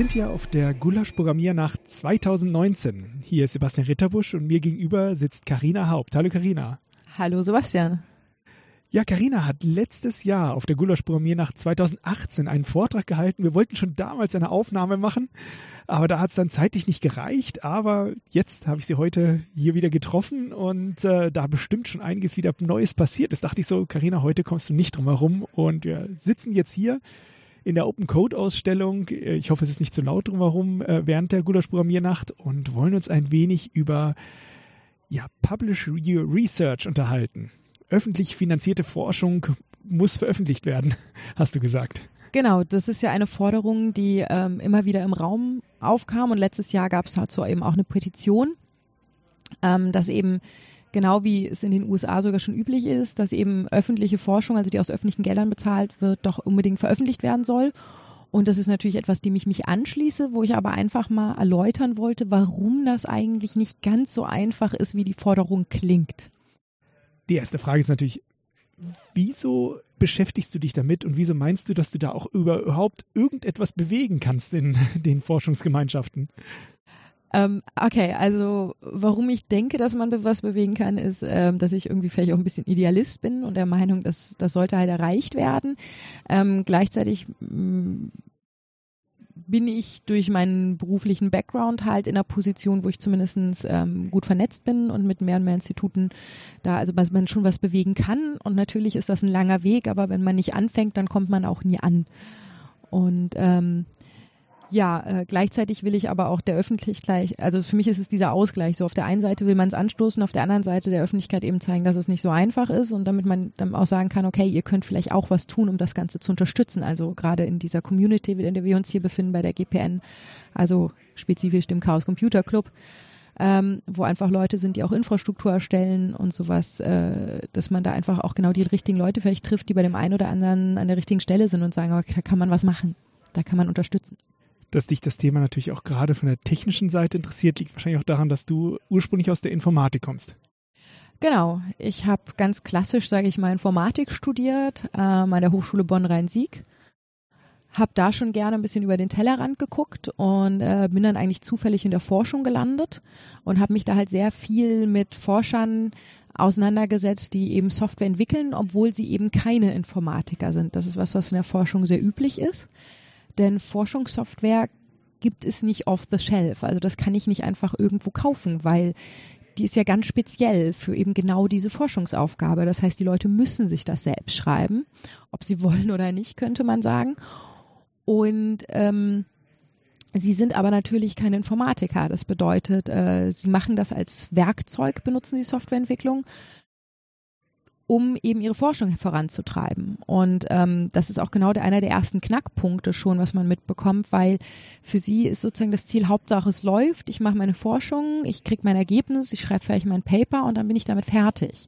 Sind hier auf der Gulasch Programmiernacht 2019. Hier ist Sebastian Ritterbusch und mir gegenüber sitzt Karina Haupt. Hallo Karina. Hallo Sebastian. Ja, Karina hat letztes Jahr auf der Gulasch Programmiernacht 2018 einen Vortrag gehalten. Wir wollten schon damals eine Aufnahme machen, aber da hat es dann zeitlich nicht gereicht. Aber jetzt habe ich sie heute hier wieder getroffen und äh, da bestimmt schon einiges wieder Neues passiert ist. Dachte ich so, Karina, heute kommst du nicht drum herum und wir sitzen jetzt hier in der Open Code Ausstellung. Ich hoffe, es ist nicht zu laut drumherum äh, während der Gulasch Programmiernacht und wollen uns ein wenig über ja, Publish Research unterhalten. Öffentlich finanzierte Forschung muss veröffentlicht werden, hast du gesagt. Genau, das ist ja eine Forderung, die ähm, immer wieder im Raum aufkam und letztes Jahr gab es dazu eben auch eine Petition, ähm, dass eben genau wie es in den USA sogar schon üblich ist, dass eben öffentliche Forschung, also die aus öffentlichen Geldern bezahlt wird, doch unbedingt veröffentlicht werden soll. Und das ist natürlich etwas, dem ich mich anschließe, wo ich aber einfach mal erläutern wollte, warum das eigentlich nicht ganz so einfach ist, wie die Forderung klingt. Die erste Frage ist natürlich, wieso beschäftigst du dich damit und wieso meinst du, dass du da auch überhaupt irgendetwas bewegen kannst in den Forschungsgemeinschaften? Ähm, okay, also warum ich denke, dass man was bewegen kann, ist, ähm, dass ich irgendwie vielleicht auch ein bisschen Idealist bin und der Meinung, dass das sollte halt erreicht werden. Ähm, gleichzeitig mm, bin ich durch meinen beruflichen Background halt in einer Position, wo ich zumindest ähm, gut vernetzt bin und mit mehr und mehr Instituten da, also dass man schon was bewegen kann. Und natürlich ist das ein langer Weg, aber wenn man nicht anfängt, dann kommt man auch nie an. Und ähm, ja, äh, gleichzeitig will ich aber auch der Öffentlichkeit, also für mich ist es dieser Ausgleich. So auf der einen Seite will man es anstoßen, auf der anderen Seite der Öffentlichkeit eben zeigen, dass es nicht so einfach ist und damit man dann auch sagen kann, okay, ihr könnt vielleicht auch was tun, um das Ganze zu unterstützen. Also gerade in dieser Community, in der wir uns hier befinden bei der GPN, also spezifisch dem Chaos Computer Club. Ähm, wo einfach Leute sind, die auch Infrastruktur erstellen und sowas, äh, dass man da einfach auch genau die richtigen Leute vielleicht trifft, die bei dem einen oder anderen an der richtigen Stelle sind und sagen, okay, da kann man was machen, da kann man unterstützen dass dich das Thema natürlich auch gerade von der technischen Seite interessiert, liegt wahrscheinlich auch daran, dass du ursprünglich aus der Informatik kommst. Genau, ich habe ganz klassisch, sage ich mal, Informatik studiert ähm, an der Hochschule Bonn-Rhein-Sieg. Hab da schon gerne ein bisschen über den Tellerrand geguckt und äh, bin dann eigentlich zufällig in der Forschung gelandet und habe mich da halt sehr viel mit Forschern auseinandergesetzt, die eben Software entwickeln, obwohl sie eben keine Informatiker sind. Das ist was, was in der Forschung sehr üblich ist. Denn Forschungssoftware gibt es nicht off the shelf. Also das kann ich nicht einfach irgendwo kaufen, weil die ist ja ganz speziell für eben genau diese Forschungsaufgabe. Das heißt, die Leute müssen sich das selbst schreiben, ob sie wollen oder nicht, könnte man sagen. Und ähm, Sie sind aber natürlich keine Informatiker. Das bedeutet, äh, sie machen das als Werkzeug, benutzen die Softwareentwicklung um eben ihre Forschung voranzutreiben. Und ähm, das ist auch genau der, einer der ersten Knackpunkte schon, was man mitbekommt, weil für sie ist sozusagen das Ziel, Hauptsache es läuft, ich mache meine Forschung, ich kriege mein Ergebnis, ich schreibe vielleicht mein Paper und dann bin ich damit fertig.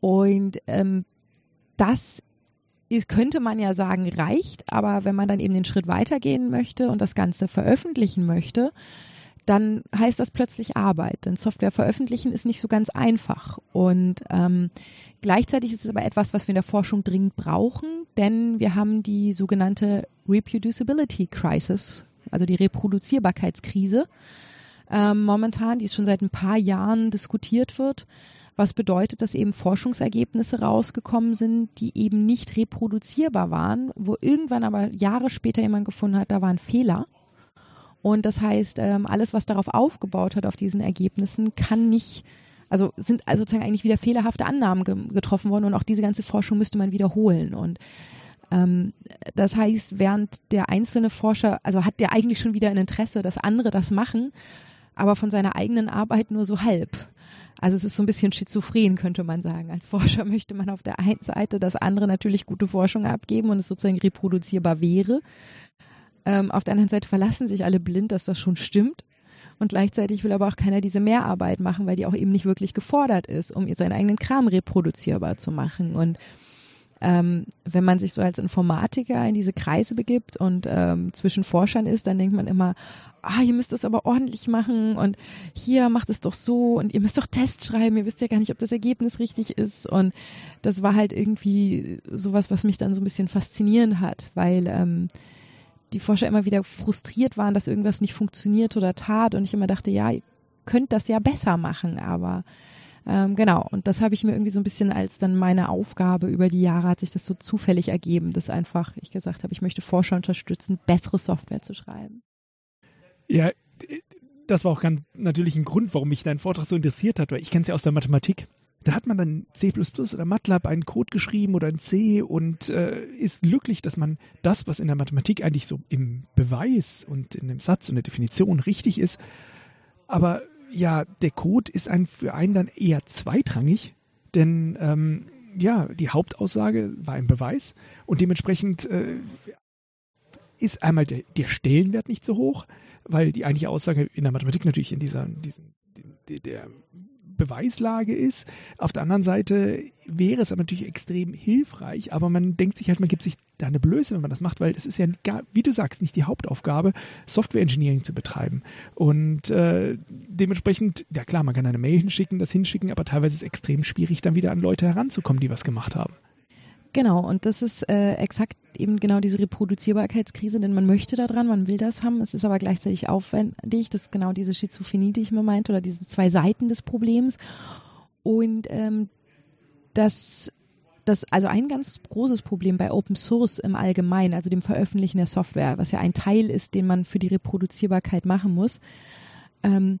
Und ähm, das ist, könnte man ja sagen, reicht, aber wenn man dann eben den Schritt weitergehen möchte und das Ganze veröffentlichen möchte, dann heißt das plötzlich Arbeit. Denn Software veröffentlichen ist nicht so ganz einfach. Und ähm, gleichzeitig ist es aber etwas, was wir in der Forschung dringend brauchen, denn wir haben die sogenannte Reproducibility Crisis, also die Reproduzierbarkeitskrise ähm, momentan, die schon seit ein paar Jahren diskutiert wird. Was bedeutet, dass eben Forschungsergebnisse rausgekommen sind, die eben nicht reproduzierbar waren, wo irgendwann aber Jahre später jemand gefunden hat, da war ein Fehler und das heißt, ähm, alles, was darauf aufgebaut hat, auf diesen Ergebnissen, kann nicht, also sind also sozusagen eigentlich wieder fehlerhafte Annahmen ge getroffen worden und auch diese ganze Forschung müsste man wiederholen. Und ähm, das heißt, während der einzelne Forscher, also hat der eigentlich schon wieder ein Interesse, dass andere das machen, aber von seiner eigenen Arbeit nur so halb. Also es ist so ein bisschen schizophren, könnte man sagen. Als Forscher möchte man auf der einen Seite, dass andere natürlich gute Forschung abgeben und es sozusagen reproduzierbar wäre. Ähm, auf der anderen Seite verlassen sich alle blind, dass das schon stimmt. Und gleichzeitig will aber auch keiner diese Mehrarbeit machen, weil die auch eben nicht wirklich gefordert ist, um seinen eigenen Kram reproduzierbar zu machen. Und ähm, wenn man sich so als Informatiker in diese Kreise begibt und ähm, zwischen Forschern ist, dann denkt man immer, ah, ihr müsst das aber ordentlich machen und hier macht es doch so und ihr müsst doch Tests schreiben, ihr wisst ja gar nicht, ob das Ergebnis richtig ist. Und das war halt irgendwie sowas, was mich dann so ein bisschen faszinierend hat, weil ähm, die Forscher immer wieder frustriert waren, dass irgendwas nicht funktioniert oder tat und ich immer dachte, ja, ihr könnt das ja besser machen, aber ähm, genau, und das habe ich mir irgendwie so ein bisschen als dann meine Aufgabe über die Jahre hat sich das so zufällig ergeben, dass einfach ich gesagt habe, ich möchte Forscher unterstützen, bessere Software zu schreiben. Ja, das war auch ganz natürlich ein Grund, warum mich dein Vortrag so interessiert hat, weil ich kenne es ja aus der Mathematik. Da hat man dann C oder MATLAB einen Code geschrieben oder ein C und äh, ist glücklich, dass man das, was in der Mathematik eigentlich so im Beweis und in dem Satz und der Definition richtig ist, aber ja, der Code ist ein, für einen dann eher zweitrangig, denn ähm, ja, die Hauptaussage war ein Beweis und dementsprechend äh, ist einmal der, der, Stellenwert nicht so hoch, weil die eigentliche Aussage in der Mathematik natürlich in dieser, diesen, der, der Beweislage ist. Auf der anderen Seite wäre es aber natürlich extrem hilfreich, aber man denkt sich halt, man gibt sich da eine Blöße, wenn man das macht, weil es ist ja, wie du sagst, nicht die Hauptaufgabe, Software Engineering zu betreiben. Und äh, dementsprechend, ja klar, man kann eine Mail hinschicken, das hinschicken, aber teilweise ist es extrem schwierig, dann wieder an Leute heranzukommen, die was gemacht haben. Genau, und das ist äh, exakt eben genau diese Reproduzierbarkeitskrise, denn man möchte da dran, man will das haben, es ist aber gleichzeitig aufwendig, das ist genau diese Schizophrenie, die ich mir meinte, oder diese zwei Seiten des Problems. Und ähm, das, das, also ein ganz großes Problem bei Open Source im Allgemeinen, also dem Veröffentlichen der Software, was ja ein Teil ist, den man für die Reproduzierbarkeit machen muss, ähm,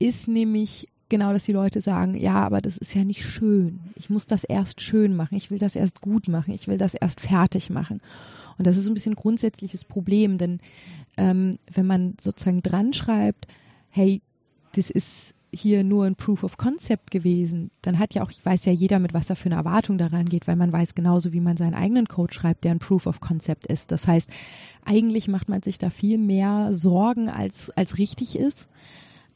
ist nämlich genau, dass die Leute sagen, ja, aber das ist ja nicht schön. Ich muss das erst schön machen. Ich will das erst gut machen. Ich will das erst fertig machen. Und das ist ein bisschen ein grundsätzliches Problem, denn ähm, wenn man sozusagen dran schreibt, hey, das ist hier nur ein Proof of Concept gewesen, dann hat ja auch, ich weiß ja jeder, mit was er für eine Erwartung daran geht, weil man weiß genauso, wie man seinen eigenen Code schreibt, der ein Proof of Concept ist. Das heißt, eigentlich macht man sich da viel mehr Sorgen, als, als richtig ist.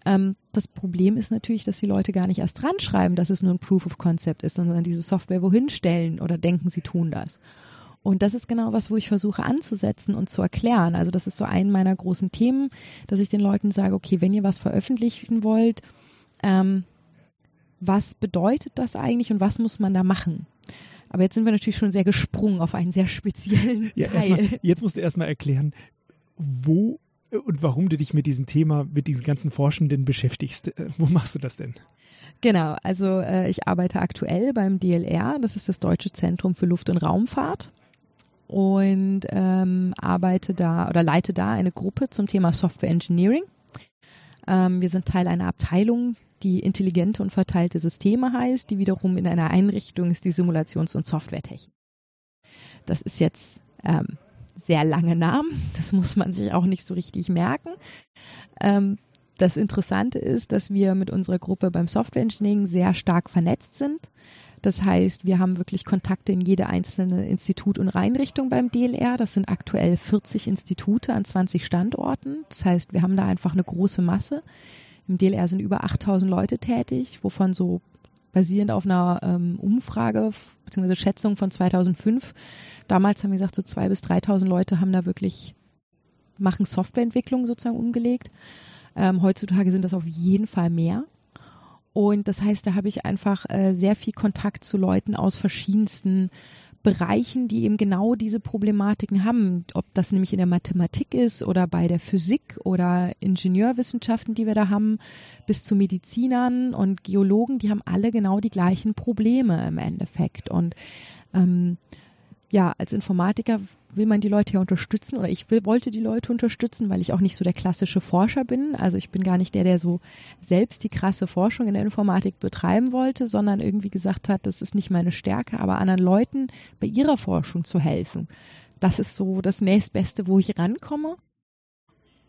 Ähm, das Problem ist natürlich, dass die Leute gar nicht erst dran schreiben, dass es nur ein Proof of Concept ist, sondern diese Software wohin stellen oder denken, sie tun das. Und das ist genau was, wo ich versuche anzusetzen und zu erklären. Also das ist so ein meiner großen Themen, dass ich den Leuten sage, okay, wenn ihr was veröffentlichen wollt, ähm, was bedeutet das eigentlich und was muss man da machen? Aber jetzt sind wir natürlich schon sehr gesprungen auf einen sehr speziellen ja, Teil. Mal, jetzt musst du erstmal erklären, wo und warum du dich mit diesem Thema, mit diesen ganzen Forschenden beschäftigst. Äh, wo machst du das denn? Genau, also äh, ich arbeite aktuell beim DLR, das ist das Deutsche Zentrum für Luft- und Raumfahrt und ähm, arbeite da oder leite da eine Gruppe zum Thema Software Engineering. Ähm, wir sind Teil einer Abteilung, die intelligente und verteilte Systeme heißt, die wiederum in einer Einrichtung ist die Simulations- und Softwaretechnik. Das ist jetzt ähm, sehr lange Namen. Das muss man sich auch nicht so richtig merken. Ähm, das Interessante ist, dass wir mit unserer Gruppe beim Software Engineering sehr stark vernetzt sind. Das heißt, wir haben wirklich Kontakte in jede einzelne Institut und Einrichtung beim DLR. Das sind aktuell 40 Institute an 20 Standorten. Das heißt, wir haben da einfach eine große Masse. Im DLR sind über 8000 Leute tätig, wovon so basierend auf einer ähm, Umfrage bzw. Schätzung von 2005. Damals haben wir gesagt, so zwei bis 3.000 Leute haben da wirklich, machen Softwareentwicklung sozusagen umgelegt. Ähm, heutzutage sind das auf jeden Fall mehr. Und das heißt, da habe ich einfach äh, sehr viel Kontakt zu Leuten aus verschiedensten Bereichen, die eben genau diese Problematiken haben, ob das nämlich in der Mathematik ist oder bei der Physik oder Ingenieurwissenschaften, die wir da haben, bis zu Medizinern und Geologen, die haben alle genau die gleichen Probleme im Endeffekt. Und ähm, ja, als Informatiker will man die Leute ja unterstützen oder ich will, wollte die Leute unterstützen, weil ich auch nicht so der klassische Forscher bin. Also ich bin gar nicht der, der so selbst die krasse Forschung in der Informatik betreiben wollte, sondern irgendwie gesagt hat, das ist nicht meine Stärke, aber anderen Leuten bei ihrer Forschung zu helfen. Das ist so das nächstbeste, wo ich rankomme.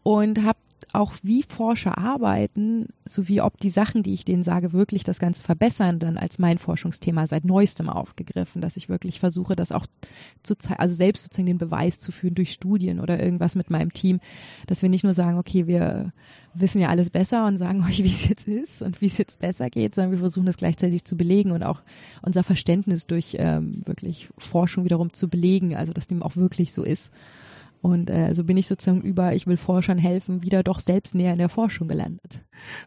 und habe auch wie Forscher arbeiten, sowie ob die Sachen, die ich denen sage, wirklich das Ganze verbessern, dann als mein Forschungsthema seit neuestem aufgegriffen, dass ich wirklich versuche, das auch zu zeigen, also selbst sozusagen den Beweis zu führen durch Studien oder irgendwas mit meinem Team, dass wir nicht nur sagen, okay, wir wissen ja alles besser und sagen euch, wie es jetzt ist und wie es jetzt besser geht, sondern wir versuchen das gleichzeitig zu belegen und auch unser Verständnis durch ähm, wirklich Forschung wiederum zu belegen, also dass dem auch wirklich so ist. Und äh, so bin ich sozusagen über, ich will Forschern helfen, wieder doch selbst näher in der Forschung gelandet.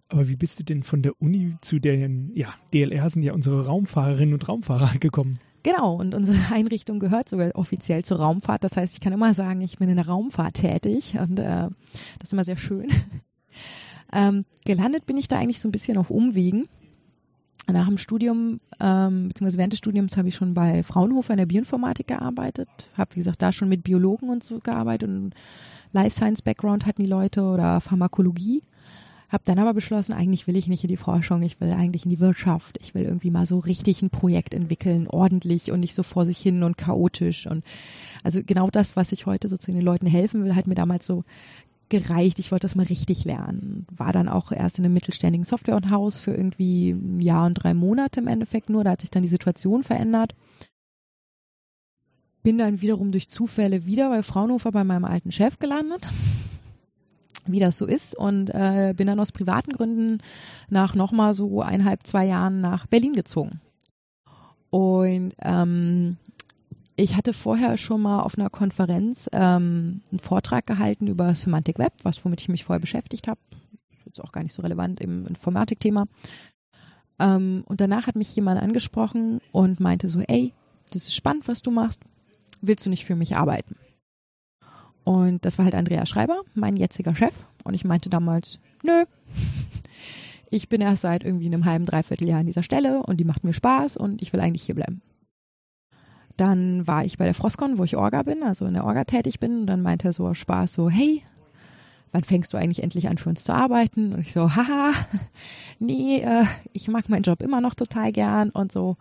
Aber wie bist du denn von der Uni zu den, ja, DLR sind ja unsere Raumfahrerinnen und Raumfahrer gekommen? Genau, und unsere Einrichtung gehört sogar offiziell zur Raumfahrt. Das heißt, ich kann immer sagen, ich bin in der Raumfahrt tätig und äh, das ist immer sehr schön. ähm, gelandet bin ich da eigentlich so ein bisschen auf Umwegen nach dem Studium, ähm, beziehungsweise während des Studiums habe ich schon bei Fraunhofer in der Bioinformatik gearbeitet. Habe, wie gesagt, da schon mit Biologen und so gearbeitet und Life Science Background hatten die Leute oder Pharmakologie. Habe dann aber beschlossen, eigentlich will ich nicht in die Forschung, ich will eigentlich in die Wirtschaft. Ich will irgendwie mal so richtig ein Projekt entwickeln, ordentlich und nicht so vor sich hin und chaotisch. Und also genau das, was ich heute sozusagen den Leuten helfen will, hat mir damals so gereicht. Ich wollte das mal richtig lernen. War dann auch erst in einem mittelständigen Software und Haus für irgendwie ein Jahr und drei Monate im Endeffekt nur. Da hat sich dann die Situation verändert. Bin dann wiederum durch Zufälle wieder bei Fraunhofer bei meinem alten Chef gelandet, wie das so ist. Und äh, bin dann aus privaten Gründen nach nochmal so eineinhalb, zwei Jahren nach Berlin gezogen. Und ähm, ich hatte vorher schon mal auf einer Konferenz ähm, einen Vortrag gehalten über Semantic Web, was womit ich mich vorher beschäftigt habe. Ist auch gar nicht so relevant im Informatikthema. Ähm, und danach hat mich jemand angesprochen und meinte so, ey, das ist spannend, was du machst. Willst du nicht für mich arbeiten? Und das war halt Andrea Schreiber, mein jetziger Chef. Und ich meinte damals, nö. Ich bin erst seit irgendwie einem halben, dreiviertel Jahr an dieser Stelle und die macht mir Spaß und ich will eigentlich hier bleiben. Dann war ich bei der Frostcon, wo ich Orga bin, also in der Orga tätig bin. Und dann meinte er so aus Spaß so, hey, wann fängst du eigentlich endlich an für uns zu arbeiten? Und ich so, haha, nee, äh, ich mag meinen Job immer noch total gern und so.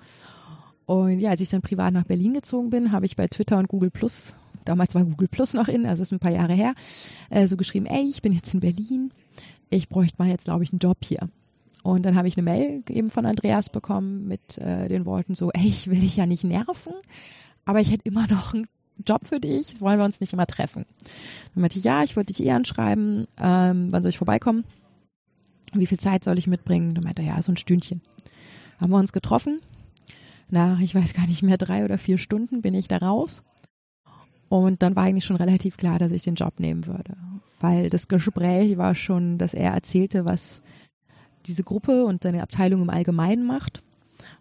Und ja, als ich dann privat nach Berlin gezogen bin, habe ich bei Twitter und Google Plus, damals war Google Plus noch in, also ist ein paar Jahre her, äh, so geschrieben, ey, ich bin jetzt in Berlin, ich bräuchte mal jetzt, glaube ich, einen Job hier. Und dann habe ich eine Mail eben von Andreas bekommen mit äh, den Worten so, ey, ich will dich ja nicht nerven, aber ich hätte immer noch einen Job für dich, wollen wir uns nicht immer treffen. Dann meinte ich, ja, ich wollte dich eh anschreiben, ähm, wann soll ich vorbeikommen? Wie viel Zeit soll ich mitbringen? Dann meinte er, ja, so ein Stündchen. Haben wir uns getroffen. Nach, ich weiß gar nicht mehr, drei oder vier Stunden bin ich da raus. Und dann war eigentlich schon relativ klar, dass ich den Job nehmen würde. Weil das Gespräch war schon, dass er erzählte, was diese Gruppe und seine Abteilung im Allgemeinen macht.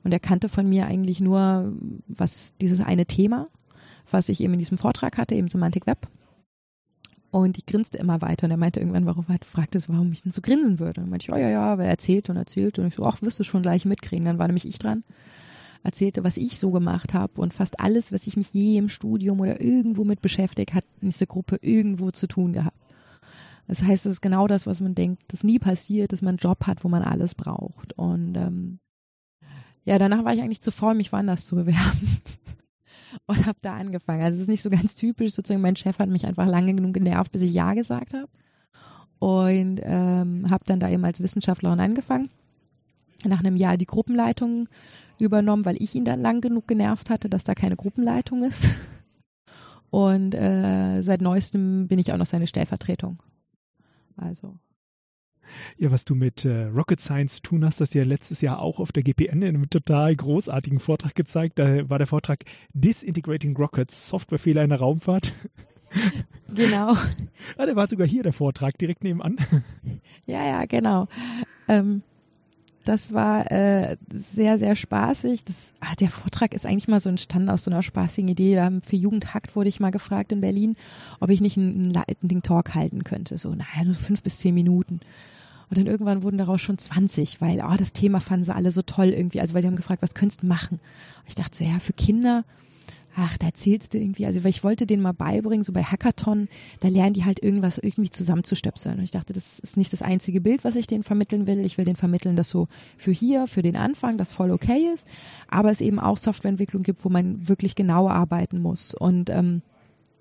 Und er kannte von mir eigentlich nur was dieses eine Thema, was ich eben in diesem Vortrag hatte, eben Semantic Web. Und ich grinste immer weiter und er meinte irgendwann, warum er fragte warum ich denn so grinsen würde. Und dann meinte ich, oh ja, ja, weil er erzählt und erzählt und ich so, ach, wirst du schon gleich mitkriegen. Dann war nämlich ich dran, erzählte, was ich so gemacht habe und fast alles, was ich mich je im Studium oder irgendwo mit beschäftigt, hat diese Gruppe irgendwo zu tun gehabt. Das heißt, es ist genau das, was man denkt, das nie passiert, dass man einen Job hat, wo man alles braucht. Und ähm, ja, danach war ich eigentlich zu faul, mich woanders zu bewerben. und habe da angefangen. Also es ist nicht so ganz typisch, sozusagen mein Chef hat mich einfach lange genug genervt, bis ich Ja gesagt habe. Und ähm, habe dann da eben als Wissenschaftlerin angefangen. Nach einem Jahr die Gruppenleitung übernommen, weil ich ihn dann lang genug genervt hatte, dass da keine Gruppenleitung ist. Und äh, seit neuestem bin ich auch noch seine Stellvertretung. Also. Ja, was du mit äh, Rocket Science zu tun hast, das ja letztes Jahr auch auf der GPN in einem total großartigen Vortrag gezeigt. Da war der Vortrag Disintegrating Rockets, Softwarefehler in der Raumfahrt. Genau. ah, der war sogar hier, der Vortrag, direkt nebenan. Ja, ja, genau. Ähm, das war äh, sehr, sehr spaßig. Das, ach, der Vortrag ist eigentlich mal so entstanden aus so einer spaßigen Idee. Da für Jugendhakt wurde ich mal gefragt in Berlin, ob ich nicht einen Lightning Talk halten könnte. So, naja, nur fünf bis zehn Minuten. Und dann irgendwann wurden daraus schon 20, weil oh, das Thema fanden sie alle so toll irgendwie. Also weil sie haben gefragt, was könntest du machen? Und ich dachte so, ja, für Kinder ach, da erzählst du irgendwie, also weil ich wollte denen mal beibringen, so bei Hackathon, da lernen die halt irgendwas irgendwie zusammenzustöpseln. Und ich dachte, das ist nicht das einzige Bild, was ich denen vermitteln will. Ich will denen vermitteln, dass so für hier, für den Anfang, das voll okay ist, aber es eben auch Softwareentwicklung gibt, wo man wirklich genau arbeiten muss. Und ähm,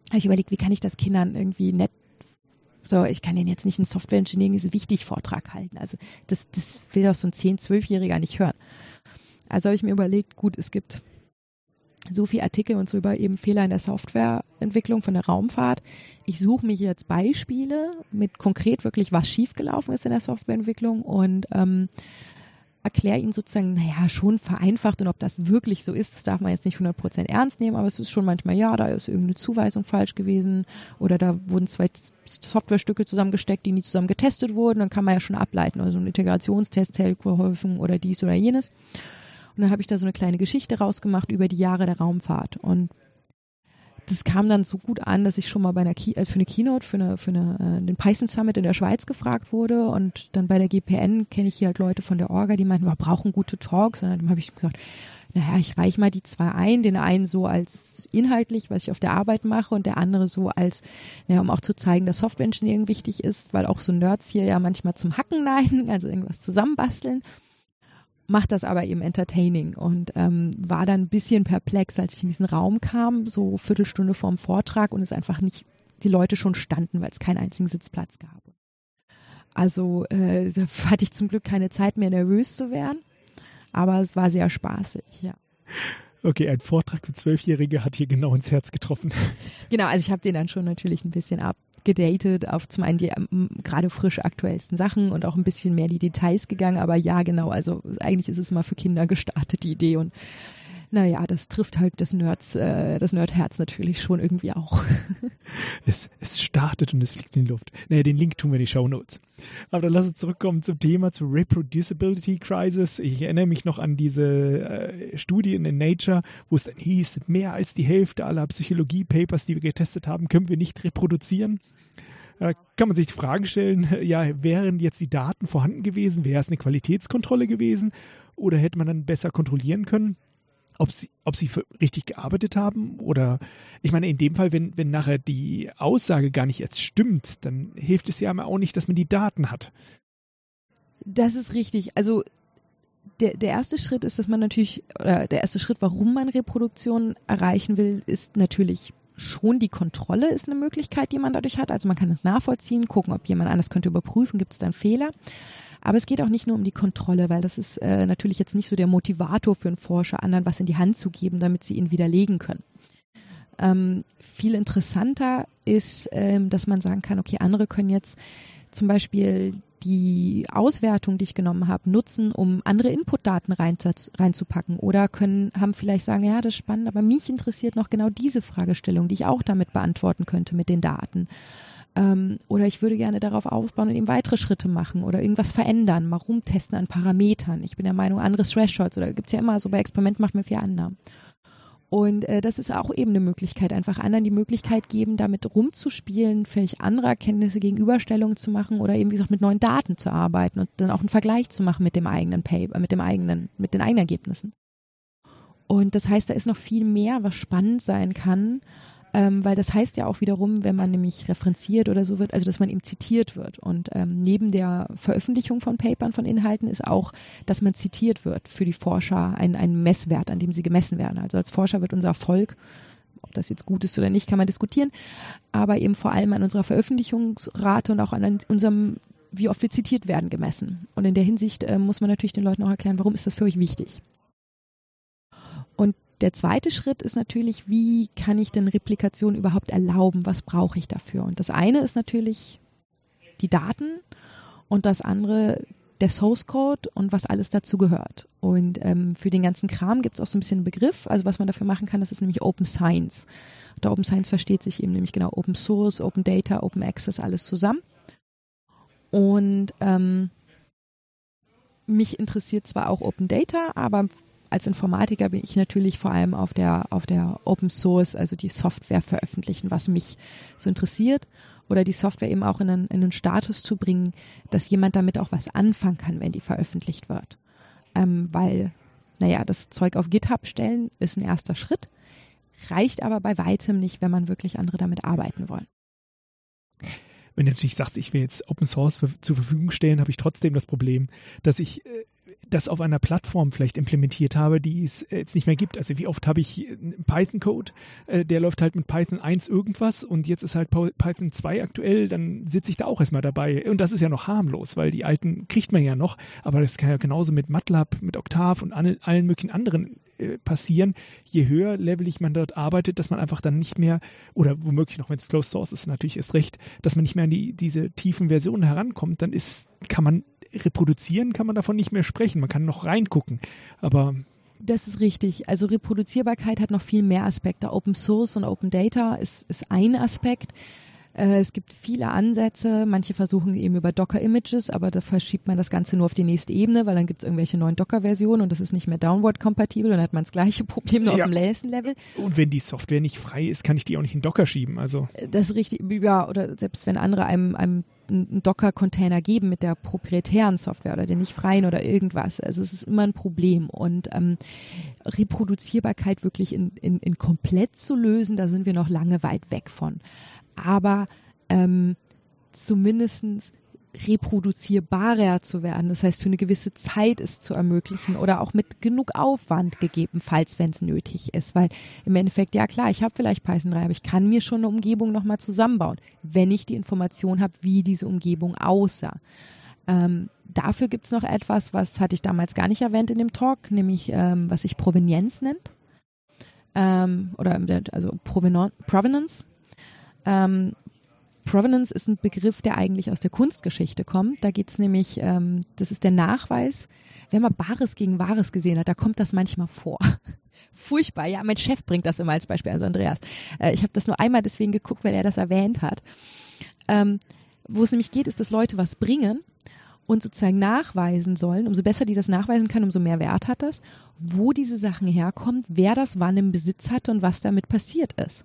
habe ich überlegt, wie kann ich das Kindern irgendwie nett so, ich kann den jetzt nicht einen Software Engineering ist wichtig Vortrag halten. Also das, das will doch so ein 10-, 12-Jähriger nicht hören. Also habe ich mir überlegt, gut, es gibt so viel Artikel und so über eben Fehler in der Softwareentwicklung von der Raumfahrt. Ich suche mir jetzt Beispiele mit konkret wirklich, was schiefgelaufen ist in der Softwareentwicklung und ähm, erkläre ihnen sozusagen, naja, schon vereinfacht und ob das wirklich so ist, das darf man jetzt nicht 100% ernst nehmen, aber es ist schon manchmal, ja, da ist irgendeine Zuweisung falsch gewesen oder da wurden zwei Softwarestücke zusammengesteckt, die nie zusammen getestet wurden, dann kann man ja schon ableiten, also ein Integrationstest geholfen oder dies oder jenes. Und dann habe ich da so eine kleine Geschichte rausgemacht über die Jahre der Raumfahrt. Und das kam dann so gut an, dass ich schon mal bei einer Key, äh, für eine Keynote, für, eine, für eine, äh, den Python Summit in der Schweiz gefragt wurde. Und dann bei der GPN kenne ich hier halt Leute von der Orga, die meinten, wir brauchen gute Talks. Und dann habe ich gesagt, naja, ich reiche mal die zwei ein, den einen so als inhaltlich, was ich auf der Arbeit mache und der andere so als, naja, um auch zu zeigen, dass Software Engineering wichtig ist, weil auch so Nerds hier ja manchmal zum Hacken neigen, also irgendwas zusammenbasteln macht das aber eben entertaining und ähm, war dann ein bisschen perplex, als ich in diesen Raum kam, so Viertelstunde vorm Vortrag und es einfach nicht, die Leute schon standen, weil es keinen einzigen Sitzplatz gab. Also äh, da hatte ich zum Glück keine Zeit mehr nervös zu werden, aber es war sehr spaßig, ja. Okay, ein Vortrag für Zwölfjährige hat hier genau ins Herz getroffen. Genau, also ich habe den dann schon natürlich ein bisschen ab, gedatet auf zum einen die ähm, gerade frisch aktuellsten Sachen und auch ein bisschen mehr die Details gegangen. Aber ja, genau, also eigentlich ist es mal für Kinder gestartet, die Idee. Und naja, das trifft halt das Nerds, äh, das Nerdherz natürlich schon irgendwie auch. es, es startet und es fliegt in die Luft. Naja, den Link tun wir in die Show Notes. Aber dann lass uns zurückkommen zum Thema, zur Reproducibility Crisis. Ich erinnere mich noch an diese äh, Studien in Nature, wo es dann hieß, mehr als die Hälfte aller Psychologie-Papers, die wir getestet haben, können wir nicht reproduzieren. Da kann man sich die Frage stellen, ja, wären jetzt die Daten vorhanden gewesen, wäre es eine Qualitätskontrolle gewesen oder hätte man dann besser kontrollieren können? Ob sie, ob sie richtig gearbeitet haben oder ich meine, in dem Fall, wenn, wenn nachher die Aussage gar nicht jetzt stimmt, dann hilft es ja auch nicht, dass man die Daten hat. Das ist richtig. Also der, der erste Schritt ist, dass man natürlich, oder der erste Schritt, warum man Reproduktion erreichen will, ist natürlich schon die Kontrolle ist eine Möglichkeit, die man dadurch hat. Also man kann es nachvollziehen, gucken, ob jemand anders könnte überprüfen, gibt es dann Fehler. Aber es geht auch nicht nur um die Kontrolle, weil das ist äh, natürlich jetzt nicht so der Motivator für einen Forscher, anderen was in die Hand zu geben, damit sie ihn widerlegen können. Ähm, viel interessanter ist, ähm, dass man sagen kann, okay, andere können jetzt zum Beispiel die Auswertung, die ich genommen habe, nutzen, um andere Inputdaten rein, reinzupacken oder können, haben vielleicht sagen, ja, das ist spannend, aber mich interessiert noch genau diese Fragestellung, die ich auch damit beantworten könnte mit den Daten. Ähm, oder ich würde gerne darauf aufbauen und eben weitere Schritte machen oder irgendwas verändern, mal rumtesten an Parametern. Ich bin der Meinung, andere Thresholds oder gibt's ja immer so bei Experiment macht man vier Annahmen. Und äh, das ist auch eben eine Möglichkeit, einfach anderen die Möglichkeit geben, damit rumzuspielen, vielleicht andere Erkenntnisse Gegenüberstellungen zu machen oder eben wie gesagt mit neuen Daten zu arbeiten und dann auch einen Vergleich zu machen mit dem eigenen Paper, mit dem eigenen, mit den eigenen Ergebnissen. Und das heißt, da ist noch viel mehr, was spannend sein kann, ähm, weil das heißt ja auch wiederum, wenn man nämlich referenziert oder so wird, also dass man eben zitiert wird. Und ähm, neben der Veröffentlichung von Papern, von Inhalten ist auch, dass man zitiert wird für die Forscher ein, ein Messwert, an dem sie gemessen werden. Also als Forscher wird unser Erfolg ob das jetzt gut ist oder nicht, kann man diskutieren, aber eben vor allem an unserer Veröffentlichungsrate und auch an unserem, wie oft wir zitiert werden, gemessen. Und in der Hinsicht äh, muss man natürlich den Leuten auch erklären, warum ist das für euch wichtig. Der zweite Schritt ist natürlich, wie kann ich denn Replikation überhaupt erlauben? Was brauche ich dafür? Und das eine ist natürlich die Daten und das andere der Source Code und was alles dazu gehört. Und ähm, für den ganzen Kram gibt es auch so ein bisschen einen Begriff. Also was man dafür machen kann, das ist nämlich Open Science. Unter Open Science versteht sich eben nämlich genau Open Source, Open Data, Open Access, alles zusammen. Und ähm, mich interessiert zwar auch Open Data, aber als Informatiker bin ich natürlich vor allem auf der, auf der Open Source, also die Software veröffentlichen, was mich so interessiert. Oder die Software eben auch in einen, in einen Status zu bringen, dass jemand damit auch was anfangen kann, wenn die veröffentlicht wird. Ähm, weil, naja, das Zeug auf GitHub stellen ist ein erster Schritt, reicht aber bei weitem nicht, wenn man wirklich andere damit arbeiten wollen wenn du natürlich sagst, ich will jetzt Open Source zur Verfügung stellen, habe ich trotzdem das Problem, dass ich äh, das auf einer Plattform vielleicht implementiert habe, die es jetzt nicht mehr gibt. Also wie oft habe ich Python-Code, äh, der läuft halt mit Python 1 irgendwas und jetzt ist halt Python 2 aktuell, dann sitze ich da auch erstmal dabei. Und das ist ja noch harmlos, weil die alten kriegt man ja noch, aber das kann ja genauso mit MATLAB, mit Octave und allen, möglichen anderen äh, passieren. Je höher levelig man dort arbeitet, dass man einfach dann nicht mehr, oder womöglich noch, wenn es Closed Source ist, natürlich ist recht, dass man nicht mehr an die, diese tiefen Versionen herankommt, dann ist, kann man reproduzieren kann man davon nicht mehr sprechen. Man kann noch reingucken. Aber das ist richtig. Also Reproduzierbarkeit hat noch viel mehr Aspekte. Open Source und Open Data ist, ist ein Aspekt. Äh, es gibt viele Ansätze. Manche versuchen eben über Docker-Images, aber da verschiebt man das Ganze nur auf die nächste Ebene, weil dann gibt es irgendwelche neuen Docker-Versionen und das ist nicht mehr downward-kompatibel. Dann hat man das gleiche Problem nur ja. auf dem nächsten Level. Und wenn die Software nicht frei ist, kann ich die auch nicht in Docker schieben. Also das ist richtig. Ja, oder selbst wenn andere einem, einem einen Docker-Container geben mit der proprietären Software oder der nicht freien oder irgendwas. Also es ist immer ein Problem. Und ähm, Reproduzierbarkeit wirklich in, in, in komplett zu lösen, da sind wir noch lange weit weg von. Aber ähm, zumindestens reproduzierbarer zu werden. Das heißt, für eine gewisse Zeit es zu ermöglichen oder auch mit genug Aufwand gegebenenfalls, wenn es nötig ist. Weil im Endeffekt, ja klar, ich habe vielleicht Python 3, aber ich kann mir schon eine Umgebung nochmal zusammenbauen, wenn ich die Information habe, wie diese Umgebung aussah. Ähm, dafür es noch etwas, was hatte ich damals gar nicht erwähnt in dem Talk, nämlich ähm, was sich Provenienz nennt. Ähm, oder also Provenance. Ähm, Provenance ist ein Begriff, der eigentlich aus der Kunstgeschichte kommt. Da geht's nämlich, ähm, das ist der Nachweis, wenn man Bares gegen Wahres gesehen hat, da kommt das manchmal vor. Furchtbar, ja, mein Chef bringt das immer als Beispiel, also Andreas. Äh, ich habe das nur einmal deswegen geguckt, weil er das erwähnt hat. Ähm, wo es nämlich geht, ist, dass Leute was bringen und sozusagen nachweisen sollen, umso besser die das nachweisen können, umso mehr Wert hat das, wo diese Sachen herkommen, wer das wann im Besitz hatte und was damit passiert ist.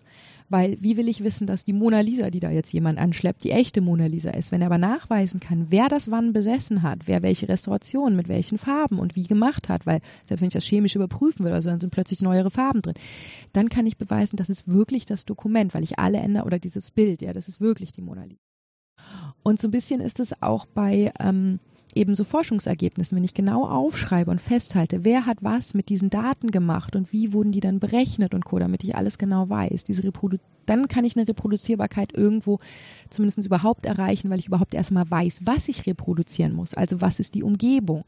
Weil wie will ich wissen, dass die Mona Lisa, die da jetzt jemand anschleppt, die echte Mona Lisa ist? Wenn er aber nachweisen kann, wer das wann besessen hat, wer welche Restaurationen mit welchen Farben und wie gemacht hat, weil selbst wenn ich das chemisch überprüfen will, also dann sind plötzlich neuere Farben drin, dann kann ich beweisen, das ist wirklich das Dokument, weil ich alle ändere oder dieses Bild, ja, das ist wirklich die Mona Lisa. Und so ein bisschen ist es auch bei ähm, eben so Forschungsergebnissen, wenn ich genau aufschreibe und festhalte, wer hat was mit diesen Daten gemacht und wie wurden die dann berechnet und co., damit ich alles genau weiß. Diese Reprodu dann kann ich eine Reproduzierbarkeit irgendwo zumindest überhaupt erreichen, weil ich überhaupt erstmal weiß, was ich reproduzieren muss. Also was ist die Umgebung,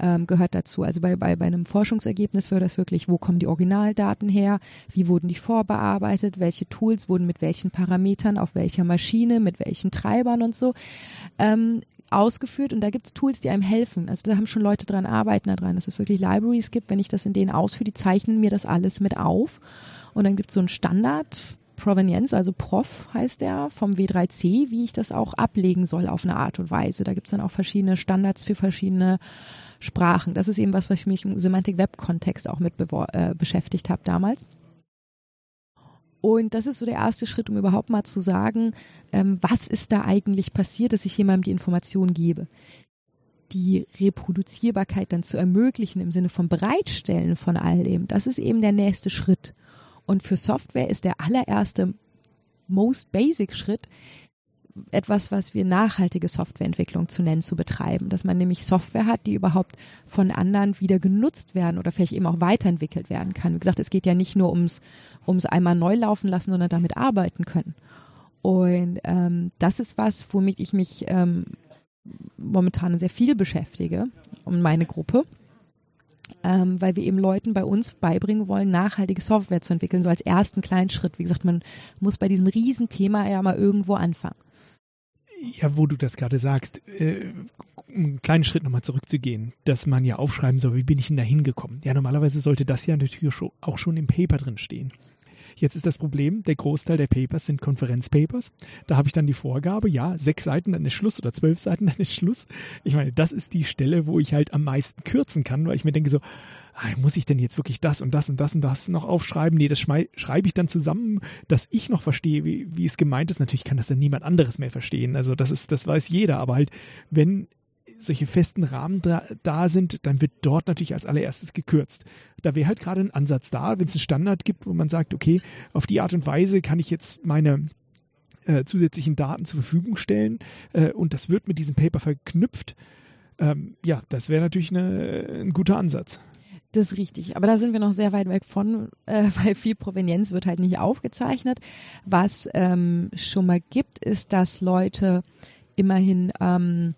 ähm, gehört dazu. Also bei, bei, bei einem Forschungsergebnis wäre das wirklich, wo kommen die Originaldaten her, wie wurden die vorbearbeitet, welche Tools wurden mit welchen Parametern, auf welcher Maschine, mit welchen Treibern und so. Ähm, ausgeführt und da gibt es Tools, die einem helfen. Also da haben schon Leute dran arbeiten daran, dass es wirklich Libraries gibt. Wenn ich das in denen ausführe, die zeichnen mir das alles mit auf. Und dann gibt es so einen Standard, Provenience, also Prof heißt der, vom W3C, wie ich das auch ablegen soll auf eine Art und Weise. Da gibt es dann auch verschiedene Standards für verschiedene Sprachen. Das ist eben was, was ich mich im Semantik-Web-Kontext auch mit äh, beschäftigt habe damals. Und das ist so der erste Schritt, um überhaupt mal zu sagen, ähm, was ist da eigentlich passiert, dass ich jemandem die Information gebe. Die Reproduzierbarkeit dann zu ermöglichen im Sinne von Bereitstellen von all dem, das ist eben der nächste Schritt. Und für Software ist der allererste most basic Schritt, etwas, was wir nachhaltige Softwareentwicklung zu nennen, zu betreiben. Dass man nämlich Software hat, die überhaupt von anderen wieder genutzt werden oder vielleicht eben auch weiterentwickelt werden kann. Wie gesagt, es geht ja nicht nur ums, ums einmal neu laufen lassen, sondern damit arbeiten können. Und ähm, das ist was, womit ich mich ähm, momentan sehr viel beschäftige um meine Gruppe. Ähm, weil wir eben Leuten bei uns beibringen wollen, nachhaltige Software zu entwickeln, so als ersten kleinen Schritt. Wie gesagt, man muss bei diesem Riesenthema ja mal irgendwo anfangen. Ja, wo du das gerade sagst, äh, einen kleinen Schritt nochmal zurückzugehen, dass man ja aufschreiben soll, wie bin ich denn da hingekommen? Ja, normalerweise sollte das ja natürlich auch schon im Paper drin stehen. Jetzt ist das Problem, der Großteil der Papers sind Konferenzpapers. Da habe ich dann die Vorgabe, ja, sechs Seiten, dann ist Schluss oder zwölf Seiten, dann ist Schluss. Ich meine, das ist die Stelle, wo ich halt am meisten kürzen kann, weil ich mir denke so, muss ich denn jetzt wirklich das und das und das und das noch aufschreiben? Nee, das schreibe ich dann zusammen, dass ich noch verstehe, wie, wie es gemeint ist. Natürlich kann das dann niemand anderes mehr verstehen. Also das ist, das weiß jeder. Aber halt, wenn solche festen Rahmen da, da, sind, dann wird dort natürlich als allererstes gekürzt. Da wäre halt gerade ein Ansatz da, wenn es einen Standard gibt, wo man sagt, okay, auf die Art und Weise kann ich jetzt meine äh, zusätzlichen Daten zur Verfügung stellen äh, und das wird mit diesem Paper verknüpft Ähm, ja, das wäre natürlich eine, ein guter Ansatz. Das ist richtig. Aber da sind wir noch sehr weit weg von, äh, weil viel Provenienz wird halt nicht aufgezeichnet. Was ähm, schon mal gibt, ist, dass Leute immerhin, ähm,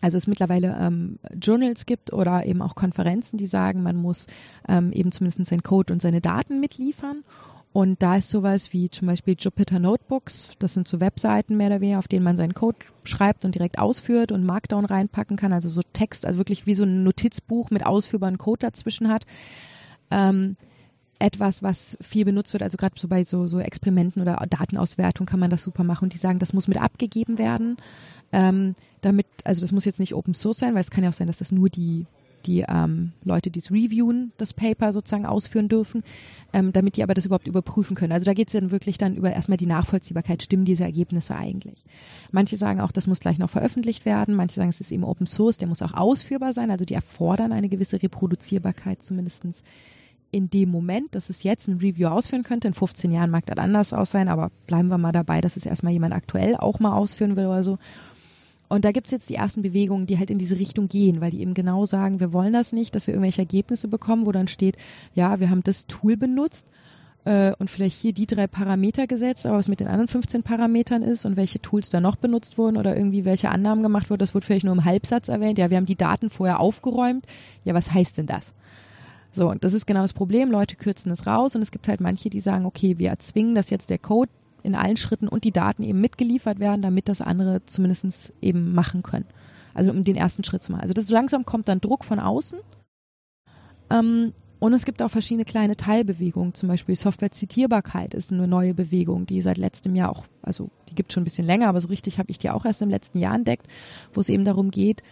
also es mittlerweile ähm, Journals gibt oder eben auch Konferenzen, die sagen, man muss ähm, eben zumindest seinen Code und seine Daten mitliefern. Und da ist sowas wie zum Beispiel Jupyter Notebooks, das sind so Webseiten mehr oder weniger, auf denen man seinen Code schreibt und direkt ausführt und Markdown reinpacken kann, also so Text, also wirklich wie so ein Notizbuch mit ausführbaren Code dazwischen hat. Ähm, etwas, was viel benutzt wird, also gerade so bei so, so Experimenten oder Datenauswertung kann man das super machen. Und die sagen, das muss mit abgegeben werden, ähm, damit, also das muss jetzt nicht Open Source sein, weil es kann ja auch sein, dass das nur die die ähm, Leute, die es reviewen, das Paper sozusagen ausführen dürfen, ähm, damit die aber das überhaupt überprüfen können. Also da geht es dann wirklich dann über erstmal die Nachvollziehbarkeit, stimmen diese Ergebnisse eigentlich. Manche sagen auch, das muss gleich noch veröffentlicht werden, manche sagen, es ist eben Open Source, der muss auch ausführbar sein, also die erfordern eine gewisse Reproduzierbarkeit zumindestens in dem Moment, dass es jetzt ein Review ausführen könnte. In 15 Jahren mag das anders aus sein, aber bleiben wir mal dabei, dass es erstmal jemand aktuell auch mal ausführen will oder so. Und da gibt's jetzt die ersten Bewegungen, die halt in diese Richtung gehen, weil die eben genau sagen, wir wollen das nicht, dass wir irgendwelche Ergebnisse bekommen, wo dann steht, ja, wir haben das Tool benutzt äh, und vielleicht hier die drei Parameter gesetzt, aber was mit den anderen 15 Parametern ist und welche Tools da noch benutzt wurden oder irgendwie welche Annahmen gemacht wurden, das wird vielleicht nur im Halbsatz erwähnt. Ja, wir haben die Daten vorher aufgeräumt. Ja, was heißt denn das? So, und das ist genau das Problem. Leute kürzen es raus und es gibt halt manche, die sagen, okay, wir erzwingen, dass jetzt der Code in allen Schritten und die Daten eben mitgeliefert werden, damit das andere zumindest eben machen können. Also um den ersten Schritt zu machen. Also das langsam kommt dann Druck von außen. Ähm, und es gibt auch verschiedene kleine Teilbewegungen, zum Beispiel Software-Zitierbarkeit ist eine neue Bewegung, die seit letztem Jahr auch, also die gibt schon ein bisschen länger, aber so richtig habe ich die auch erst im letzten Jahr entdeckt, wo es eben darum geht,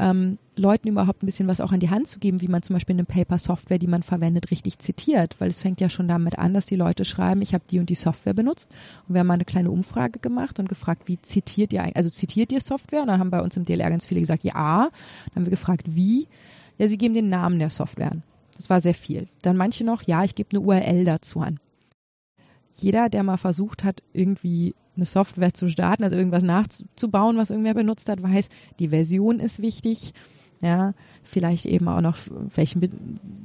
ähm, Leuten überhaupt ein bisschen was auch an die Hand zu geben, wie man zum Beispiel eine Paper-Software, die man verwendet, richtig zitiert. Weil es fängt ja schon damit an, dass die Leute schreiben, ich habe die und die Software benutzt. Und wir haben mal eine kleine Umfrage gemacht und gefragt, wie zitiert ihr eigentlich, also zitiert ihr Software? Und dann haben bei uns im DLR ganz viele gesagt, ja. Dann haben wir gefragt, wie? Ja, sie geben den Namen der Software an. Das war sehr viel. Dann manche noch, ja, ich gebe eine URL dazu an. Jeder, der mal versucht hat, irgendwie eine Software zu starten, also irgendwas nachzubauen, was irgendwer benutzt hat, weiß, die Version ist wichtig. Ja, vielleicht eben auch noch, welchem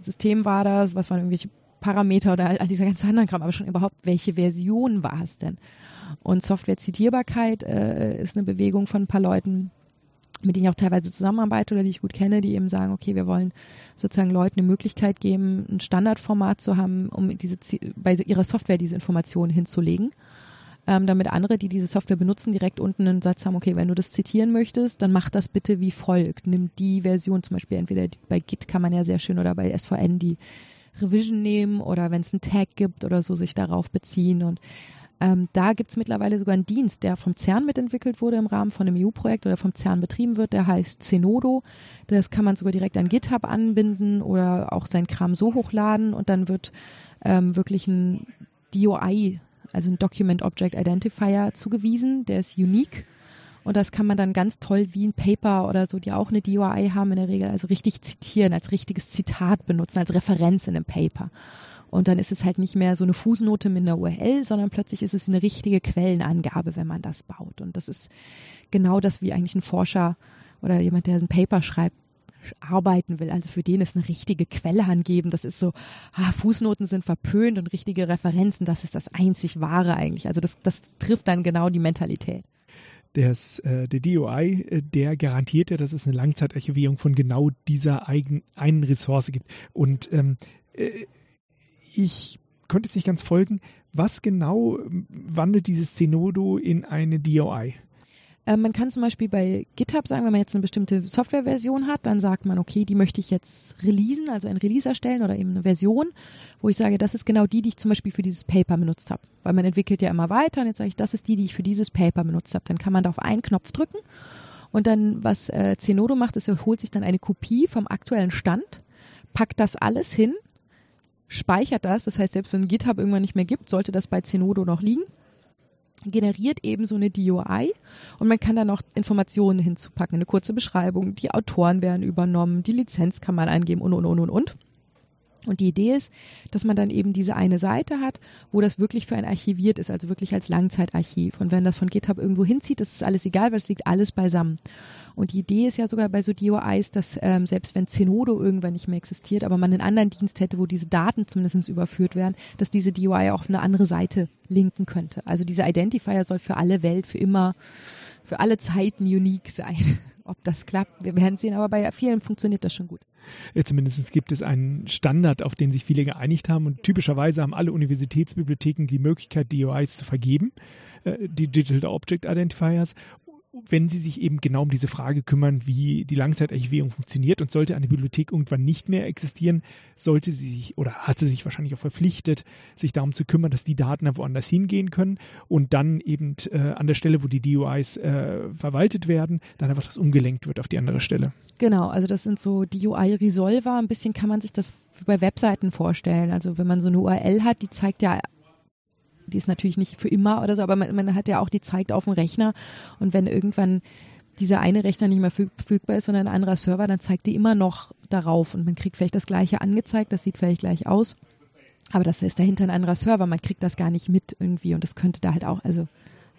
System war das, was waren irgendwelche Parameter oder all dieser ganze andere Kram, aber schon überhaupt, welche Version war es denn? Und Software-Zitierbarkeit äh, ist eine Bewegung von ein paar Leuten, mit denen ich auch teilweise zusammenarbeite oder die ich gut kenne, die eben sagen, okay, wir wollen sozusagen Leuten eine Möglichkeit geben, ein Standardformat zu haben, um diese bei ihrer Software diese Informationen hinzulegen ähm, damit andere, die diese Software benutzen, direkt unten einen Satz haben, okay, wenn du das zitieren möchtest, dann mach das bitte wie folgt. Nimm die Version, zum Beispiel entweder bei Git kann man ja sehr schön oder bei SVN die Revision nehmen oder wenn es einen Tag gibt oder so, sich darauf beziehen und ähm, da gibt's mittlerweile sogar einen Dienst, der vom CERN mitentwickelt wurde im Rahmen von einem EU-Projekt oder vom CERN betrieben wird, der heißt Zenodo. Das kann man sogar direkt an GitHub anbinden oder auch sein Kram so hochladen und dann wird ähm, wirklich ein DOI also ein Document Object Identifier zugewiesen, der ist unique. Und das kann man dann ganz toll wie ein Paper oder so, die auch eine DOI haben in der Regel, also richtig zitieren, als richtiges Zitat benutzen, als Referenz in einem Paper. Und dann ist es halt nicht mehr so eine Fußnote mit einer URL, sondern plötzlich ist es eine richtige Quellenangabe, wenn man das baut. Und das ist genau das, wie eigentlich ein Forscher oder jemand, der ein Paper schreibt, arbeiten will. Also für den ist eine richtige Quelle angeben. Das ist so, ah, Fußnoten sind verpönt und richtige Referenzen, das ist das einzig Wahre eigentlich. Also das, das trifft dann genau die Mentalität. Das, äh, der DOI, äh, der garantiert ja, dass es eine Langzeitarchivierung von genau dieser eigen, einen Ressource gibt. Und ähm, äh, ich konnte jetzt nicht ganz folgen, was genau wandelt dieses Zenodo in eine DOI? Ähm, man kann zum Beispiel bei GitHub sagen, wenn man jetzt eine bestimmte Softwareversion hat, dann sagt man, okay, die möchte ich jetzt releasen, also ein Release erstellen oder eben eine Version, wo ich sage, das ist genau die, die ich zum Beispiel für dieses Paper benutzt habe. Weil man entwickelt ja immer weiter und jetzt sage ich, das ist die, die ich für dieses Paper benutzt habe. Dann kann man da auf einen Knopf drücken und dann, was äh, Zenodo macht, ist, er holt sich dann eine Kopie vom aktuellen Stand, packt das alles hin, speichert das, das heißt, selbst wenn GitHub irgendwann nicht mehr gibt, sollte das bei Zenodo noch liegen generiert eben so eine DOI und man kann da noch Informationen hinzupacken, eine kurze Beschreibung, die Autoren werden übernommen, die Lizenz kann man eingeben und und und und und. Und die Idee ist, dass man dann eben diese eine Seite hat, wo das wirklich für ein archiviert ist, also wirklich als Langzeitarchiv. Und wenn das von GitHub irgendwo hinzieht, das ist alles egal, weil es liegt alles beisammen. Und die Idee ist ja sogar bei so DOIs, dass ähm, selbst wenn Zenodo irgendwann nicht mehr existiert, aber man einen anderen Dienst hätte, wo diese Daten zumindest überführt werden, dass diese DOI auch auf eine andere Seite linken könnte. Also dieser Identifier soll für alle Welt, für immer, für alle Zeiten unique sein. Ob das klappt, wir werden sehen, aber bei vielen funktioniert das schon gut. Ja, zumindest gibt es einen Standard, auf den sich viele geeinigt haben. Und typischerweise haben alle Universitätsbibliotheken die Möglichkeit, DOIs zu vergeben, äh, die Digital Object Identifiers wenn sie sich eben genau um diese Frage kümmern, wie die Langzeitarchivierung funktioniert und sollte eine Bibliothek irgendwann nicht mehr existieren, sollte sie sich oder hat sie sich wahrscheinlich auch verpflichtet, sich darum zu kümmern, dass die Daten woanders hingehen können und dann eben äh, an der Stelle, wo die DUIs äh, verwaltet werden, dann einfach das umgelenkt wird auf die andere Stelle. Genau, also das sind so DUI-Resolver, ein bisschen kann man sich das bei Webseiten vorstellen. Also wenn man so eine URL hat, die zeigt ja die ist natürlich nicht für immer oder so, aber man, man hat ja auch die zeigt auf dem Rechner und wenn irgendwann dieser eine Rechner nicht mehr verfügbar ist, sondern ein anderer Server, dann zeigt die immer noch darauf und man kriegt vielleicht das gleiche angezeigt, das sieht vielleicht gleich aus, aber das ist dahinter ein anderer Server, man kriegt das gar nicht mit irgendwie und das könnte da halt auch, also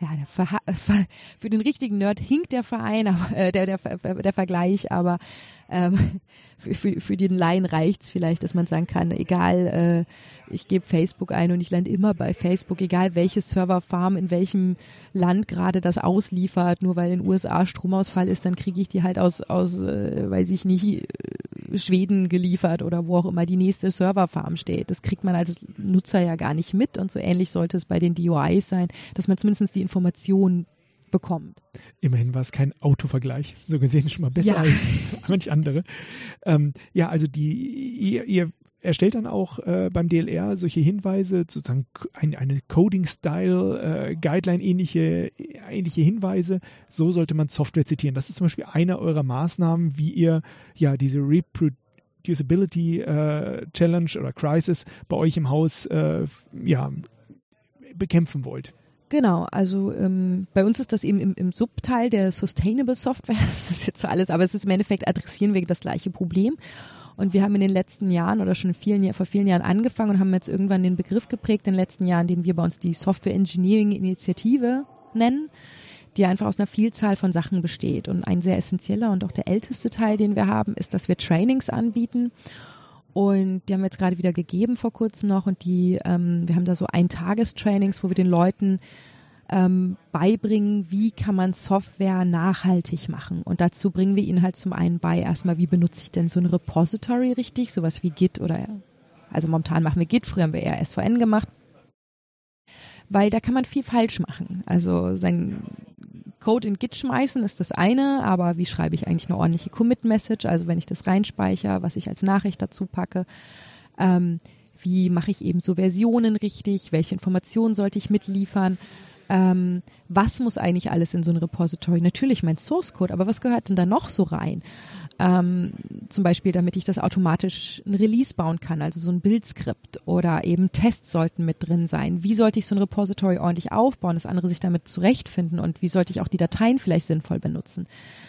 ja, für den richtigen Nerd hinkt der Verein, aber, äh, der, der, der Vergleich, aber ähm, für, für, für den Laien reicht's vielleicht, dass man sagen kann, egal, äh, ich gebe Facebook ein und ich lande immer bei Facebook, egal welche Serverfarm in welchem Land gerade das ausliefert, nur weil in den USA Stromausfall ist, dann kriege ich die halt aus, aus äh, weiß ich nicht, äh, Schweden geliefert oder wo auch immer die nächste Serverfarm steht. Das kriegt man als Nutzer ja gar nicht mit und so ähnlich sollte es bei den DUIs sein, dass man zumindest die Informationen bekommt. Immerhin war es kein Autovergleich, so gesehen schon mal besser ja. als manch andere. Ähm, ja, also die ihr, ihr erstellt dann auch äh, beim DLR solche Hinweise, sozusagen ein, eine Coding-Style, äh, ähnliche Hinweise. So sollte man Software zitieren. Das ist zum Beispiel eine eurer Maßnahmen, wie ihr ja diese Reproducibility äh, Challenge oder Crisis bei euch im Haus äh, ja, bekämpfen wollt. Genau, also ähm, bei uns ist das eben im, im Subteil der Sustainable Software. Das ist jetzt so alles, aber es ist im Endeffekt adressieren wir das gleiche Problem. Und wir haben in den letzten Jahren oder schon vielen, vor vielen Jahren angefangen und haben jetzt irgendwann den Begriff geprägt in den letzten Jahren, den wir bei uns die Software Engineering Initiative nennen, die einfach aus einer Vielzahl von Sachen besteht. Und ein sehr essentieller und auch der älteste Teil, den wir haben, ist, dass wir Trainings anbieten und die haben wir jetzt gerade wieder gegeben vor kurzem noch. Und die, ähm, wir haben da so Eintagestrainings, wo wir den Leuten ähm, beibringen, wie kann man Software nachhaltig machen. Und dazu bringen wir ihnen halt zum einen bei, erstmal, wie benutze ich denn so ein Repository richtig, sowas wie Git oder, also momentan machen wir Git, früher haben wir eher SVN gemacht. Weil da kann man viel falsch machen. Also sein Code in Git schmeißen ist das eine, aber wie schreibe ich eigentlich eine ordentliche Commit-Message? Also wenn ich das reinspeichere, was ich als Nachricht dazu packe. Ähm, wie mache ich eben so Versionen richtig? Welche Informationen sollte ich mitliefern? Ähm, was muss eigentlich alles in so ein Repository? Natürlich mein Source Code, aber was gehört denn da noch so rein? Ähm, zum Beispiel, damit ich das automatisch ein Release bauen kann, also so ein Bildskript oder eben Tests sollten mit drin sein. Wie sollte ich so ein Repository ordentlich aufbauen, dass andere sich damit zurechtfinden und wie sollte ich auch die Dateien vielleicht sinnvoll benutzen,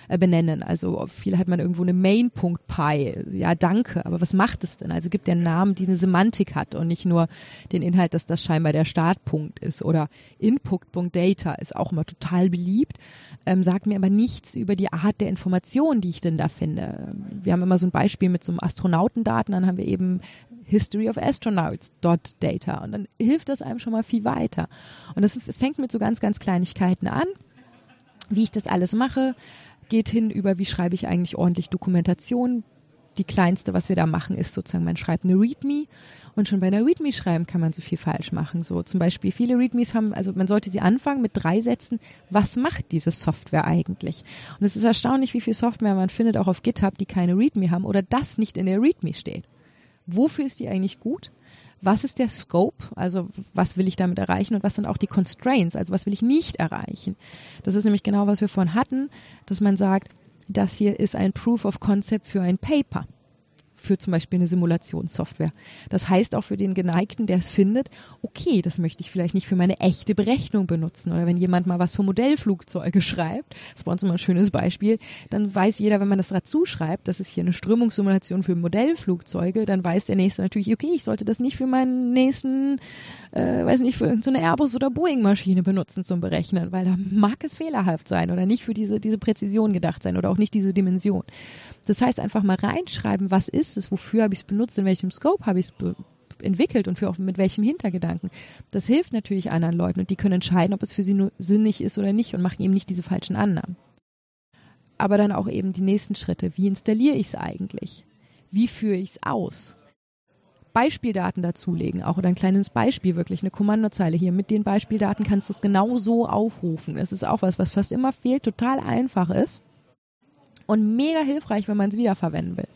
äh, benennen? Also viel hat man irgendwo eine Main.py, ja danke, aber was macht es denn? Also gibt der Namen, die eine Semantik hat und nicht nur den Inhalt, dass das scheinbar der Startpunkt ist oder Input.data ist auch immer total beliebt, ähm, sagt mir aber nichts über die Art der Informationen, die ich denn da finde. Wir haben immer so ein Beispiel mit so einem Astronautendaten, dann haben wir eben History of Astronauts dot Data und dann hilft das einem schon mal viel weiter. Und es fängt mit so ganz, ganz Kleinigkeiten an, wie ich das alles mache, geht hin über, wie schreibe ich eigentlich ordentlich Dokumentation, die kleinste, was wir da machen, ist sozusagen, man schreibt eine README und schon bei einer README schreiben kann man so viel falsch machen. So zum Beispiel viele READMEs haben, also man sollte sie anfangen mit drei Sätzen. Was macht diese Software eigentlich? Und es ist erstaunlich, wie viel Software man findet auch auf GitHub, die keine README haben oder das nicht in der README steht. Wofür ist die eigentlich gut? Was ist der Scope? Also was will ich damit erreichen und was sind auch die Constraints? Also was will ich nicht erreichen? Das ist nämlich genau, was wir vorhin hatten, dass man sagt, das hier ist ein Proof of Concept für ein Paper. Für zum Beispiel eine Simulationssoftware. Das heißt auch für den Geneigten, der es findet, okay, das möchte ich vielleicht nicht für meine echte Berechnung benutzen. Oder wenn jemand mal was für Modellflugzeuge schreibt, das war uns immer ein schönes Beispiel, dann weiß jeder, wenn man das dazu schreibt, das ist hier eine Strömungssimulation für Modellflugzeuge, dann weiß der Nächste natürlich, okay, ich sollte das nicht für meinen nächsten, äh, weiß nicht, für irgendeine Airbus- oder Boeing-Maschine benutzen zum Berechnen, weil da mag es fehlerhaft sein oder nicht für diese, diese Präzision gedacht sein oder auch nicht diese Dimension. Das heißt, einfach mal reinschreiben, was ist es, wofür habe ich es benutzt, in welchem Scope habe ich es entwickelt und für auch mit welchem Hintergedanken. Das hilft natürlich anderen Leuten und die können entscheiden, ob es für sie nur sinnig ist oder nicht und machen eben nicht diese falschen Annahmen. Aber dann auch eben die nächsten Schritte. Wie installiere ich es eigentlich? Wie führe ich es aus? Beispieldaten dazulegen, auch oder ein kleines Beispiel, wirklich eine Kommandozeile hier. Mit den Beispieldaten kannst du es genau so aufrufen. Das ist auch was, was fast immer fehlt, total einfach ist und mega hilfreich, wenn man es wiederverwenden will.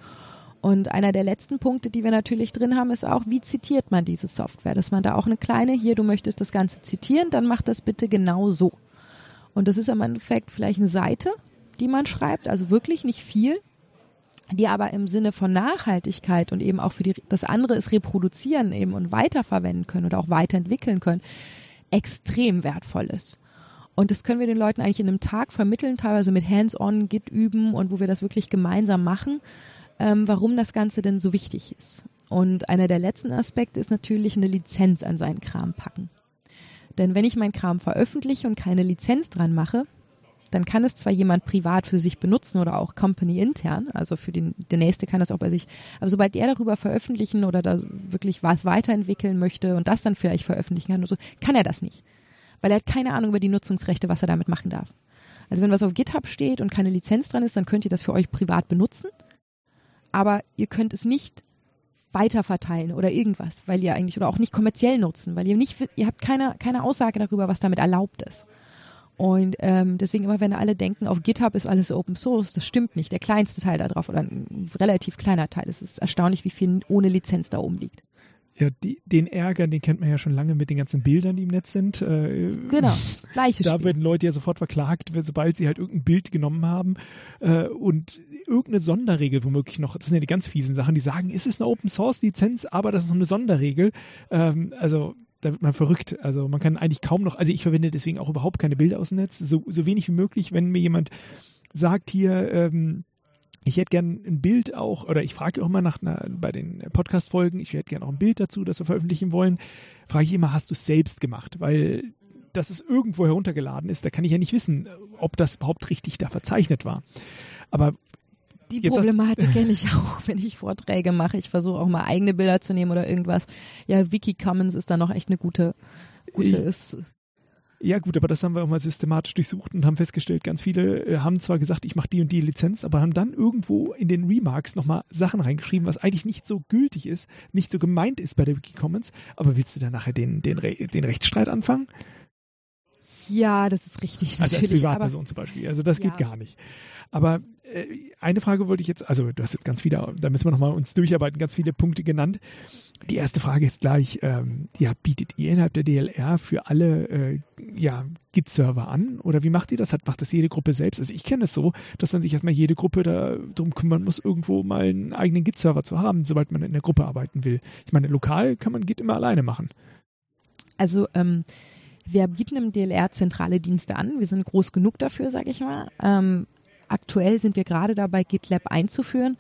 Und einer der letzten Punkte, die wir natürlich drin haben, ist auch, wie zitiert man diese Software? Dass man da auch eine kleine, hier, du möchtest das Ganze zitieren, dann mach das bitte genau so. Und das ist im Endeffekt vielleicht eine Seite, die man schreibt, also wirklich nicht viel, die aber im Sinne von Nachhaltigkeit und eben auch für die, das andere ist reproduzieren eben und weiterverwenden können oder auch weiterentwickeln können, extrem wertvoll ist. Und das können wir den Leuten eigentlich in einem Tag vermitteln, teilweise mit Hands-on, Git üben und wo wir das wirklich gemeinsam machen ähm, warum das Ganze denn so wichtig ist. Und einer der letzten Aspekte ist natürlich eine Lizenz an seinen Kram packen. Denn wenn ich meinen Kram veröffentliche und keine Lizenz dran mache, dann kann es zwar jemand privat für sich benutzen oder auch Company intern, also für den, der nächste kann das auch bei sich, aber sobald er darüber veröffentlichen oder da wirklich was weiterentwickeln möchte und das dann vielleicht veröffentlichen kann oder so, kann er das nicht. Weil er hat keine Ahnung über die Nutzungsrechte, was er damit machen darf. Also wenn was auf GitHub steht und keine Lizenz dran ist, dann könnt ihr das für euch privat benutzen aber ihr könnt es nicht weiterverteilen oder irgendwas, weil ihr eigentlich oder auch nicht kommerziell nutzen, weil ihr nicht, ihr habt keine, keine Aussage darüber, was damit erlaubt ist. Und ähm, deswegen immer, wenn alle denken, auf GitHub ist alles Open Source, das stimmt nicht. Der kleinste Teil da drauf oder ein relativ kleiner Teil. Es ist erstaunlich, wie viel ohne Lizenz da oben liegt. Ja, die, den Ärger, den kennt man ja schon lange mit den ganzen Bildern, die im Netz sind. Äh, genau, gleiches Da Spiel. werden Leute ja sofort verklagt, sobald sie halt irgendein Bild genommen haben äh, und irgendeine Sonderregel womöglich noch, das sind ja die ganz fiesen Sachen, die sagen, es ist eine Open-Source-Lizenz, aber das ist noch eine Sonderregel. Ähm, also da wird man verrückt. Also man kann eigentlich kaum noch, also ich verwende deswegen auch überhaupt keine Bilder aus dem Netz, so, so wenig wie möglich, wenn mir jemand sagt hier, ähm, ich hätte gern ein Bild auch, oder ich frage auch immer nach einer, bei den Podcast-Folgen, ich hätte gern auch ein Bild dazu, das wir veröffentlichen wollen, frage ich immer, hast du es selbst gemacht? Weil dass es irgendwo heruntergeladen ist, da kann ich ja nicht wissen, ob das überhaupt richtig da verzeichnet war. Aber die Problematik kenne ich auch, wenn ich Vorträge mache. Ich versuche auch mal eigene Bilder zu nehmen oder irgendwas. Ja, Wiki Commons ist da noch echt eine gute, gute ich, ist. Ja gut, aber das haben wir auch mal systematisch durchsucht und haben festgestellt, ganz viele äh, haben zwar gesagt, ich mache die und die Lizenz, aber haben dann irgendwo in den Remarks nochmal Sachen reingeschrieben, was eigentlich nicht so gültig ist, nicht so gemeint ist bei der Wikicommons. Aber willst du dann nachher den, den, den Rechtsstreit anfangen? Ja, das ist richtig. Also als Privatperson zum Beispiel. Also das ja. geht gar nicht. Aber äh, eine Frage wollte ich jetzt, also du hast jetzt ganz viele, da müssen wir nochmal uns durcharbeiten, ganz viele Punkte genannt. Die erste Frage ist gleich, ähm, ja, bietet ihr innerhalb der DLR für alle äh, ja, Git-Server an? Oder wie macht ihr das? Hat, macht das jede Gruppe selbst? Also ich kenne es so, dass dann sich erstmal jede Gruppe darum kümmern muss, irgendwo mal einen eigenen Git-Server zu haben, sobald man in der Gruppe arbeiten will. Ich meine, lokal kann man Git immer alleine machen. Also ähm, wir bieten im DLR zentrale Dienste an. Wir sind groß genug dafür, sage ich mal. Ähm, aktuell sind wir gerade dabei, GitLab einzuführen.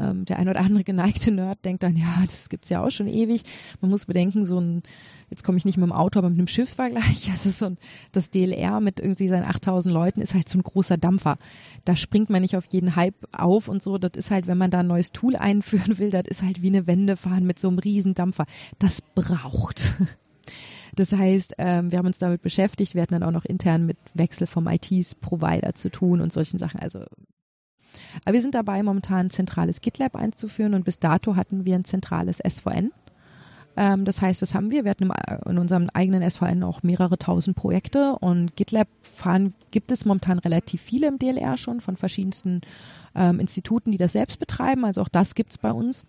Ähm, der ein oder andere geneigte Nerd denkt dann, ja, das gibt's ja auch schon ewig. Man muss bedenken, so ein, jetzt komme ich nicht mit dem Auto, aber mit einem Schiffsvergleich, also so ein, das DLR mit irgendwie seinen 8000 Leuten ist halt so ein großer Dampfer. Da springt man nicht auf jeden Hype auf und so. Das ist halt, wenn man da ein neues Tool einführen will, das ist halt wie eine Wende fahren mit so einem riesen Dampfer. Das braucht. Das heißt, ähm, wir haben uns damit beschäftigt. Wir hatten dann auch noch intern mit Wechsel vom IT-Provider zu tun und solchen Sachen. Also aber wir sind dabei, momentan ein zentrales GitLab einzuführen und bis dato hatten wir ein zentrales SVN. Ähm, das heißt, das haben wir. Wir hatten in unserem eigenen SVN auch mehrere tausend Projekte und GitLab fahren, gibt es momentan relativ viele im DLR schon von verschiedensten ähm, Instituten, die das selbst betreiben. Also auch das gibt's bei uns.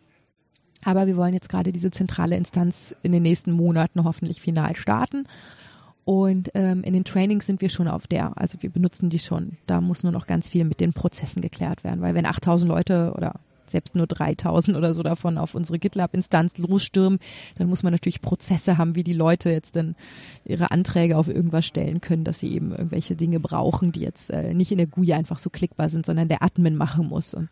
Aber wir wollen jetzt gerade diese zentrale Instanz in den nächsten Monaten hoffentlich final starten. Und ähm, in den Trainings sind wir schon auf der, also wir benutzen die schon. Da muss nur noch ganz viel mit den Prozessen geklärt werden, weil wenn 8000 Leute oder selbst nur 3000 oder so davon auf unsere GitLab-Instanz losstürmen, dann muss man natürlich Prozesse haben, wie die Leute jetzt dann ihre Anträge auf irgendwas stellen können, dass sie eben irgendwelche Dinge brauchen, die jetzt äh, nicht in der GUI einfach so klickbar sind, sondern der Admin machen muss. Und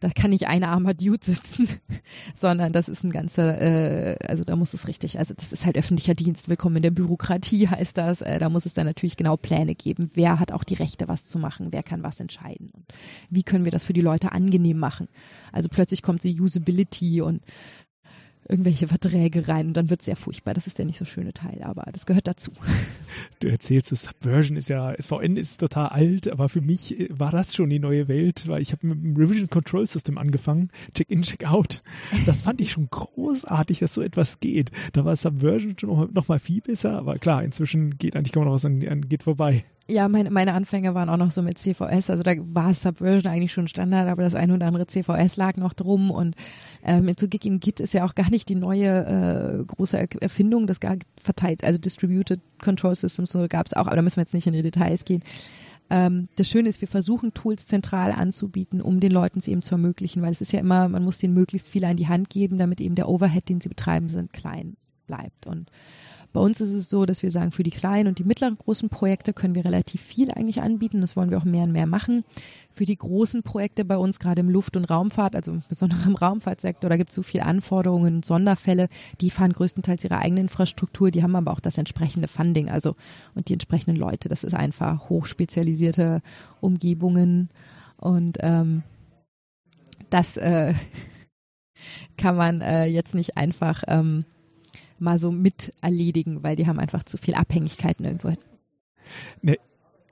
da kann nicht ein armer Dude sitzen, sondern das ist ein ganzer, äh, also da muss es richtig, also das ist halt öffentlicher Dienst, willkommen in der Bürokratie heißt das, äh, da muss es dann natürlich genau Pläne geben, wer hat auch die Rechte, was zu machen, wer kann was entscheiden? Und wie können wir das für die Leute angenehm machen. Also plötzlich kommt so Usability und irgendwelche Verträge rein und dann wird es sehr furchtbar. Das ist der nicht so schöne Teil, aber das gehört dazu. Du erzählst, so Subversion ist ja, SVN ist total alt, aber für mich äh, war das schon die neue Welt, weil ich habe mit dem Revision Control System angefangen, Check-in, Check-out. Das fand ich schon großartig, dass so etwas geht. Da war Subversion schon noch mal viel besser, aber klar, inzwischen geht eigentlich kaum noch was an, an geht vorbei. Ja, meine, meine Anfänge waren auch noch so mit CVS, also da war Subversion eigentlich schon Standard, aber das eine oder andere CVS lag noch drum. Und äh, mit so Gig in Git ist ja auch gar nicht die neue äh, große Erfindung, das gar verteilt, also Distributed Control Systems so gab es auch, aber da müssen wir jetzt nicht in die Details gehen. Ähm, das Schöne ist, wir versuchen Tools zentral anzubieten, um den Leuten es eben zu ermöglichen, weil es ist ja immer, man muss denen möglichst viel an die Hand geben, damit eben der Overhead, den sie betreiben, sind klein bleibt. Und bei uns ist es so, dass wir sagen, für die kleinen und die mittleren großen Projekte können wir relativ viel eigentlich anbieten. Das wollen wir auch mehr und mehr machen. Für die großen Projekte bei uns, gerade im Luft- und Raumfahrt, also besonders im Raumfahrtsektor, da gibt es so viele Anforderungen und Sonderfälle. Die fahren größtenteils ihre eigene Infrastruktur, die haben aber auch das entsprechende Funding, also und die entsprechenden Leute. Das ist einfach hochspezialisierte Umgebungen und ähm, das äh, kann man äh, jetzt nicht einfach ähm, mal so mit erledigen, weil die haben einfach zu viel Abhängigkeiten irgendwo. Ne,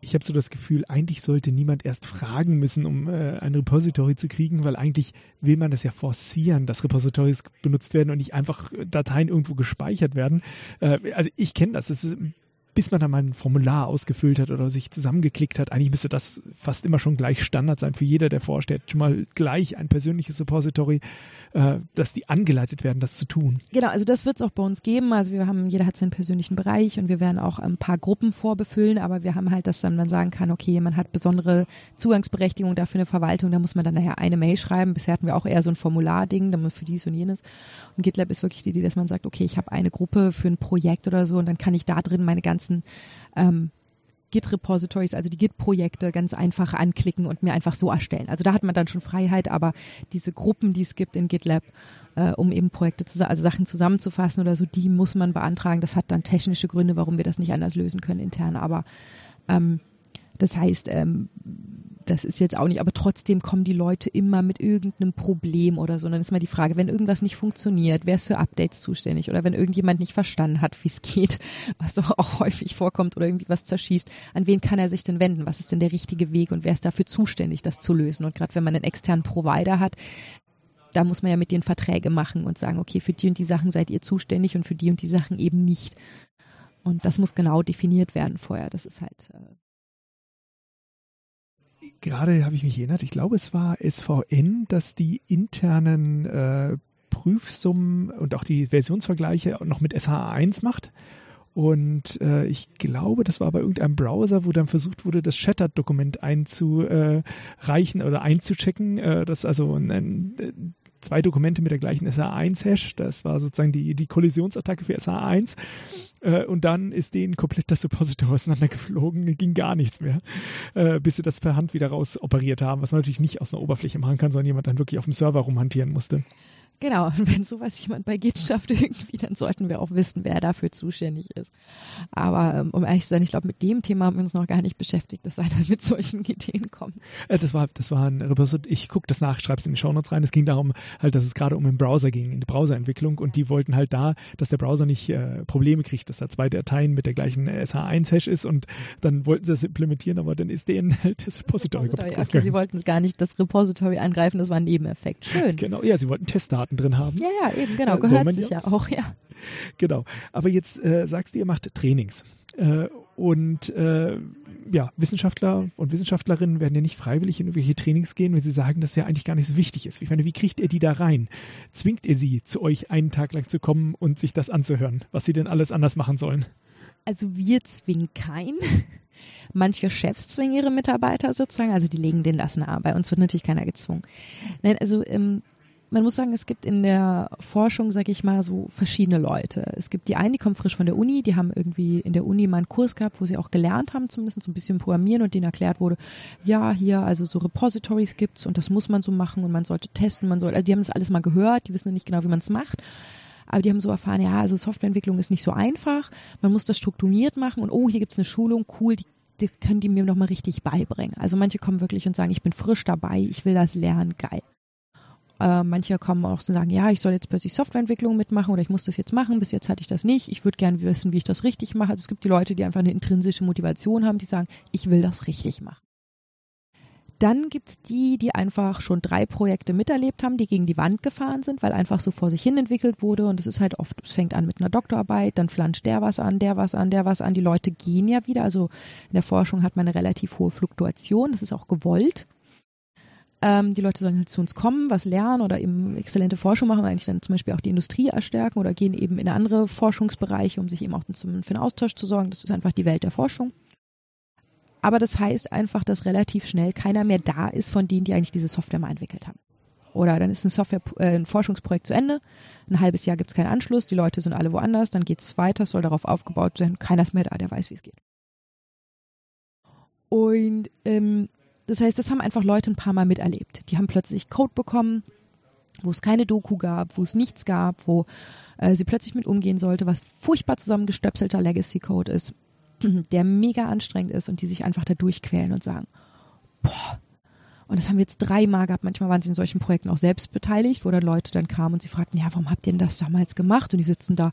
ich habe so das Gefühl, eigentlich sollte niemand erst fragen müssen, um äh, ein Repository zu kriegen, weil eigentlich will man das ja forcieren, dass Repositories benutzt werden und nicht einfach Dateien irgendwo gespeichert werden. Äh, also ich kenne das. Das ist bis man dann mal ein Formular ausgefüllt hat oder sich zusammengeklickt hat. Eigentlich müsste das fast immer schon gleich Standard sein für jeder, der vorsteht. Schon mal gleich ein persönliches Repository, äh, dass die angeleitet werden, das zu tun. Genau, also das wird es auch bei uns geben. Also wir haben, jeder hat seinen persönlichen Bereich und wir werden auch ein paar Gruppen vorbefüllen, aber wir haben halt, dass man sagen kann, okay, man hat besondere Zugangsberechtigung dafür eine Verwaltung, da muss man dann nachher eine Mail schreiben. Bisher hatten wir auch eher so ein Formularding, dann für dies und jenes. Und GitLab ist wirklich die Idee, dass man sagt, okay, ich habe eine Gruppe für ein Projekt oder so und dann kann ich da drin meine ganzen ganzen ähm, Git-Repositories, also die Git-Projekte ganz einfach anklicken und mir einfach so erstellen. Also da hat man dann schon Freiheit, aber diese Gruppen, die es gibt in GitLab, äh, um eben Projekte, zu, also Sachen zusammenzufassen oder so, die muss man beantragen. Das hat dann technische Gründe, warum wir das nicht anders lösen können intern. Aber ähm, das heißt, ähm, das ist jetzt auch nicht, aber trotzdem kommen die Leute immer mit irgendeinem Problem oder so. Und dann ist mal die Frage, wenn irgendwas nicht funktioniert, wer ist für Updates zuständig oder wenn irgendjemand nicht verstanden hat, wie es geht, was doch auch häufig vorkommt oder irgendwie was zerschießt, an wen kann er sich denn wenden? Was ist denn der richtige Weg und wer ist dafür zuständig, das zu lösen? Und gerade wenn man einen externen Provider hat, da muss man ja mit den Verträge machen und sagen, okay, für die und die Sachen seid ihr zuständig und für die und die Sachen eben nicht. Und das muss genau definiert werden vorher. Das ist halt äh, gerade habe ich mich erinnert, ich glaube, es war SVN, dass die internen äh, Prüfsummen und auch die Versionsvergleiche noch mit SH1 macht. Und äh, ich glaube, das war bei irgendeinem Browser, wo dann versucht wurde, das Shattered-Dokument einzureichen oder einzuchecken. Äh, das also ein, ein, zwei Dokumente mit der gleichen SH1-Hash. Das war sozusagen die, die Kollisionsattacke für SH1. Äh, und dann ist denen komplett das Suppositor auseinandergeflogen, ging gar nichts mehr, äh, bis sie das per Hand wieder raus operiert haben, was man natürlich nicht aus einer Oberfläche machen kann, sondern jemand dann wirklich auf dem Server rumhantieren musste. Genau, und wenn sowas jemand bei Git schafft irgendwie, dann sollten wir auch wissen, wer dafür zuständig ist. Aber ähm, um ehrlich zu sein, ich glaube, mit dem Thema haben wir uns noch gar nicht beschäftigt, dass einer mit solchen Ideen kommt. Äh, das war, das war ein Repository, ich gucke das nach, schreibe es in die Shownotes rein. Es ging darum, halt, dass es gerade um den Browser ging, in die Browserentwicklung und die wollten halt da, dass der Browser nicht äh, Probleme kriegt, dass da zwei Dateien mit der gleichen SH1-Hash ist und dann wollten sie das implementieren, aber dann ist denen halt das Repository, Repository kaputt. Okay, sie wollten gar nicht das Repository angreifen, das war ein Nebeneffekt. Schön. Genau, ja, sie wollten Testdaten Daten drin haben. Ja, ja, eben, genau, gehört sich ja auch, ja. Genau. Aber jetzt äh, sagst du, ihr macht Trainings. Äh, und äh, ja, Wissenschaftler und Wissenschaftlerinnen werden ja nicht freiwillig in irgendwelche Trainings gehen, wenn sie sagen, dass ja eigentlich gar nicht so wichtig ist. Ich meine, wie kriegt ihr die da rein? Zwingt ihr sie, zu euch einen Tag lang zu kommen und sich das anzuhören, was sie denn alles anders machen sollen? Also wir zwingen keinen. Manche Chefs zwingen ihre Mitarbeiter sozusagen, also die legen den Lass nahe. Bei uns wird natürlich keiner gezwungen. Nein, also ähm, man muss sagen, es gibt in der Forschung, sag ich mal, so verschiedene Leute. Es gibt die einen, die kommen frisch von der Uni, die haben irgendwie in der Uni mal einen Kurs gehabt, wo sie auch gelernt haben, zumindest so ein bisschen programmieren und denen erklärt wurde, ja, hier, also so Repositories gibt's und das muss man so machen und man sollte testen, man soll, also die haben das alles mal gehört, die wissen nicht genau, wie man es macht. Aber die haben so erfahren, ja, also Softwareentwicklung ist nicht so einfach, man muss das strukturiert machen und oh, hier gibt's eine Schulung, cool, die das können die mir nochmal richtig beibringen. Also manche kommen wirklich und sagen, ich bin frisch dabei, ich will das lernen, geil. Äh, manche kommen auch und sagen, ja, ich soll jetzt plötzlich Softwareentwicklung mitmachen oder ich muss das jetzt machen, bis jetzt hatte ich das nicht, ich würde gerne wissen, wie ich das richtig mache. Also es gibt die Leute, die einfach eine intrinsische Motivation haben, die sagen, ich will das richtig machen. Dann gibt's die, die einfach schon drei Projekte miterlebt haben, die gegen die Wand gefahren sind, weil einfach so vor sich hin entwickelt wurde. Und es ist halt oft, es fängt an mit einer Doktorarbeit, dann flanscht der was an, der was an, der was an. Die Leute gehen ja wieder. Also in der Forschung hat man eine relativ hohe Fluktuation. Das ist auch gewollt. Ähm, die Leute sollen halt zu uns kommen, was lernen oder eben exzellente Forschung machen, eigentlich dann zum Beispiel auch die Industrie erstärken oder gehen eben in andere Forschungsbereiche, um sich eben auch zum, für einen Austausch zu sorgen. Das ist einfach die Welt der Forschung. Aber das heißt einfach, dass relativ schnell keiner mehr da ist von denen, die eigentlich diese Software mal entwickelt haben. Oder dann ist ein Software, äh, ein Forschungsprojekt zu Ende, ein halbes Jahr gibt es keinen Anschluss, die Leute sind alle woanders, dann geht es weiter, soll darauf aufgebaut sein, keiner ist mehr da, der weiß, wie es geht. Und ähm, das heißt, das haben einfach Leute ein paar Mal miterlebt. Die haben plötzlich Code bekommen, wo es keine Doku gab, wo es nichts gab, wo äh, sie plötzlich mit umgehen sollte, was furchtbar zusammengestöpselter Legacy-Code ist, der mega anstrengend ist und die sich einfach da durchquälen und sagen, boah, und das haben wir jetzt dreimal gehabt. Manchmal waren sie in solchen Projekten auch selbst beteiligt, wo dann Leute dann kamen und sie fragten, ja, warum habt ihr denn das damals gemacht? Und die sitzen da,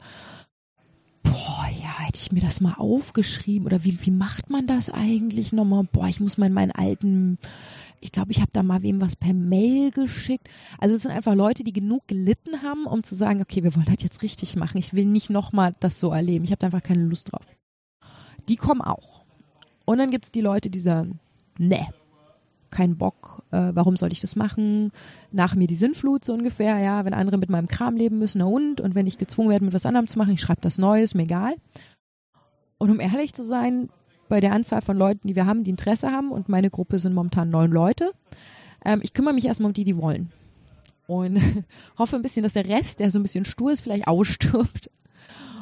boah, ja, hätte ich mir das mal aufgeschrieben oder wie, wie macht man das eigentlich nochmal? Boah, ich muss mal in meinen alten, ich glaube, ich habe da mal wem was per Mail geschickt. Also es sind einfach Leute, die genug gelitten haben, um zu sagen, okay, wir wollen das jetzt richtig machen. Ich will nicht nochmal das so erleben. Ich habe da einfach keine Lust drauf. Die kommen auch. Und dann gibt es die Leute, die sagen, ne, kein Bock, äh, warum soll ich das machen? Nach mir die Sinnflut so ungefähr, ja, wenn andere mit meinem Kram leben müssen, na und? Und wenn ich gezwungen werde, mit was anderem zu machen, ich schreibe das Neues, mir egal. Und um ehrlich zu sein, bei der Anzahl von Leuten, die wir haben, die Interesse haben, und meine Gruppe sind momentan neun Leute, ähm, ich kümmere mich erstmal um die, die wollen. Und hoffe ein bisschen, dass der Rest, der so ein bisschen stur ist, vielleicht ausstirbt.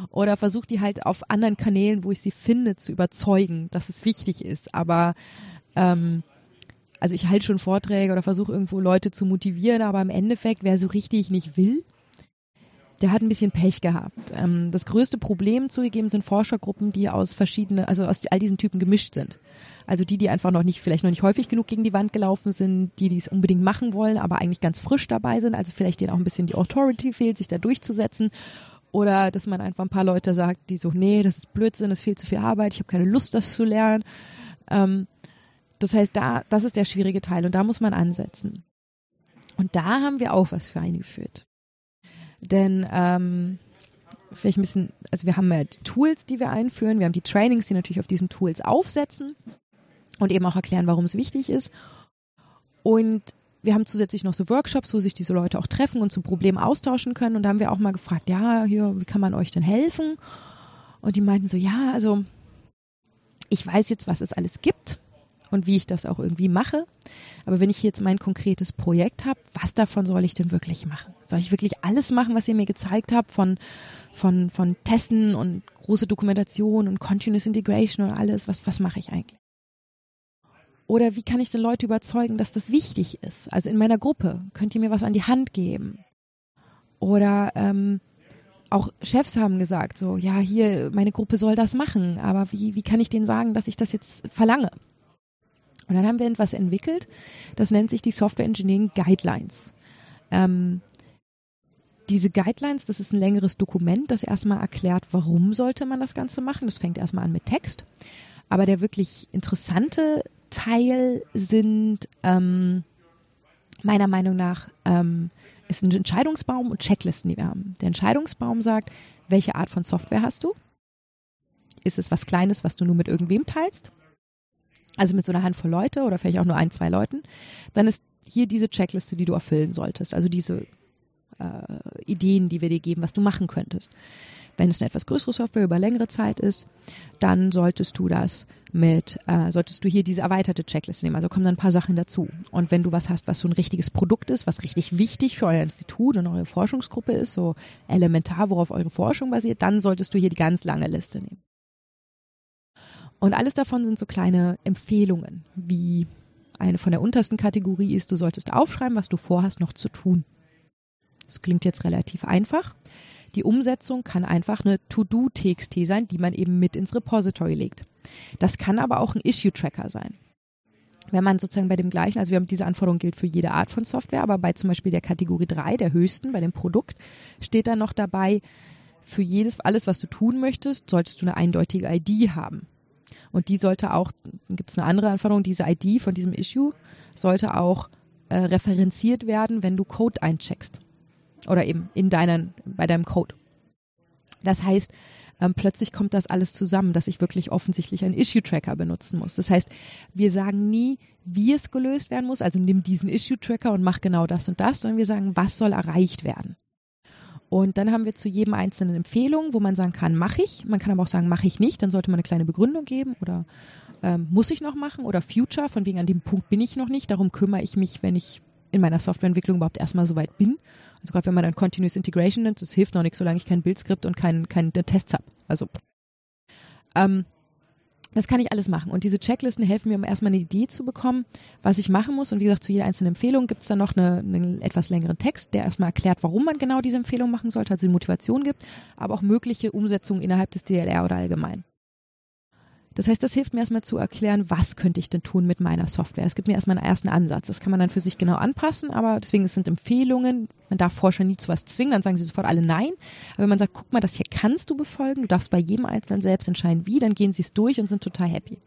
Oder versuche die halt auf anderen Kanälen, wo ich sie finde, zu überzeugen, dass es wichtig ist. Aber ähm, also ich halte schon Vorträge oder versuche irgendwo Leute zu motivieren, aber im Endeffekt, wer so richtig nicht will, der hat ein bisschen Pech gehabt. Ähm, das größte Problem zugegeben sind Forschergruppen, die aus verschiedenen, also aus all diesen Typen gemischt sind. Also die, die einfach noch nicht, vielleicht noch nicht häufig genug gegen die Wand gelaufen sind, die, die es unbedingt machen wollen, aber eigentlich ganz frisch dabei sind, also vielleicht denen auch ein bisschen die Authority fehlt, sich da durchzusetzen. Oder dass man einfach ein paar Leute sagt, die so, nee, das ist Blödsinn, das ist viel zu viel Arbeit, ich habe keine Lust, das zu lernen. Ähm, das heißt, da, das ist der schwierige Teil und da muss man ansetzen. Und da haben wir auch was für eingeführt. Denn ähm, vielleicht ein bisschen, also wir haben ja die Tools, die wir einführen, wir haben die Trainings, die natürlich auf diesen Tools aufsetzen und eben auch erklären, warum es wichtig ist. Und wir haben zusätzlich noch so Workshops, wo sich diese Leute auch treffen und zu Problemen austauschen können. Und da haben wir auch mal gefragt, ja, hier, wie kann man euch denn helfen? Und die meinten so, ja, also ich weiß jetzt, was es alles gibt und wie ich das auch irgendwie mache. Aber wenn ich jetzt mein konkretes Projekt habe, was davon soll ich denn wirklich machen? Soll ich wirklich alles machen, was ihr mir gezeigt habt, von, von, von Testen und große Dokumentation und Continuous Integration und alles? Was, was mache ich eigentlich? Oder wie kann ich denn Leute überzeugen, dass das wichtig ist? Also in meiner Gruppe könnt ihr mir was an die Hand geben? Oder ähm, auch Chefs haben gesagt, so, ja, hier, meine Gruppe soll das machen, aber wie, wie kann ich denen sagen, dass ich das jetzt verlange? Und dann haben wir etwas entwickelt, das nennt sich die Software Engineering Guidelines. Ähm, diese Guidelines, das ist ein längeres Dokument, das erstmal erklärt, warum sollte man das Ganze machen. Das fängt erstmal an mit Text. Aber der wirklich interessante Teil sind ähm, meiner Meinung nach ähm, ist ein Entscheidungsbaum und Checklisten, die wir haben. Der Entscheidungsbaum sagt, welche Art von Software hast du? Ist es was Kleines, was du nur mit irgendwem teilst? Also mit so einer Handvoll Leute oder vielleicht auch nur ein, zwei Leuten, dann ist hier diese Checkliste, die du erfüllen solltest. Also diese äh, Ideen, die wir dir geben, was du machen könntest. Wenn es eine etwas größere Software über längere Zeit ist, dann solltest du das mit, äh, solltest du hier diese erweiterte Checkliste nehmen. Also kommen dann ein paar Sachen dazu. Und wenn du was hast, was so ein richtiges Produkt ist, was richtig wichtig für euer Institut und eure Forschungsgruppe ist, so elementar, worauf eure Forschung basiert, dann solltest du hier die ganz lange Liste nehmen. Und alles davon sind so kleine Empfehlungen, wie eine von der untersten Kategorie ist, du solltest aufschreiben, was du vorhast noch zu tun. Das klingt jetzt relativ einfach. Die Umsetzung kann einfach eine To-Do-TXT sein, die man eben mit ins Repository legt. Das kann aber auch ein Issue-Tracker sein. Wenn man sozusagen bei dem gleichen, also wir haben diese Anforderung gilt für jede Art von Software, aber bei zum Beispiel der Kategorie 3, der höchsten, bei dem Produkt, steht dann noch dabei, für jedes, alles, was du tun möchtest, solltest du eine eindeutige ID haben. Und die sollte auch, gibt es eine andere Anforderung, diese ID von diesem Issue sollte auch äh, referenziert werden, wenn du Code eincheckst. Oder eben in deinen, bei deinem Code. Das heißt, ähm, plötzlich kommt das alles zusammen, dass ich wirklich offensichtlich einen Issue-Tracker benutzen muss. Das heißt, wir sagen nie, wie es gelöst werden muss, also nimm diesen Issue-Tracker und mach genau das und das, sondern wir sagen, was soll erreicht werden. Und dann haben wir zu jedem einzelnen Empfehlungen, wo man sagen kann, mache ich. Man kann aber auch sagen, mache ich nicht. Dann sollte man eine kleine Begründung geben oder ähm, muss ich noch machen oder Future, von wegen an dem Punkt bin ich noch nicht. Darum kümmere ich mich, wenn ich in meiner Softwareentwicklung überhaupt erstmal so weit bin. Also gerade wenn man dann Continuous Integration nennt, das hilft noch nicht, solange ich kein Bildskript und kein, keine Tests habe. Also ähm, das kann ich alles machen. Und diese Checklisten helfen mir, um erstmal eine Idee zu bekommen, was ich machen muss. Und wie gesagt, zu jeder einzelnen Empfehlung gibt es dann noch eine, einen etwas längeren Text, der erstmal erklärt, warum man genau diese Empfehlung machen sollte, also die Motivation gibt, aber auch mögliche Umsetzungen innerhalb des DLR oder allgemein. Das heißt, das hilft mir erstmal zu erklären, was könnte ich denn tun mit meiner Software. Es gibt mir erstmal einen ersten Ansatz. Das kann man dann für sich genau anpassen, aber deswegen es sind Empfehlungen. Man darf Forscher nie zu was zwingen, dann sagen sie sofort alle nein. Aber wenn man sagt, guck mal, das hier kannst du befolgen, du darfst bei jedem Einzelnen selbst entscheiden, wie, dann gehen sie es durch und sind total happy.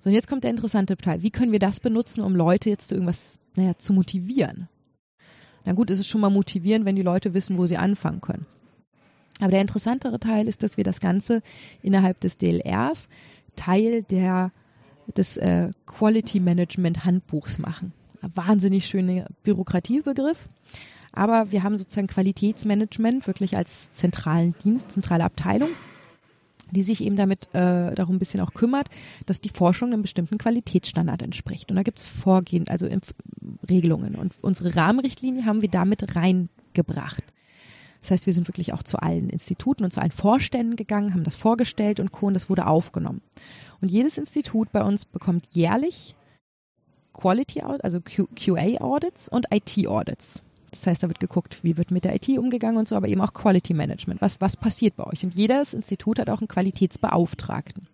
So, und jetzt kommt der interessante Teil. Wie können wir das benutzen, um Leute jetzt zu irgendwas, naja, zu motivieren? Na gut, ist es schon mal motivierend, wenn die Leute wissen, wo sie anfangen können. Aber der interessantere Teil ist, dass wir das Ganze innerhalb des DLRs Teil der, des äh, Quality Management Handbuchs machen. Ein wahnsinnig schöner Bürokratiebegriff. Aber wir haben sozusagen Qualitätsmanagement wirklich als zentralen Dienst, zentrale Abteilung, die sich eben damit äh, darum ein bisschen auch kümmert, dass die Forschung einem bestimmten Qualitätsstandard entspricht. Und da gibt es Vorgehen, also Regelungen. Und unsere Rahmenrichtlinie haben wir damit reingebracht. Das heißt, wir sind wirklich auch zu allen Instituten und zu allen Vorständen gegangen, haben das vorgestellt und Co. und das wurde aufgenommen. Und jedes Institut bei uns bekommt jährlich Quality Audits, also QA Audits und IT Audits. Das heißt, da wird geguckt, wie wird mit der IT umgegangen und so, aber eben auch Quality Management. Was, was passiert bei euch? Und jedes Institut hat auch einen Qualitätsbeauftragten.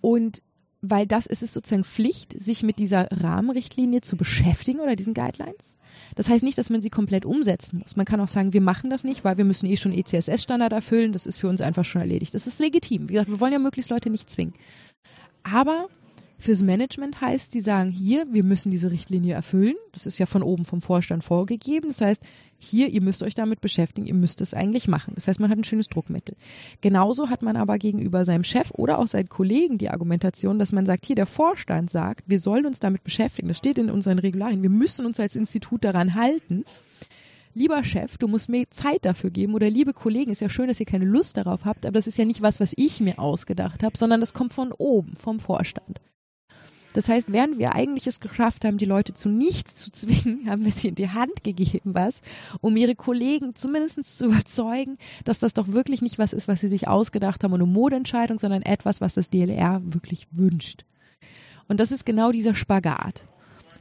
Und weil das ist es sozusagen Pflicht, sich mit dieser Rahmenrichtlinie zu beschäftigen oder diesen Guidelines. Das heißt nicht, dass man sie komplett umsetzen muss. Man kann auch sagen, wir machen das nicht, weil wir müssen eh schon ECSS-Standard erfüllen. Das ist für uns einfach schon erledigt. Das ist legitim. Wie gesagt, wir wollen ja möglichst Leute nicht zwingen. Aber fürs Management heißt, die sagen, hier, wir müssen diese Richtlinie erfüllen. Das ist ja von oben vom Vorstand vorgegeben. Das heißt, hier, ihr müsst euch damit beschäftigen, ihr müsst es eigentlich machen. Das heißt, man hat ein schönes Druckmittel. Genauso hat man aber gegenüber seinem Chef oder auch seinen Kollegen die Argumentation, dass man sagt, hier, der Vorstand sagt, wir sollen uns damit beschäftigen. Das steht in unseren Regularien. Wir müssen uns als Institut daran halten lieber Chef, du musst mir Zeit dafür geben oder liebe Kollegen, ist ja schön, dass ihr keine Lust darauf habt, aber das ist ja nicht was, was ich mir ausgedacht habe, sondern das kommt von oben, vom Vorstand. Das heißt, während wir eigentlich es geschafft haben, die Leute zu nichts zu zwingen, haben wir sie in die Hand gegeben, was, um ihre Kollegen zumindest zu überzeugen, dass das doch wirklich nicht was ist, was sie sich ausgedacht haben und eine Modeentscheidung, sondern etwas, was das DLR wirklich wünscht. Und das ist genau dieser Spagat.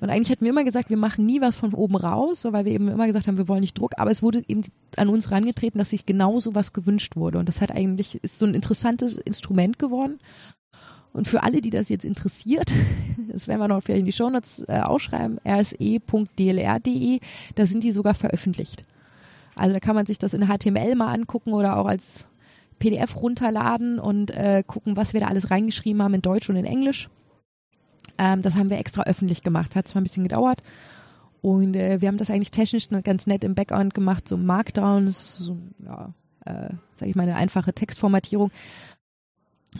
Und eigentlich hatten wir immer gesagt, wir machen nie was von oben raus, so weil wir eben immer gesagt haben, wir wollen nicht Druck, aber es wurde eben an uns rangetreten, dass sich genau so was gewünscht wurde. Und das hat eigentlich, ist so ein interessantes Instrument geworden. Und für alle, die das jetzt interessiert, das werden wir noch vielleicht in die Shownotes äh, ausschreiben, rse.dlr.de, da sind die sogar veröffentlicht. Also da kann man sich das in HTML mal angucken oder auch als PDF runterladen und äh, gucken, was wir da alles reingeschrieben haben in Deutsch und in Englisch. Ähm, das haben wir extra öffentlich gemacht. Hat zwar ein bisschen gedauert. Und äh, wir haben das eigentlich technisch ganz nett im Background gemacht, so Markdown, so, ja, äh, sag ich mal, eine einfache Textformatierung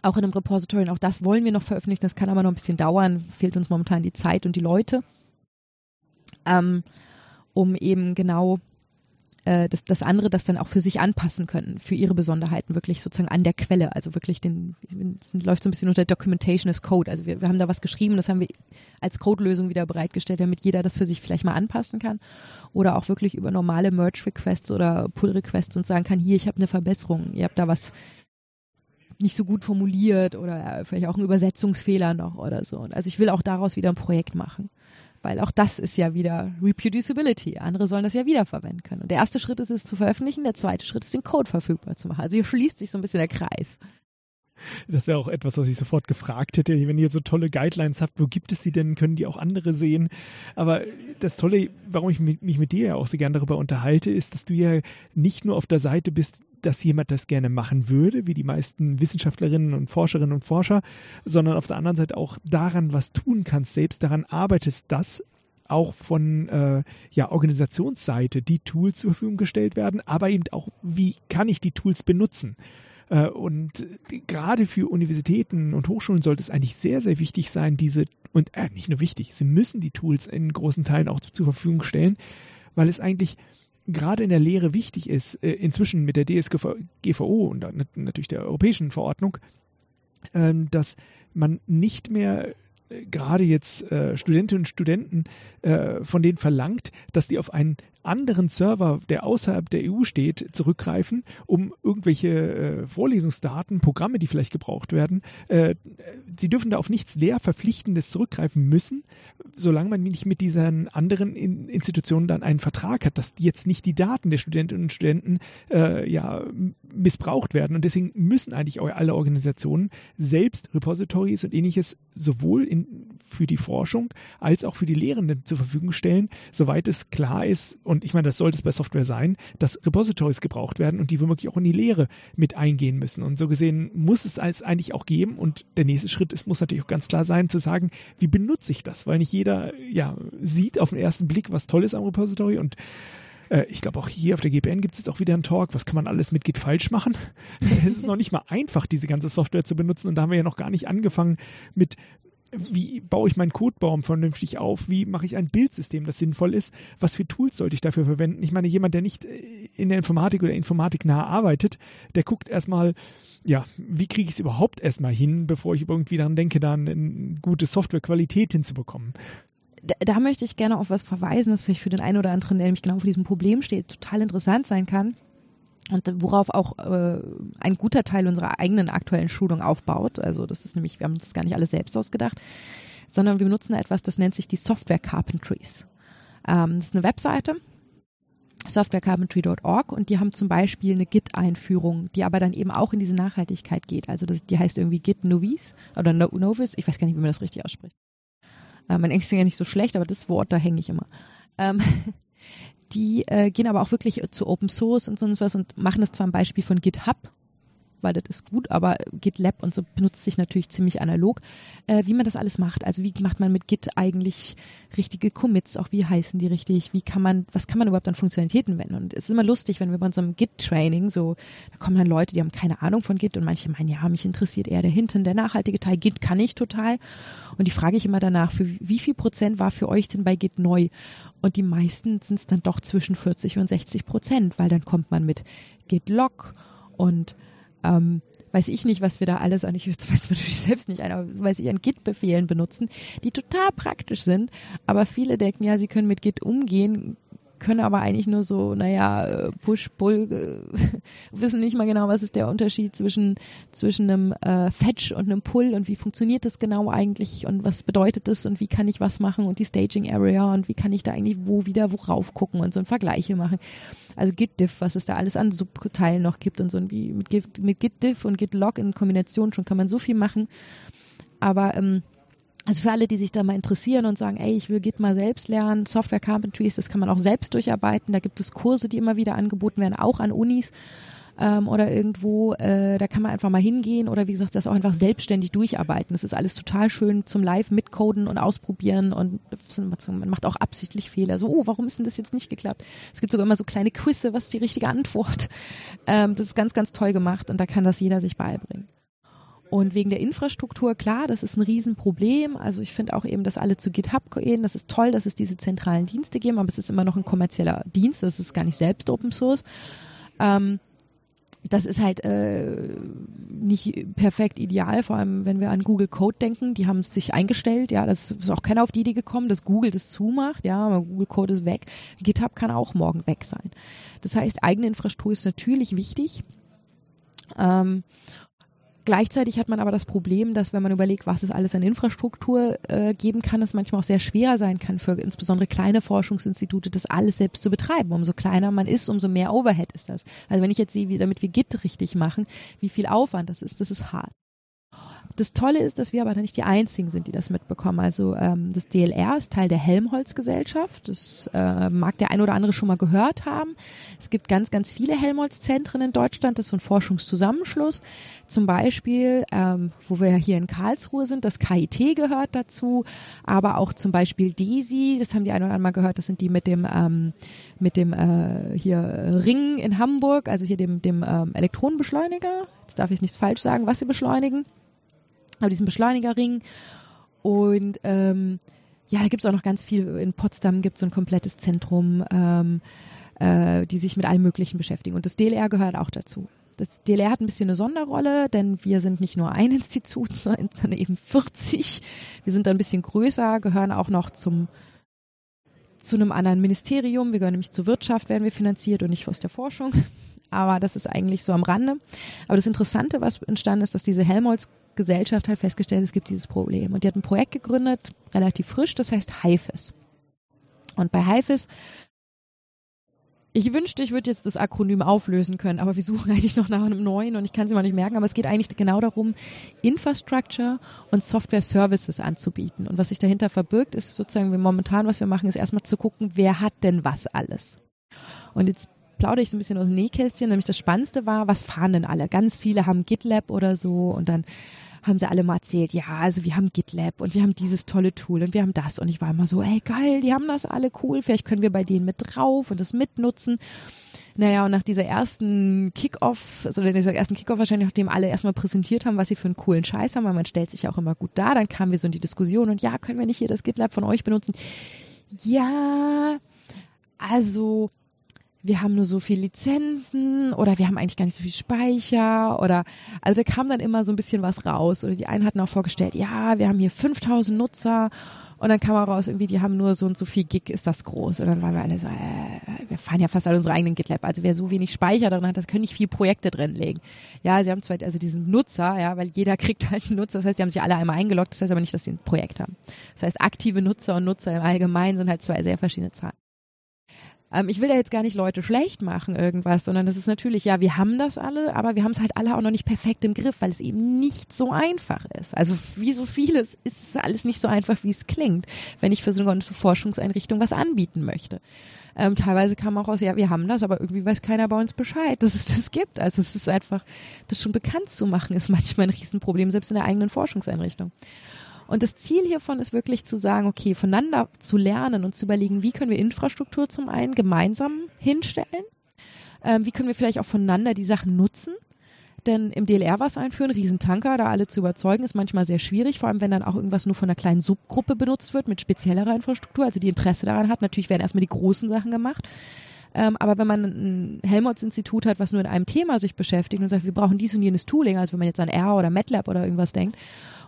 auch in einem Repository. Und auch das wollen wir noch veröffentlichen. Das kann aber noch ein bisschen dauern. Fehlt uns momentan die Zeit und die Leute. Ähm, um eben genau äh, das, das andere das dann auch für sich anpassen können, für ihre Besonderheiten, wirklich sozusagen an der Quelle, also wirklich den, es läuft so ein bisschen unter Documentation as Code. Also wir, wir haben da was geschrieben, das haben wir als Codelösung wieder bereitgestellt, damit jeder das für sich vielleicht mal anpassen kann. Oder auch wirklich über normale Merge-Requests oder Pull-Requests und sagen kann, hier, ich habe eine Verbesserung, ihr habt da was nicht so gut formuliert oder vielleicht auch ein Übersetzungsfehler noch oder so. Also ich will auch daraus wieder ein Projekt machen weil auch das ist ja wieder Reproducibility. Andere sollen das ja wiederverwenden können. Und der erste Schritt ist es zu veröffentlichen, der zweite Schritt ist den Code verfügbar zu machen. Also hier schließt sich so ein bisschen der Kreis. Das wäre auch etwas, was ich sofort gefragt hätte. Wenn ihr so tolle Guidelines habt, wo gibt es sie denn? Können die auch andere sehen? Aber das Tolle, warum ich mich mit dir ja auch so gern darüber unterhalte, ist, dass du ja nicht nur auf der Seite bist, dass jemand das gerne machen würde, wie die meisten Wissenschaftlerinnen und Forscherinnen und Forscher, sondern auf der anderen Seite auch daran was tun kannst, selbst daran arbeitest, dass auch von äh, ja, Organisationsseite die Tools zur Verfügung gestellt werden, aber eben auch, wie kann ich die Tools benutzen? Äh, und gerade für Universitäten und Hochschulen sollte es eigentlich sehr, sehr wichtig sein, diese, und äh, nicht nur wichtig, sie müssen die Tools in großen Teilen auch zur Verfügung stellen, weil es eigentlich gerade in der Lehre wichtig ist, äh, inzwischen mit der DSGVO und natürlich der europäischen Verordnung, ähm, dass man nicht mehr äh, gerade jetzt Studentinnen und Studenten von denen verlangt, dass die auf einen anderen Server, der außerhalb der EU steht, zurückgreifen, um irgendwelche äh, Vorlesungsdaten, Programme, die vielleicht gebraucht werden. Äh, sie dürfen da auf nichts Lehrverpflichtendes zurückgreifen müssen, solange man nicht mit diesen anderen in Institutionen dann einen Vertrag hat, dass jetzt nicht die Daten der Studentinnen und Studenten äh, ja missbraucht werden. Und deswegen müssen eigentlich alle Organisationen selbst Repositories und ähnliches sowohl in, für die Forschung als auch für die Lehrenden zur Verfügung stellen, soweit es klar ist ich meine, das sollte es bei Software sein, dass Repositories gebraucht werden und die womöglich auch in die Lehre mit eingehen müssen. Und so gesehen muss es als eigentlich auch geben. Und der nächste Schritt ist, muss natürlich auch ganz klar sein, zu sagen, wie benutze ich das? Weil nicht jeder ja sieht auf den ersten Blick, was toll ist am Repository und äh, ich glaube, auch hier auf der GPN gibt es jetzt auch wieder einen Talk. Was kann man alles mit Git falsch machen? es ist noch nicht mal einfach, diese ganze Software zu benutzen. Und da haben wir ja noch gar nicht angefangen mit wie baue ich meinen Codebaum vernünftig auf? Wie mache ich ein Bildsystem, das sinnvoll ist? Was für Tools sollte ich dafür verwenden? Ich meine, jemand, der nicht äh, in der Informatik oder Informatik nah arbeitet, der guckt erstmal, ja, wie kriege ich es überhaupt erstmal hin, bevor ich irgendwie daran denke, da eine gute Softwarequalität hinzubekommen. Da, da, möchte ich gerne auf was verweisen, das vielleicht für den einen oder anderen, der nämlich genau vor diesem Problem steht, total interessant sein kann und worauf auch äh, ein guter Teil unserer eigenen aktuellen Schulung aufbaut. Also das ist nämlich, wir haben uns das gar nicht alles selbst ausgedacht, sondern wir benutzen etwas, das nennt sich die Software Carpentries. Ähm, das ist eine Webseite, softwarecarpentry.org und die haben zum Beispiel eine Git-Einführung, die aber dann eben auch in diese Nachhaltigkeit geht. Also das, die heißt irgendwie Git Novice oder no Novice, ich weiß gar nicht, wie man das richtig ausspricht. Äh, mein Englisch ist ja nicht so schlecht, aber das Wort, da hänge ich immer. Ähm, die äh, gehen aber auch wirklich zu Open Source und sonst was und machen das zwar ein Beispiel von GitHub, weil das ist gut, aber GitLab und so benutzt sich natürlich ziemlich analog, äh, wie man das alles macht. Also wie macht man mit Git eigentlich richtige Commits, auch wie heißen die richtig, wie kann man, was kann man überhaupt an Funktionalitäten wenden? Und es ist immer lustig, wenn wir bei unserem Git-Training so, da kommen dann Leute, die haben keine Ahnung von Git und manche meinen, ja, mich interessiert eher der hinten, der nachhaltige Teil. Git kann ich total. Und die frage ich immer danach, für wie viel Prozent war für euch denn bei Git neu? Und die meisten sind es dann doch zwischen 40 und 60 Prozent, weil dann kommt man mit Git Log und ähm, weiß ich nicht, was wir da alles an, ich weiß natürlich selbst nicht ein, aber weiß ich an Git-Befehlen benutzen, die total praktisch sind, aber viele denken ja, sie können mit Git umgehen, können aber eigentlich nur so, naja, äh, Push, Pull, äh, wissen nicht mal genau, was ist der Unterschied zwischen, zwischen einem äh, Fetch und einem Pull und wie funktioniert das genau eigentlich und was bedeutet das und wie kann ich was machen und die Staging Area und wie kann ich da eigentlich wo wieder worauf gucken und so ein Vergleiche machen. Also Git-Diff, was es da alles an Subteilen noch gibt und so und wie mit, Git-Diff und Git-Log in Kombination schon kann man so viel machen. Aber ähm, also für alle, die sich da mal interessieren und sagen, ey, ich will Git mal selbst lernen, Software Carpentries, das kann man auch selbst durcharbeiten. Da gibt es Kurse, die immer wieder angeboten werden, auch an Unis ähm, oder irgendwo. Äh, da kann man einfach mal hingehen oder wie gesagt, das auch einfach selbstständig durcharbeiten. Das ist alles total schön zum Live mitcoden und ausprobieren und man macht auch absichtlich Fehler. So, oh, warum ist denn das jetzt nicht geklappt? Es gibt sogar immer so kleine Quizze, was ist die richtige Antwort? Ähm, das ist ganz, ganz toll gemacht und da kann das jeder sich beibringen. Und wegen der Infrastruktur, klar, das ist ein Riesenproblem. Also ich finde auch eben, dass alle zu GitHub gehen. Das ist toll, dass es diese zentralen Dienste geben, aber es ist immer noch ein kommerzieller Dienst. Das ist gar nicht selbst Open Source. Ähm, das ist halt äh, nicht perfekt ideal, vor allem wenn wir an Google Code denken. Die haben sich eingestellt, ja, das ist auch keiner auf die Idee gekommen, dass Google das zumacht, ja, aber Google Code ist weg. GitHub kann auch morgen weg sein. Das heißt, eigene Infrastruktur ist natürlich wichtig. Ähm, Gleichzeitig hat man aber das Problem, dass wenn man überlegt, was es alles an Infrastruktur äh, geben kann, es manchmal auch sehr schwer sein kann für insbesondere kleine Forschungsinstitute, das alles selbst zu betreiben. Umso kleiner man ist, umso mehr Overhead ist das. Also wenn ich jetzt sehe, wie damit wir Git richtig machen, wie viel Aufwand das ist, das ist hart. Das Tolle ist, dass wir aber nicht die Einzigen sind, die das mitbekommen. Also ähm, das DLR ist Teil der Helmholtz-Gesellschaft. Das äh, mag der ein oder andere schon mal gehört haben. Es gibt ganz, ganz viele Helmholtz-Zentren in Deutschland. Das ist so ein Forschungszusammenschluss. Zum Beispiel, ähm, wo wir hier in Karlsruhe sind, das KIT gehört dazu, aber auch zum Beispiel DESI, das haben die ein oder andere mal gehört, das sind die mit dem ähm, mit dem äh, hier Ring in Hamburg, also hier dem, dem ähm, Elektronenbeschleuniger. Jetzt darf ich nichts falsch sagen, was sie beschleunigen aber diesen Beschleunigerring. Und ähm, ja, da gibt es auch noch ganz viel. In Potsdam gibt es so ein komplettes Zentrum, ähm, äh, die sich mit allem Möglichen beschäftigen. Und das DLR gehört auch dazu. Das DLR hat ein bisschen eine Sonderrolle, denn wir sind nicht nur ein Institut, sondern eben 40. Wir sind da ein bisschen größer, gehören auch noch zum zu einem anderen Ministerium. Wir gehören nämlich zur Wirtschaft, werden wir finanziert und nicht aus der Forschung. Aber das ist eigentlich so am Rande. Aber das Interessante, was entstanden ist, dass diese Helmholtz Gesellschaft halt festgestellt, es gibt dieses Problem. Und die hat ein Projekt gegründet, relativ frisch, das heißt HIFIS. Und bei HIFIS ich wünschte, ich würde jetzt das Akronym auflösen können, aber wir suchen eigentlich noch nach einem neuen und ich kann es immer nicht merken, aber es geht eigentlich genau darum, Infrastructure und Software Services anzubieten. Und was sich dahinter verbirgt, ist sozusagen, wir momentan, was wir machen, ist erstmal zu gucken, wer hat denn was alles. Und jetzt plaudere ich so ein bisschen aus dem Nähkästchen, nämlich das Spannendste war, was fahren denn alle? Ganz viele haben GitLab oder so und dann haben sie alle mal erzählt, ja, also wir haben GitLab und wir haben dieses tolle Tool und wir haben das und ich war immer so, ey geil, die haben das alle cool, vielleicht können wir bei denen mit drauf und das mitnutzen. Naja, und nach dieser ersten Kickoff, also dieser ersten Kickoff wahrscheinlich, nachdem alle erstmal präsentiert haben, was sie für einen coolen Scheiß haben, weil man stellt sich auch immer gut da, dann kamen wir so in die Diskussion und ja, können wir nicht hier das GitLab von euch benutzen? Ja, also wir haben nur so viel Lizenzen oder wir haben eigentlich gar nicht so viel Speicher oder also da kam dann immer so ein bisschen was raus oder die einen hatten auch vorgestellt, ja, wir haben hier 5000 Nutzer und dann kam raus, irgendwie, die haben nur so und so viel Gig, ist das groß. Und dann waren wir alle so, äh, wir fahren ja fast alle unsere eigenen GitLab. Also wer so wenig Speicher drin hat, das können nicht viel Projekte drin legen. Ja, sie haben zwar also diesen Nutzer, ja, weil jeder kriegt halt einen Nutzer. Das heißt, die haben sich alle einmal eingeloggt. Das heißt aber nicht, dass sie ein Projekt haben. Das heißt, aktive Nutzer und Nutzer im Allgemeinen sind halt zwei sehr verschiedene Zahlen. Ähm, ich will da jetzt gar nicht Leute schlecht machen irgendwas, sondern das ist natürlich, ja, wir haben das alle, aber wir haben es halt alle auch noch nicht perfekt im Griff, weil es eben nicht so einfach ist. Also wie so vieles ist es alles nicht so einfach, wie es klingt, wenn ich für so eine Forschungseinrichtung was anbieten möchte. Ähm, teilweise kam auch aus, ja, wir haben das, aber irgendwie weiß keiner bei uns Bescheid, dass es das gibt. Also es ist einfach, das schon bekannt zu machen, ist manchmal ein Riesenproblem, selbst in der eigenen Forschungseinrichtung. Und das Ziel hiervon ist wirklich zu sagen, okay, voneinander zu lernen und zu überlegen, wie können wir Infrastruktur zum einen gemeinsam hinstellen, ähm, wie können wir vielleicht auch voneinander die Sachen nutzen. Denn im DLR was einführen, Riesentanker, da alle zu überzeugen, ist manchmal sehr schwierig, vor allem wenn dann auch irgendwas nur von einer kleinen Subgruppe benutzt wird mit speziellerer Infrastruktur, also die Interesse daran hat. Natürlich werden erstmal die großen Sachen gemacht. Ähm, aber wenn man ein Helmholtz-Institut hat, was nur in einem Thema sich beschäftigt und sagt, wir brauchen dies und jenes Tooling, also wenn man jetzt an R oder MATLAB oder irgendwas denkt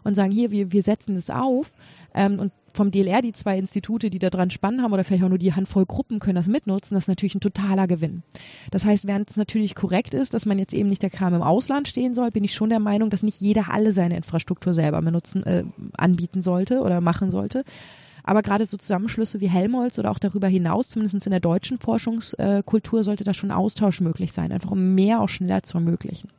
und sagen, hier, wir, wir setzen das auf ähm, und vom DLR die zwei Institute, die da dran spannend haben oder vielleicht auch nur die Handvoll Gruppen können das mitnutzen, das ist natürlich ein totaler Gewinn. Das heißt, während es natürlich korrekt ist, dass man jetzt eben nicht der Kram im Ausland stehen soll, bin ich schon der Meinung, dass nicht jeder alle seine Infrastruktur selber benutzen, äh, anbieten sollte oder machen sollte. Aber gerade so Zusammenschlüsse wie Helmholtz oder auch darüber hinaus, zumindest in der deutschen Forschungskultur, sollte da schon Austausch möglich sein, einfach um mehr auch schneller zu ermöglichen.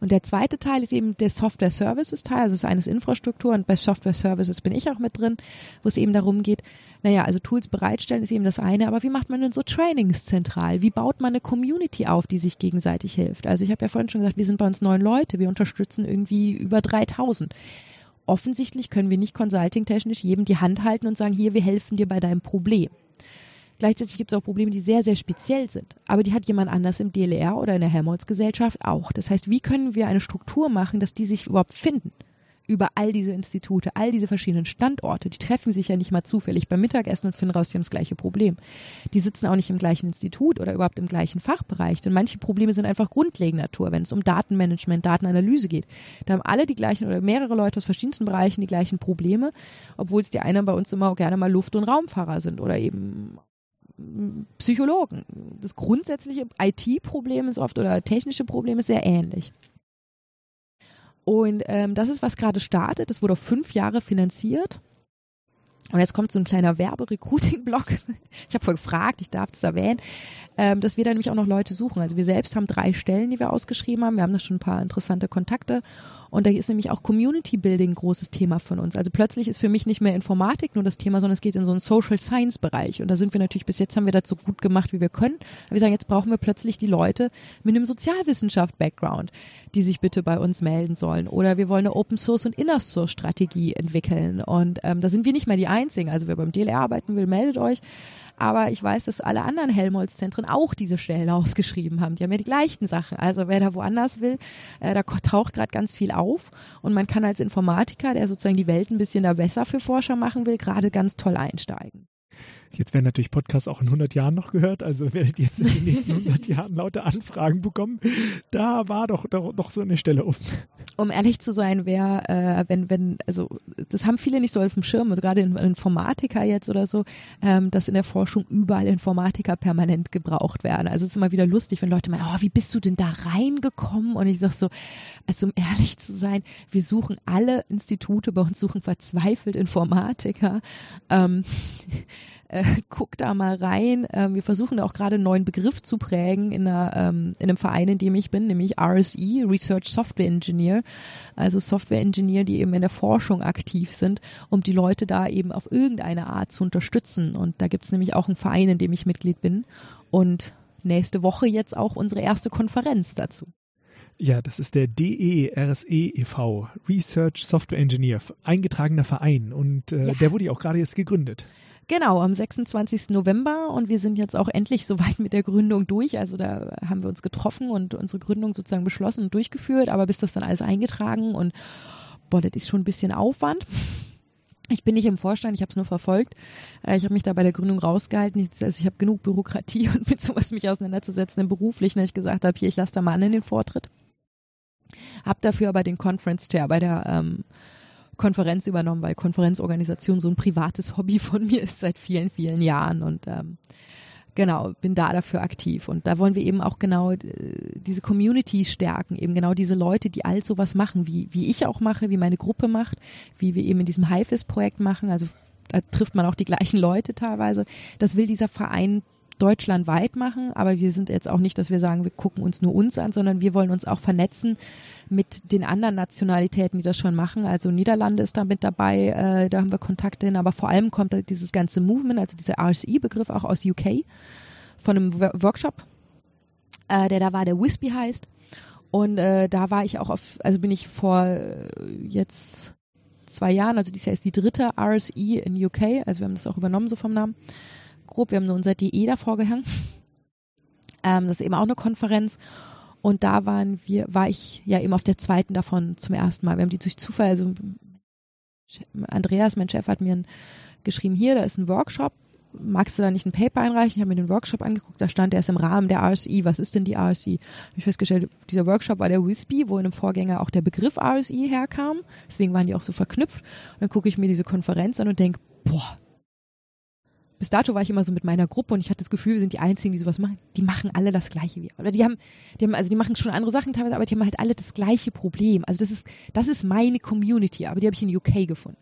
Und der zweite Teil ist eben der Software Services Teil, also eine ist Infrastruktur und bei Software Services bin ich auch mit drin, wo es eben darum geht, naja, also Tools bereitstellen ist eben das eine, aber wie macht man denn so Trainings zentral? Wie baut man eine Community auf, die sich gegenseitig hilft? Also ich habe ja vorhin schon gesagt, wir sind bei uns neun Leute, wir unterstützen irgendwie über 3000 offensichtlich können wir nicht consulting-technisch jedem die Hand halten und sagen, hier, wir helfen dir bei deinem Problem. Gleichzeitig gibt es auch Probleme, die sehr, sehr speziell sind. Aber die hat jemand anders im DLR oder in der Helmholtz-Gesellschaft auch. Das heißt, wie können wir eine Struktur machen, dass die sich überhaupt finden? über all diese Institute, all diese verschiedenen Standorte. Die treffen sich ja nicht mal zufällig beim Mittagessen und finden raus, sie haben das gleiche Problem. Die sitzen auch nicht im gleichen Institut oder überhaupt im gleichen Fachbereich. Denn manche Probleme sind einfach grundlegender Natur, wenn es um Datenmanagement, Datenanalyse geht. Da haben alle die gleichen oder mehrere Leute aus verschiedensten Bereichen die gleichen Probleme, obwohl es die einen bei uns immer auch gerne mal Luft- und Raumfahrer sind oder eben Psychologen. Das grundsätzliche IT-Problem ist oft oder technische Problem ist sehr ähnlich. Und ähm, das ist, was gerade startet. Das wurde auf fünf Jahre finanziert. Und jetzt kommt so ein kleiner Werbe-Recruiting-Blog. Ich habe voll gefragt, ich darf das erwähnen, ähm, dass wir da nämlich auch noch Leute suchen. Also wir selbst haben drei Stellen, die wir ausgeschrieben haben. Wir haben da schon ein paar interessante Kontakte. Und da ist nämlich auch Community Building ein großes Thema von uns. Also plötzlich ist für mich nicht mehr Informatik nur das Thema, sondern es geht in so einen Social Science Bereich. Und da sind wir natürlich, bis jetzt haben wir das so gut gemacht, wie wir können. Aber wir sagen, jetzt brauchen wir plötzlich die Leute mit einem Sozialwissenschaft-Background, die sich bitte bei uns melden sollen. Oder wir wollen eine Open Source und Inner Source Strategie entwickeln. Und ähm, da sind wir nicht mehr die Einzigen. Also wer beim DLR arbeiten will, meldet euch. Aber ich weiß, dass alle anderen Helmholtz-Zentren auch diese Stellen ausgeschrieben haben. Die haben ja die gleichen Sachen. Also wer da woanders will, äh, da taucht gerade ganz viel auf. Und man kann als Informatiker, der sozusagen die Welt ein bisschen da besser für Forscher machen will, gerade ganz toll einsteigen. Jetzt werden natürlich Podcasts auch in 100 Jahren noch gehört, also werdet ihr jetzt in den nächsten 100 Jahren lauter Anfragen bekommen. Da war doch, doch, so eine Stelle offen. Um ehrlich zu sein, wer, äh, wenn, wenn, also das haben viele nicht so auf dem Schirm, also gerade Informatiker jetzt oder so, ähm, dass in der Forschung überall Informatiker permanent gebraucht werden. Also es ist immer wieder lustig, wenn Leute meinen, oh, wie bist du denn da reingekommen? Und ich sag so, also um ehrlich zu sein, wir suchen alle Institute, bei uns suchen verzweifelt Informatiker. Ähm, äh, guck da mal rein. Ähm, wir versuchen auch gerade einen neuen Begriff zu prägen in, einer, ähm, in einem Verein, in dem ich bin, nämlich RSE, Research Software Engineer, also Software Engineer, die eben in der Forschung aktiv sind, um die Leute da eben auf irgendeine Art zu unterstützen. Und da gibt's nämlich auch einen Verein, in dem ich Mitglied bin. Und nächste Woche jetzt auch unsere erste Konferenz dazu. Ja, das ist der DERSE e.V., Research Software Engineer, eingetragener Verein. Und äh, ja. der wurde ja auch gerade jetzt gegründet. Genau, am 26. November und wir sind jetzt auch endlich soweit mit der Gründung durch. Also da haben wir uns getroffen und unsere Gründung sozusagen beschlossen und durchgeführt, aber bis das dann alles eingetragen und boah, das ist schon ein bisschen Aufwand. Ich bin nicht im Vorstand, ich habe es nur verfolgt. Äh, ich habe mich da bei der Gründung rausgehalten. Also ich habe genug Bürokratie und mit sowas mich auseinanderzusetzen im Beruflichen, dass ich gesagt habe, hier, ich lasse da mal an in den Vortritt. Hab dafür aber den Conference Chair bei der ähm, Konferenz übernommen, weil Konferenzorganisation so ein privates Hobby von mir ist seit vielen, vielen Jahren und ähm, genau, bin da dafür aktiv. Und da wollen wir eben auch genau äh, diese Community stärken, eben genau diese Leute, die all sowas machen, wie, wie ich auch mache, wie meine Gruppe macht, wie wir eben in diesem HIFIS-Projekt machen. Also da trifft man auch die gleichen Leute teilweise. Das will dieser Verein deutschlandweit machen, aber wir sind jetzt auch nicht, dass wir sagen, wir gucken uns nur uns an, sondern wir wollen uns auch vernetzen mit den anderen Nationalitäten, die das schon machen. Also Niederlande ist da mit dabei, äh, da haben wir Kontakte hin, aber vor allem kommt dieses ganze Movement, also dieser RSE-Begriff auch aus UK von einem Workshop, äh, der da war, der Wispy heißt. Und äh, da war ich auch auf, also bin ich vor äh, jetzt zwei Jahren, also dieses Jahr ist die dritte RSE in UK, also wir haben das auch übernommen so vom Namen grob. Wir haben nur unser DE davor gehangen. Ähm, das ist eben auch eine Konferenz. Und da waren wir, war ich ja eben auf der zweiten davon zum ersten Mal. Wir haben die durch Zufall, also Andreas, mein Chef, hat mir geschrieben, hier, da ist ein Workshop. Magst du da nicht ein Paper einreichen? Ich habe mir den Workshop angeguckt, da stand er ist im Rahmen der RSI. Was ist denn die RSI? Habe ich festgestellt, dieser Workshop war der WISPY, wo in einem Vorgänger auch der Begriff RSI herkam. Deswegen waren die auch so verknüpft. Und dann gucke ich mir diese Konferenz an und denke, boah, bis dato war ich immer so mit meiner Gruppe und ich hatte das Gefühl, wir sind die Einzigen, die sowas machen. Die machen alle das Gleiche wie, oder die haben, die haben, also die machen schon andere Sachen teilweise, aber die haben halt alle das gleiche Problem. Also das ist, das ist meine Community, aber die habe ich in UK gefunden.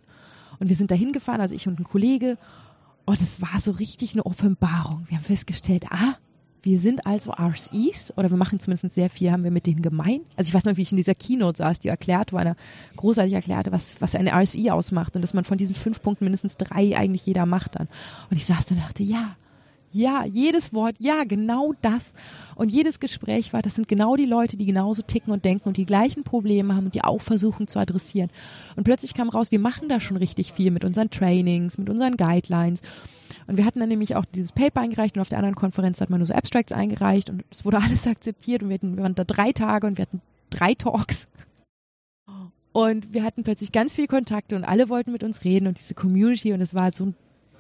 Und wir sind da hingefahren, also ich und ein Kollege, und es war so richtig eine Offenbarung. Wir haben festgestellt, ah, wir sind also RSEs oder wir machen zumindest sehr viel, haben wir mit denen gemein. Also ich weiß noch, wie ich in dieser Keynote saß, die erklärt war, eine großartig erklärte, was, was eine RSE ausmacht und dass man von diesen fünf Punkten mindestens drei eigentlich jeder macht dann. Und ich saß dann und dachte, ja, ja, jedes Wort, ja, genau das. Und jedes Gespräch war, das sind genau die Leute, die genauso ticken und denken und die gleichen Probleme haben und die auch versuchen zu adressieren. Und plötzlich kam raus, wir machen da schon richtig viel mit unseren Trainings, mit unseren Guidelines. Und wir hatten dann nämlich auch dieses Paper eingereicht und auf der anderen Konferenz hat man nur so Abstracts eingereicht und es wurde alles akzeptiert und wir, hatten, wir waren da drei Tage und wir hatten drei Talks. Und wir hatten plötzlich ganz viel Kontakte und alle wollten mit uns reden und diese Community und es war so ein,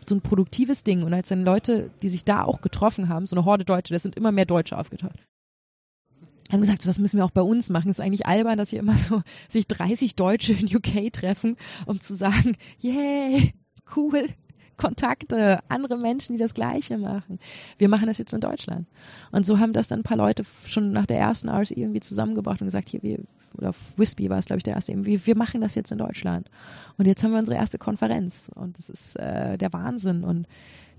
so ein produktives Ding. Und als dann Leute, die sich da auch getroffen haben, so eine Horde Deutsche, das sind immer mehr Deutsche aufgetaucht, haben gesagt, so was müssen wir auch bei uns machen. Es ist eigentlich albern, dass hier immer so sich 30 Deutsche in UK treffen, um zu sagen, yay, cool, Kontakte, andere Menschen, die das Gleiche machen. Wir machen das jetzt in Deutschland. Und so haben das dann ein paar Leute schon nach der ersten RSE irgendwie zusammengebracht und gesagt, hier, wir, oder Wispy war es, glaube ich, der erste, eben, wir, wir machen das jetzt in Deutschland. Und jetzt haben wir unsere erste Konferenz. Und das ist äh, der Wahnsinn. Und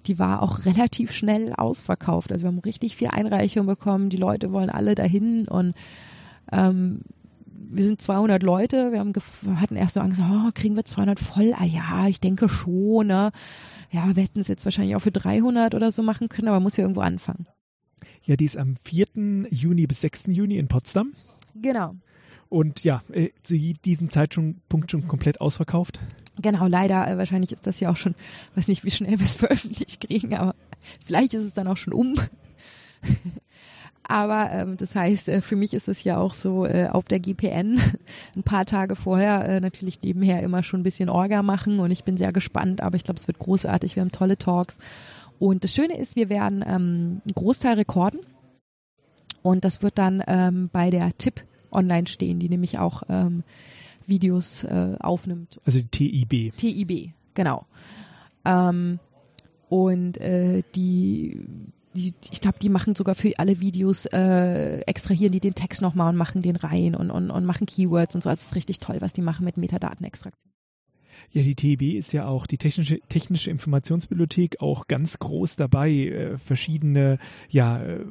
die war auch relativ schnell ausverkauft. Also wir haben richtig viel Einreichung bekommen. Die Leute wollen alle dahin und ähm, wir sind 200 Leute, wir haben hatten erst so Angst, oh, kriegen wir 200 voll? Ah ja, ich denke schon, ne? Ja, wir hätten es jetzt wahrscheinlich auch für 300 oder so machen können, aber muss ja irgendwo anfangen. Ja, die ist am 4. Juni bis 6. Juni in Potsdam. Genau. Und ja, äh, zu diesem Zeitpunkt schon komplett ausverkauft. Genau, leider, äh, wahrscheinlich ist das ja auch schon, weiß nicht, wie schnell wir es veröffentlicht kriegen, aber vielleicht ist es dann auch schon um. Aber ähm, das heißt, äh, für mich ist es ja auch so äh, auf der GPN ein paar Tage vorher äh, natürlich nebenher immer schon ein bisschen Orga machen und ich bin sehr gespannt, aber ich glaube, es wird großartig. Wir haben tolle Talks. Und das Schöne ist, wir werden ähm, einen Großteil rekorden und das wird dann ähm, bei der Tipp online stehen, die nämlich auch ähm, Videos äh, aufnimmt. Also die TIB. TIB, genau. Ähm, und äh, die die, ich glaube, die machen sogar für alle Videos, äh, extrahieren die den Text nochmal und machen den rein und, und, und machen Keywords und so. Also es ist richtig toll, was die machen mit Metadatenextraktion. Ja, die TEB ist ja auch die technische, technische Informationsbibliothek auch ganz groß dabei, äh, verschiedene ja, äh,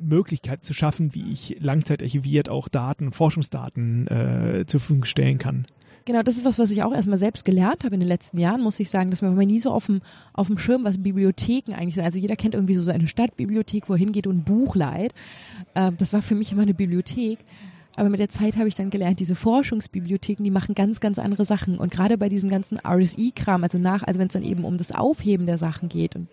Möglichkeiten zu schaffen, wie ich langzeitarchiviert auch Daten, Forschungsdaten äh, zur Verfügung stellen kann. Genau, das ist was, was ich auch erstmal selbst gelernt habe in den letzten Jahren, muss ich sagen, dass man nie so auf dem, auf dem Schirm, was Bibliotheken eigentlich sind. Also jeder kennt irgendwie so seine Stadtbibliothek, wo er hingeht und ein Buch leiht. Ähm, das war für mich immer eine Bibliothek. Aber mit der Zeit habe ich dann gelernt, diese Forschungsbibliotheken, die machen ganz, ganz andere Sachen. Und gerade bei diesem ganzen RSI-Kram, also nach, also wenn es dann eben um das Aufheben der Sachen geht und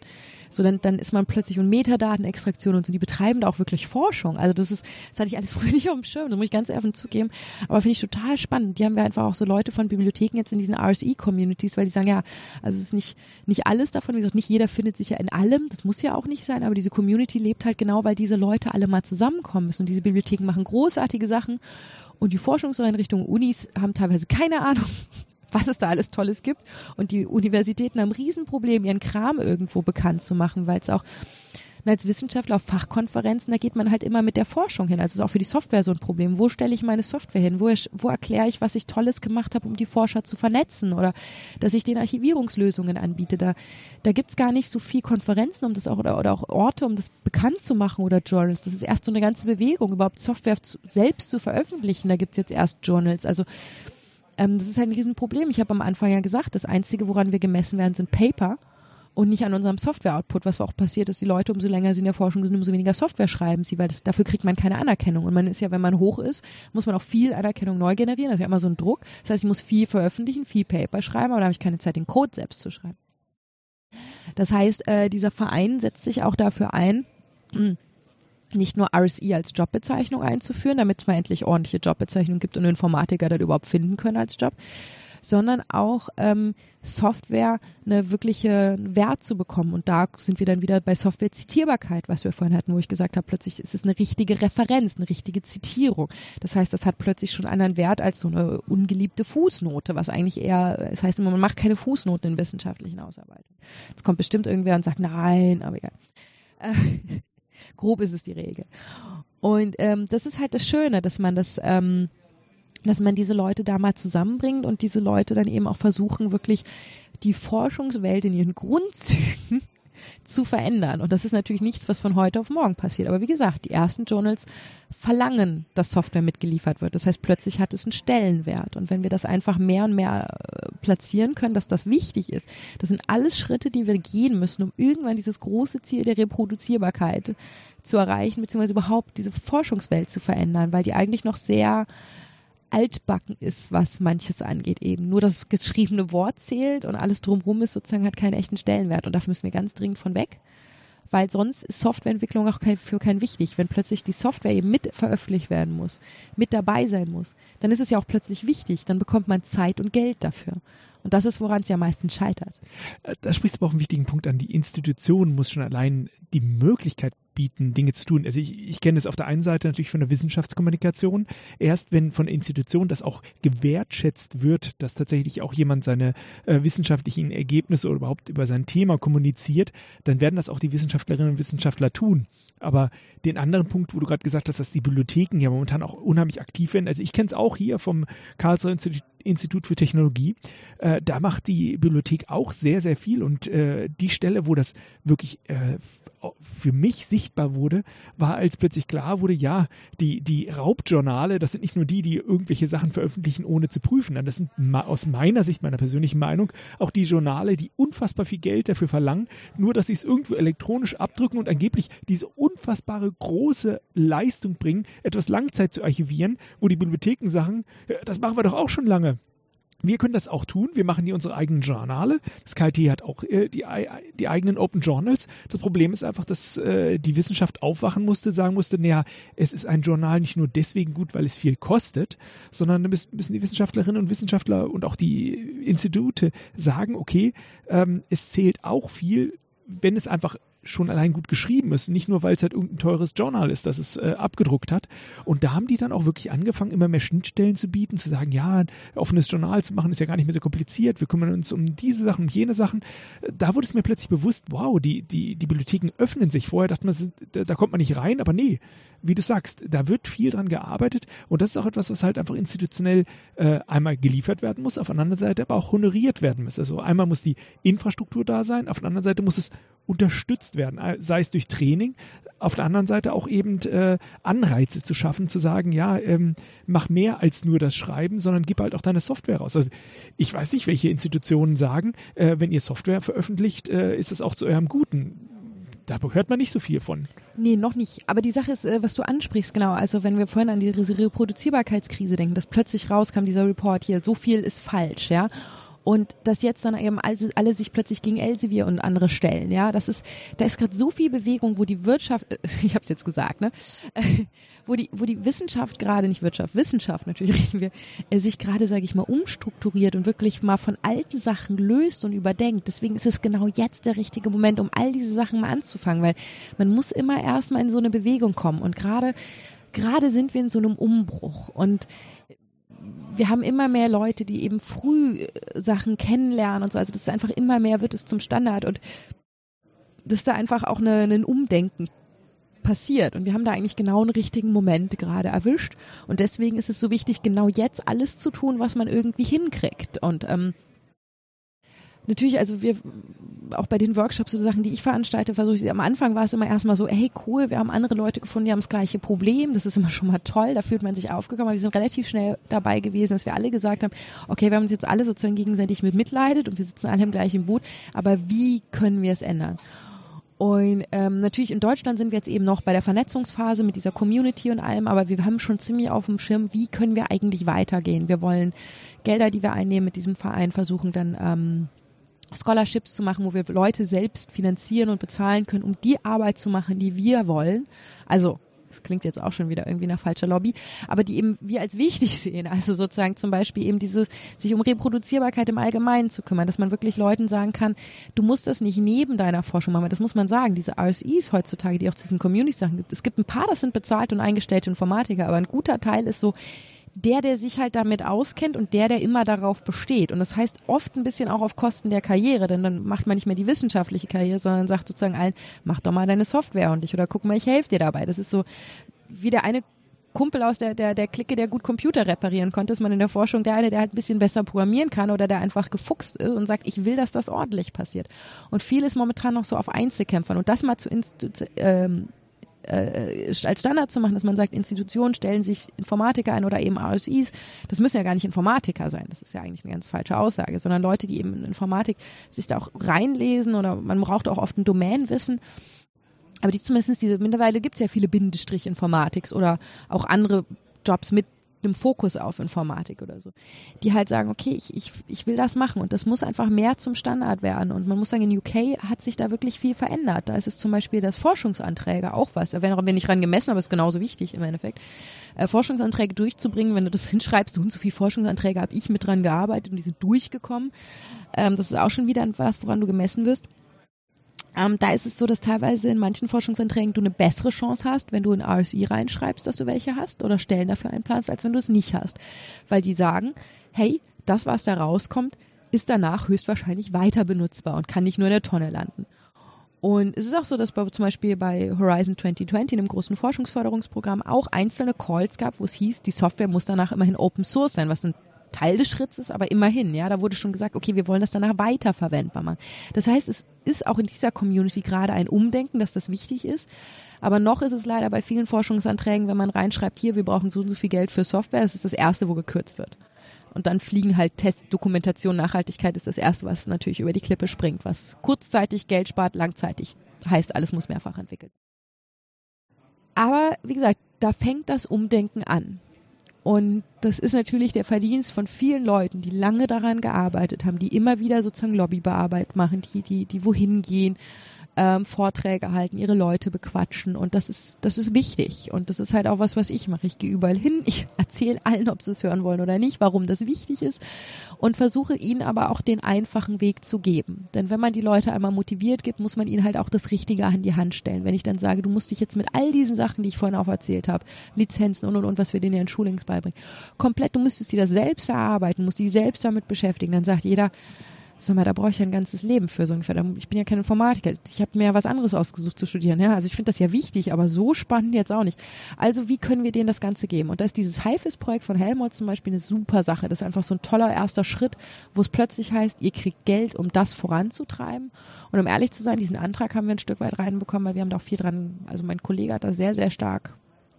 so dann, dann ist man plötzlich und Metadatenextraktion und so, die betreiben da auch wirklich Forschung. Also das ist, das hatte ich alles früher nicht auf dem Schirm, da muss ich ganz offen zugeben. Aber finde ich total spannend. Die haben wir einfach auch so Leute von Bibliotheken jetzt in diesen RSE-Communities, weil die sagen, ja, also es ist nicht, nicht alles davon, wie gesagt, nicht jeder findet sich ja in allem, das muss ja auch nicht sein, aber diese Community lebt halt genau, weil diese Leute alle mal zusammenkommen müssen und diese Bibliotheken machen großartige Sachen und die Forschungseinrichtungen, Unis haben teilweise keine Ahnung, was es da alles Tolles gibt. Und die Universitäten haben ein Riesenproblem, ihren Kram irgendwo bekannt zu machen, weil es auch als Wissenschaftler auf Fachkonferenzen, da geht man halt immer mit der Forschung hin. Also ist auch für die Software so ein Problem. Wo stelle ich meine Software hin? Wo, wo erkläre ich, was ich Tolles gemacht habe, um die Forscher zu vernetzen oder dass ich den Archivierungslösungen anbiete? Da, da gibt's gar nicht so viel Konferenzen, um das auch oder, oder auch Orte, um das bekannt zu machen oder Journals. Das ist erst so eine ganze Bewegung, überhaupt Software zu, selbst zu veröffentlichen. Da gibt's jetzt erst Journals. Also ähm, das ist ein Riesenproblem. Ich habe am Anfang ja gesagt, das Einzige, woran wir gemessen werden, sind Paper und nicht an unserem Software-Output, was auch passiert ist, die Leute, umso länger sie in der Forschung sind, umso weniger Software schreiben sie, weil das, dafür kriegt man keine Anerkennung. Und man ist ja, wenn man hoch ist, muss man auch viel Anerkennung neu generieren. Das ist ja immer so ein Druck. Das heißt, ich muss viel veröffentlichen, viel Paper schreiben, aber da habe ich keine Zeit, den Code selbst zu schreiben. Das heißt, äh, dieser Verein setzt sich auch dafür ein, nicht nur RSE als Jobbezeichnung einzuführen, damit es mal endlich ordentliche Jobbezeichnungen gibt und Informatiker das überhaupt finden können als Job, sondern auch ähm, Software eine wirkliche Wert zu bekommen. Und da sind wir dann wieder bei Software-Zitierbarkeit, was wir vorhin hatten, wo ich gesagt habe, plötzlich ist es eine richtige Referenz, eine richtige Zitierung. Das heißt, das hat plötzlich schon einen Wert als so eine ungeliebte Fußnote, was eigentlich eher, es heißt immer, man macht keine Fußnoten in wissenschaftlichen Ausarbeitungen. Jetzt kommt bestimmt irgendwer und sagt, nein, aber egal. Grob ist es die Regel. Und ähm, das ist halt das Schöne, dass man das, ähm, dass man diese Leute da mal zusammenbringt und diese Leute dann eben auch versuchen, wirklich die Forschungswelt in ihren Grundzügen zu verändern. Und das ist natürlich nichts, was von heute auf morgen passiert. Aber wie gesagt, die ersten Journals verlangen, dass Software mitgeliefert wird. Das heißt, plötzlich hat es einen Stellenwert. Und wenn wir das einfach mehr und mehr äh, platzieren können, dass das wichtig ist, das sind alles Schritte, die wir gehen müssen, um irgendwann dieses große Ziel der Reproduzierbarkeit zu erreichen, beziehungsweise überhaupt diese Forschungswelt zu verändern, weil die eigentlich noch sehr altbacken ist, was manches angeht eben. Nur das geschriebene Wort zählt und alles drumherum ist sozusagen hat keinen echten Stellenwert und dafür müssen wir ganz dringend von weg. Weil sonst ist Softwareentwicklung auch kein, für kein wichtig. Wenn plötzlich die Software eben mit veröffentlicht werden muss, mit dabei sein muss, dann ist es ja auch plötzlich wichtig. Dann bekommt man Zeit und Geld dafür. Und das ist, woran es ja meistens scheitert. Äh, da sprichst du aber auch einen wichtigen Punkt an. Die Institution muss schon allein die Möglichkeit bieten, Dinge zu tun. Also ich, ich kenne es auf der einen Seite natürlich von der Wissenschaftskommunikation. Erst wenn von der Institution das auch gewertschätzt wird, dass tatsächlich auch jemand seine äh, wissenschaftlichen Ergebnisse oder überhaupt über sein Thema kommuniziert, dann werden das auch die Wissenschaftlerinnen und Wissenschaftler tun. Aber den anderen Punkt, wo du gerade gesagt hast, dass die Bibliotheken ja momentan auch unheimlich aktiv werden. Also ich kenne es auch hier vom Karlsruher Institut für Technologie. Äh, da macht die Bibliothek auch sehr, sehr viel. Und äh, die Stelle, wo das wirklich äh, für mich sichtbar wurde, war, als plötzlich klar wurde, ja, die, die Raubjournale, das sind nicht nur die, die irgendwelche Sachen veröffentlichen, ohne zu prüfen. Das sind aus meiner Sicht, meiner persönlichen Meinung, auch die Journale, die unfassbar viel Geld dafür verlangen, nur dass sie es irgendwo elektronisch abdrücken und angeblich diese unfassbare große Leistung bringen, etwas Langzeit zu archivieren, wo die Bibliotheken sagen, das machen wir doch auch schon lange. Wir können das auch tun. Wir machen hier unsere eigenen Journale. Das KIT hat auch äh, die, die eigenen Open Journals. Das Problem ist einfach, dass äh, die Wissenschaft aufwachen musste, sagen musste, naja, es ist ein Journal nicht nur deswegen gut, weil es viel kostet, sondern da müssen, die Wissenschaftlerinnen und Wissenschaftler und auch die Institute sagen, okay, ähm, es zählt auch viel, wenn es einfach schon allein gut geschrieben ist, nicht nur weil es halt irgendein teures Journal ist, das es äh, abgedruckt hat. Und da haben die dann auch wirklich angefangen, immer mehr Schnittstellen zu bieten, zu sagen, ja, ein offenes Journal zu machen ist ja gar nicht mehr so kompliziert, wir kümmern uns um diese Sachen, um jene Sachen. Da wurde es mir plötzlich bewusst, wow, die, die, die Bibliotheken öffnen sich. Vorher dachte man, da, kommt man nicht rein, aber nee, wie du sagst, da wird viel dran gearbeitet und das ist auch etwas, was halt einfach institutionell äh, einmal geliefert werden muss, auf der anderen Seite aber auch honoriert werden muss. Also einmal muss die Infrastruktur da sein, auf der anderen Seite muss es unterstützt werden, äh, sei es durch Training, auf der anderen Seite auch eben äh, Anreize zu schaffen, zu sagen, ja, ähm, mach mehr als nur das Schreiben, sondern gib halt auch deine Software raus. Also ich weiß nicht, welche Institutionen sagen, äh, wenn ihr Software veröffentlicht, äh, ist es auch zu eurem Guten da hört man nicht so viel von. Nee, noch nicht. Aber die Sache ist, äh, was du ansprichst, genau. Also wenn wir vorhin an die Reproduzierbarkeitskrise denken, dass plötzlich rauskam dieser Report hier, so viel ist falsch, ja. Und dass jetzt dann eben alle, sich plötzlich gegen Elsevier und andere stellen, ja, das ist, da ist gerade so viel Bewegung, wo die Wirtschaft, ich habe es jetzt gesagt, ne, wo die, wo die Wissenschaft gerade nicht Wirtschaft, Wissenschaft natürlich reden wir, äh, sich gerade, sage ich mal, umstrukturiert und wirklich mal von alten Sachen löst und überdenkt. Deswegen ist es genau jetzt der richtige Moment, um all diese Sachen mal anzufangen, weil man muss immer erstmal in so eine Bewegung kommen. Und gerade gerade sind wir in so einem Umbruch. Und wir haben immer mehr Leute, die eben früh äh, Sachen kennenlernen und so. Also das ist einfach immer mehr wird es zum Standard und dass da einfach auch eine, ein Umdenken passiert. Und wir haben da eigentlich genau einen richtigen Moment gerade erwischt. Und deswegen ist es so wichtig, genau jetzt alles zu tun, was man irgendwie hinkriegt. Und ähm, natürlich, also wir auch bei den Workshops oder Sachen, die ich veranstalte, versuche ich, am Anfang war es immer erstmal so, hey cool, wir haben andere Leute gefunden, die haben das gleiche Problem, das ist immer schon mal toll, da fühlt man sich aufgekommen, aber wir sind relativ schnell dabei gewesen, dass wir alle gesagt haben, okay, wir haben uns jetzt alle sozusagen gegenseitig mit mitleidet und wir sitzen alle im gleichen Boot, aber wie können wir es ändern? Und ähm, natürlich in Deutschland sind wir jetzt eben noch bei der Vernetzungsphase mit dieser Community und allem, aber wir haben schon ziemlich auf dem Schirm, wie können wir eigentlich weitergehen. Wir wollen Gelder, die wir einnehmen mit diesem Verein, versuchen dann ähm, Scholarships zu machen, wo wir Leute selbst finanzieren und bezahlen können, um die Arbeit zu machen, die wir wollen. Also das klingt jetzt auch schon wieder irgendwie nach falscher Lobby, aber die eben wir als wichtig sehen. Also sozusagen zum Beispiel eben dieses, sich um Reproduzierbarkeit im Allgemeinen zu kümmern, dass man wirklich Leuten sagen kann, du musst das nicht neben deiner Forschung machen, das muss man sagen. Diese RSEs heutzutage, die auch zu diesen Community-Sachen gibt, es gibt ein paar, das sind bezahlt und eingestellte Informatiker, aber ein guter Teil ist so, der, der sich halt damit auskennt und der, der immer darauf besteht. Und das heißt oft ein bisschen auch auf Kosten der Karriere, denn dann macht man nicht mehr die wissenschaftliche Karriere, sondern sagt sozusagen allen, mach doch mal deine Software und ich oder guck mal, ich helfe dir dabei. Das ist so, wie der eine Kumpel aus der, der, der Clique, der gut Computer reparieren konnte, ist man in der Forschung der eine, der halt ein bisschen besser programmieren kann oder der einfach gefuchst ist und sagt, ich will, dass das ordentlich passiert. Und viel ist momentan noch so auf Einzelkämpfern. Und das mal zu ähm, äh, als Standard zu machen, dass man sagt, Institutionen stellen sich Informatiker ein oder eben RSIs. Das müssen ja gar nicht Informatiker sein. Das ist ja eigentlich eine ganz falsche Aussage, sondern Leute, die eben in Informatik sich da auch reinlesen oder man braucht auch oft ein Domänenwissen. Aber die zumindest diese, mittlerweile gibt es ja viele Bindestrich Informatiks oder auch andere Jobs mit einem Fokus auf Informatik oder so, die halt sagen, okay, ich, ich, ich will das machen und das muss einfach mehr zum Standard werden. Und man muss sagen, in UK hat sich da wirklich viel verändert. Da ist es zum Beispiel das Forschungsanträge auch was. Da werden wir nicht ran gemessen, aber es ist genauso wichtig im Endeffekt. Äh, Forschungsanträge durchzubringen, wenn du das hinschreibst, du und so viele Forschungsanträge habe ich mit dran gearbeitet und die sind durchgekommen. Ähm, das ist auch schon wieder was, woran du gemessen wirst. Ähm, da ist es so, dass teilweise in manchen Forschungsanträgen du eine bessere Chance hast, wenn du in RSI reinschreibst, dass du welche hast oder Stellen dafür einplanst, als wenn du es nicht hast. Weil die sagen, hey, das, was da rauskommt, ist danach höchstwahrscheinlich weiter benutzbar und kann nicht nur in der Tonne landen. Und es ist auch so, dass bei, zum Beispiel bei Horizon 2020, einem großen Forschungsförderungsprogramm, auch einzelne Calls gab, wo es hieß, die Software muss danach immerhin Open Source sein, was ein Teil des Schritts ist, aber immerhin, ja, da wurde schon gesagt, okay, wir wollen das danach weiterverwendbar machen. Das heißt, es ist auch in dieser Community gerade ein Umdenken, dass das wichtig ist. Aber noch ist es leider bei vielen Forschungsanträgen, wenn man reinschreibt, hier, wir brauchen so und so viel Geld für Software, das ist das erste, wo gekürzt wird. Und dann fliegen halt Test, Dokumentation, Nachhaltigkeit ist das erste, was natürlich über die Klippe springt, was kurzzeitig Geld spart, langzeitig heißt, alles muss mehrfach entwickelt. Aber wie gesagt, da fängt das Umdenken an. Und das ist natürlich der Verdienst von vielen Leuten, die lange daran gearbeitet haben, die immer wieder sozusagen Lobbybearbeit machen, die, die, die wohin gehen ähm, Vorträge halten, ihre Leute bequatschen und das ist das ist wichtig und das ist halt auch was, was ich mache. Ich gehe überall hin, ich erzähle allen, ob sie es hören wollen oder nicht, warum das wichtig ist und versuche ihnen aber auch den einfachen Weg zu geben. Denn wenn man die Leute einmal motiviert gibt, muss man ihnen halt auch das Richtige an die Hand stellen. Wenn ich dann sage, du musst dich jetzt mit all diesen Sachen, die ich vorhin auch erzählt habe, Lizenzen und und und, was wir denen ja in Schulings beibringen, komplett, du müsstest die das selbst erarbeiten, musst die selbst damit beschäftigen, dann sagt jeder, sag mal, da brauche ich ja ein ganzes Leben für so ungefähr. Ich bin ja kein Informatiker. Ich habe mir ja was anderes ausgesucht zu studieren. Ja, also ich finde das ja wichtig, aber so spannend jetzt auch nicht. Also wie können wir denen das Ganze geben? Und da ist dieses HIFIS-Projekt von Helmut zum Beispiel eine super Sache. Das ist einfach so ein toller erster Schritt, wo es plötzlich heißt, ihr kriegt Geld, um das voranzutreiben. Und um ehrlich zu sein, diesen Antrag haben wir ein Stück weit reinbekommen, weil wir haben da auch viel dran, also mein Kollege hat da sehr, sehr stark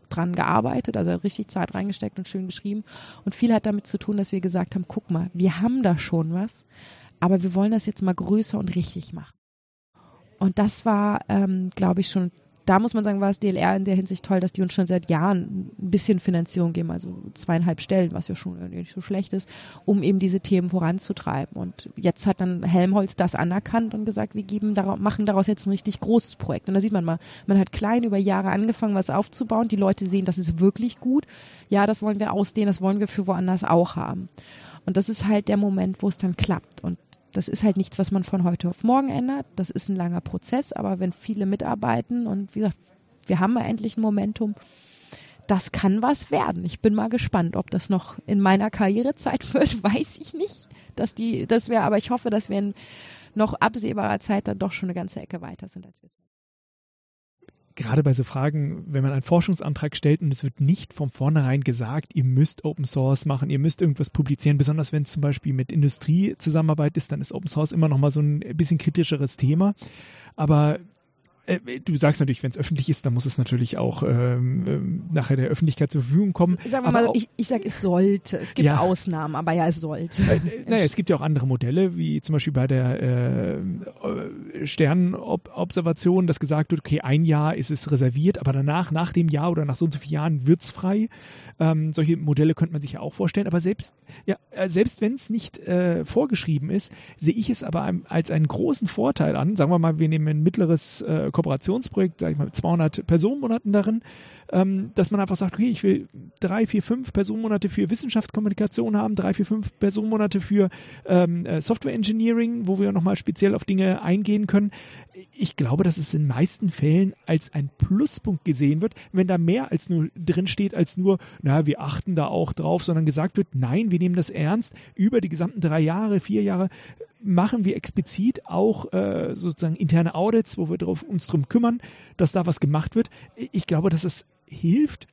dran gearbeitet, also richtig Zeit reingesteckt und schön geschrieben. Und viel hat damit zu tun, dass wir gesagt haben, guck mal, wir haben da schon was aber wir wollen das jetzt mal größer und richtig machen. Und das war, ähm, glaube ich, schon, da muss man sagen, war es DLR in der Hinsicht toll, dass die uns schon seit Jahren ein bisschen Finanzierung geben, also zweieinhalb Stellen, was ja schon nicht so schlecht ist, um eben diese Themen voranzutreiben. Und jetzt hat dann Helmholtz das anerkannt und gesagt, wir geben daraus, machen daraus jetzt ein richtig großes Projekt. Und da sieht man mal, man hat klein über Jahre angefangen, was aufzubauen. Die Leute sehen, das ist wirklich gut. Ja, das wollen wir ausdehnen, das wollen wir für woanders auch haben. Und das ist halt der Moment, wo es dann klappt. Und das ist halt nichts, was man von heute auf morgen ändert. Das ist ein langer Prozess, aber wenn viele mitarbeiten und wie gesagt, wir haben endlich ein Momentum, das kann was werden. Ich bin mal gespannt, ob das noch in meiner Karrierezeit wird, weiß ich nicht. Dass die, das wäre, aber ich hoffe, dass wir in noch absehbarer Zeit dann doch schon eine ganze Ecke weiter sind, als wir gerade bei so Fragen, wenn man einen Forschungsantrag stellt und es wird nicht von vornherein gesagt, ihr müsst Open Source machen, ihr müsst irgendwas publizieren, besonders wenn es zum Beispiel mit Industrie Zusammenarbeit ist, dann ist Open Source immer noch mal so ein bisschen kritischeres Thema. Aber du sagst natürlich, wenn es öffentlich ist, dann muss es natürlich auch ähm, ähm, nachher der Öffentlichkeit zur Verfügung kommen. Sagen wir mal, auch, ich, ich sage, es sollte. Es gibt ja, Ausnahmen, aber ja, es sollte. Äh, äh, naja, es gibt ja auch andere Modelle, wie zum Beispiel bei der äh, Sternobservation, dass gesagt wird, okay, ein Jahr ist es reserviert, aber danach, nach dem Jahr oder nach so und so vielen Jahren wird es frei. Ähm, solche Modelle könnte man sich ja auch vorstellen. Aber selbst, ja, äh, selbst wenn es nicht äh, vorgeschrieben ist, sehe ich es aber als einen großen Vorteil an. Sagen wir mal, wir nehmen ein mittleres äh, Kooperationsprojekt, sage ich mal, mit 200 Personenmonaten darin, ähm, dass man einfach sagt, okay, ich will drei, vier, fünf Personenmonate für Wissenschaftskommunikation haben, drei, vier, fünf Personenmonate für ähm, äh, Software Engineering, wo wir nochmal speziell auf Dinge eingehen können. Ich glaube, dass es in den meisten Fällen als ein Pluspunkt gesehen wird, wenn da mehr als nur drin steht, als nur, na, wir achten da auch drauf, sondern gesagt wird, nein, wir nehmen das ernst über die gesamten drei Jahre, vier Jahre machen wir explizit auch äh, sozusagen interne Audits, wo wir drauf, uns darum kümmern, dass da was gemacht wird. Ich glaube, dass es hilft,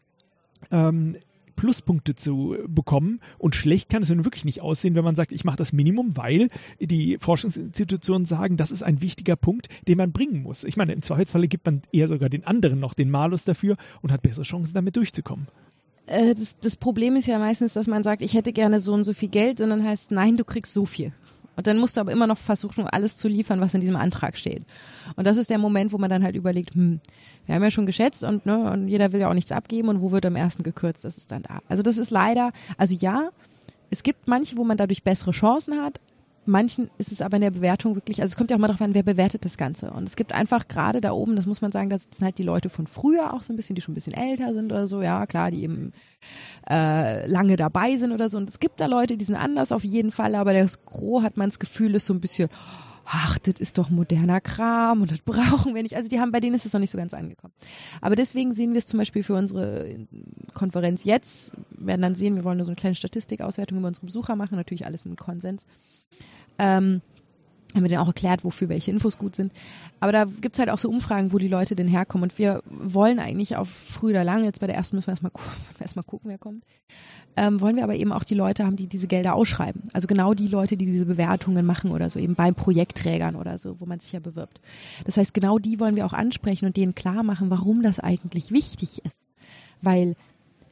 ähm, Pluspunkte zu bekommen. Und schlecht kann es nun wirklich nicht aussehen, wenn man sagt, ich mache das Minimum, weil die Forschungsinstitutionen sagen, das ist ein wichtiger Punkt, den man bringen muss. Ich meine, im Zweifelsfalle gibt man eher sogar den anderen noch den Malus dafür und hat bessere Chancen, damit durchzukommen. Äh, das, das Problem ist ja meistens, dass man sagt, ich hätte gerne so und so viel Geld, und dann heißt, nein, du kriegst so viel. Und dann musst du aber immer noch versuchen, alles zu liefern, was in diesem Antrag steht. Und das ist der Moment, wo man dann halt überlegt, hm, wir haben ja schon geschätzt und, ne, und jeder will ja auch nichts abgeben und wo wird am ersten gekürzt, das ist dann da. Also das ist leider, also ja, es gibt manche, wo man dadurch bessere Chancen hat, manchen ist es aber in der Bewertung wirklich, also es kommt ja auch mal darauf an, wer bewertet das Ganze. Und es gibt einfach gerade da oben, das muss man sagen, das sind halt die Leute von früher auch so ein bisschen, die schon ein bisschen älter sind oder so, ja klar, die eben äh, lange dabei sind oder so. Und es gibt da Leute, die sind anders auf jeden Fall, aber das Gros hat man das Gefühl, ist so ein bisschen, ach, das ist doch moderner Kram und das brauchen wir nicht. Also die haben, bei denen ist es noch nicht so ganz angekommen. Aber deswegen sehen wir es zum Beispiel für unsere Konferenz jetzt, wir werden dann sehen, wir wollen nur so eine kleine Statistikauswertung über unsere Besucher machen, natürlich alles mit Konsens. Ähm, haben wir dann auch erklärt, wofür welche Infos gut sind. Aber da gibt's halt auch so Umfragen, wo die Leute denn herkommen. Und wir wollen eigentlich auf früh oder lang, jetzt bei der ersten müssen wir erstmal erst gucken, wer kommt, ähm, wollen wir aber eben auch die Leute haben, die diese Gelder ausschreiben. Also genau die Leute, die diese Bewertungen machen oder so, eben beim Projektträgern oder so, wo man sich ja bewirbt. Das heißt, genau die wollen wir auch ansprechen und denen klar machen, warum das eigentlich wichtig ist. Weil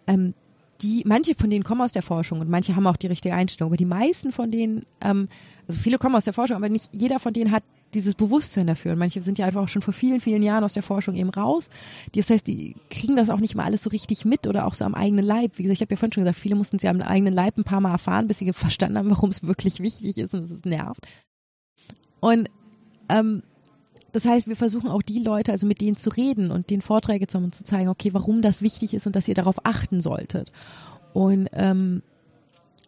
ähm, die, manche von denen kommen aus der Forschung und manche haben auch die richtige Einstellung, aber die meisten von denen, ähm, also viele kommen aus der Forschung, aber nicht jeder von denen hat dieses Bewusstsein dafür. Und manche sind ja einfach auch schon vor vielen, vielen Jahren aus der Forschung eben raus. Das heißt, die kriegen das auch nicht mal alles so richtig mit oder auch so am eigenen Leib. Wie gesagt, ich habe ja vorhin schon gesagt, viele mussten sie am eigenen Leib ein paar Mal erfahren, bis sie verstanden haben, warum es wirklich wichtig ist und es nervt. Und ähm, das heißt, wir versuchen auch die Leute, also mit denen zu reden und den Vorträge zu, zu zeigen, okay, warum das wichtig ist und dass ihr darauf achten solltet. Und ähm,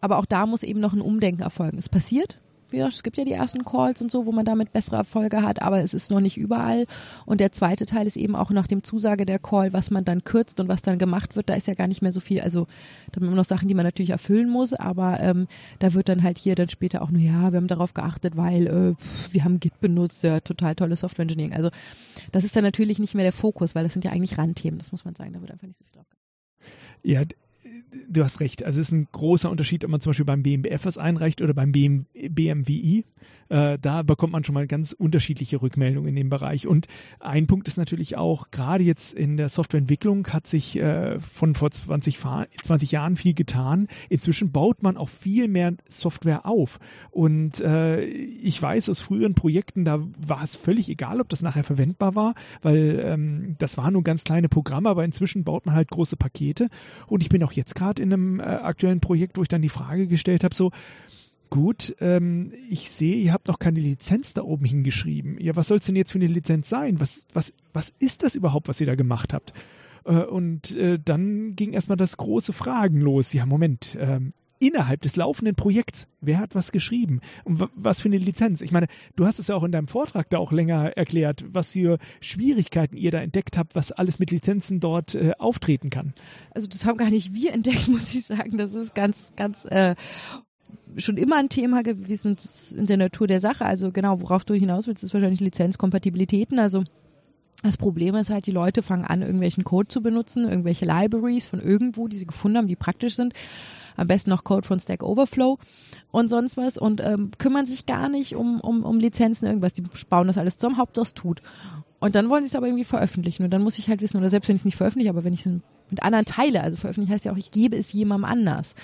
aber auch da muss eben noch ein Umdenken erfolgen. Es passiert, es gibt ja die ersten Calls und so, wo man damit bessere Erfolge hat, aber es ist noch nicht überall. Und der zweite Teil ist eben auch nach dem Zusage der Call, was man dann kürzt und was dann gemacht wird. Da ist ja gar nicht mehr so viel. Also da haben wir noch Sachen, die man natürlich erfüllen muss, aber ähm, da wird dann halt hier dann später auch nur, ja, wir haben darauf geachtet, weil äh, wir haben Git benutzt, ja, total tolle Software Engineering. Also das ist dann natürlich nicht mehr der Fokus, weil das sind ja eigentlich Randthemen, das muss man sagen. Da wird einfach nicht so viel drauf ja, du hast recht. Also es ist ein großer Unterschied, ob man zum Beispiel beim BMBF was einreicht oder beim BM, BMWI. Äh, da bekommt man schon mal ganz unterschiedliche Rückmeldungen in dem Bereich. Und ein Punkt ist natürlich auch, gerade jetzt in der Softwareentwicklung hat sich äh, von vor 20, 20 Jahren viel getan. Inzwischen baut man auch viel mehr Software auf. Und äh, ich weiß aus früheren Projekten, da war es völlig egal, ob das nachher verwendbar war, weil ähm, das waren nur ganz kleine Programme, aber inzwischen baut man halt große Pakete. Und ich bin auch jetzt gerade in einem äh, aktuellen Projekt, wo ich dann die Frage gestellt habe, so, gut, ähm, ich sehe, ihr habt noch keine Lizenz da oben hingeschrieben. Ja, was soll es denn jetzt für eine Lizenz sein? Was, was, was ist das überhaupt, was ihr da gemacht habt? Äh, und äh, dann ging erstmal das große Fragen los. Ja, Moment, ähm, innerhalb des laufenden Projekts, wer hat was geschrieben und was für eine Lizenz. Ich meine, du hast es ja auch in deinem Vortrag da auch länger erklärt, was für Schwierigkeiten ihr da entdeckt habt, was alles mit Lizenzen dort äh, auftreten kann. Also das haben gar nicht wir entdeckt, muss ich sagen. Das ist ganz, ganz äh, schon immer ein Thema gewesen in der Natur der Sache. Also genau, worauf du hinaus willst, ist wahrscheinlich Lizenzkompatibilitäten. Also das Problem ist halt, die Leute fangen an, irgendwelchen Code zu benutzen, irgendwelche Libraries von irgendwo, die sie gefunden haben, die praktisch sind. Am besten noch Code von Stack Overflow und sonst was und ähm, kümmern sich gar nicht um, um, um Lizenzen, irgendwas. Die bauen das alles zusammen, Hauptsache es tut. Und dann wollen sie es aber irgendwie veröffentlichen. Und dann muss ich halt wissen, oder selbst wenn ich es nicht veröffentliche, aber wenn ich es mit anderen teile, also veröffentliche heißt ja auch, ich gebe es jemandem anders.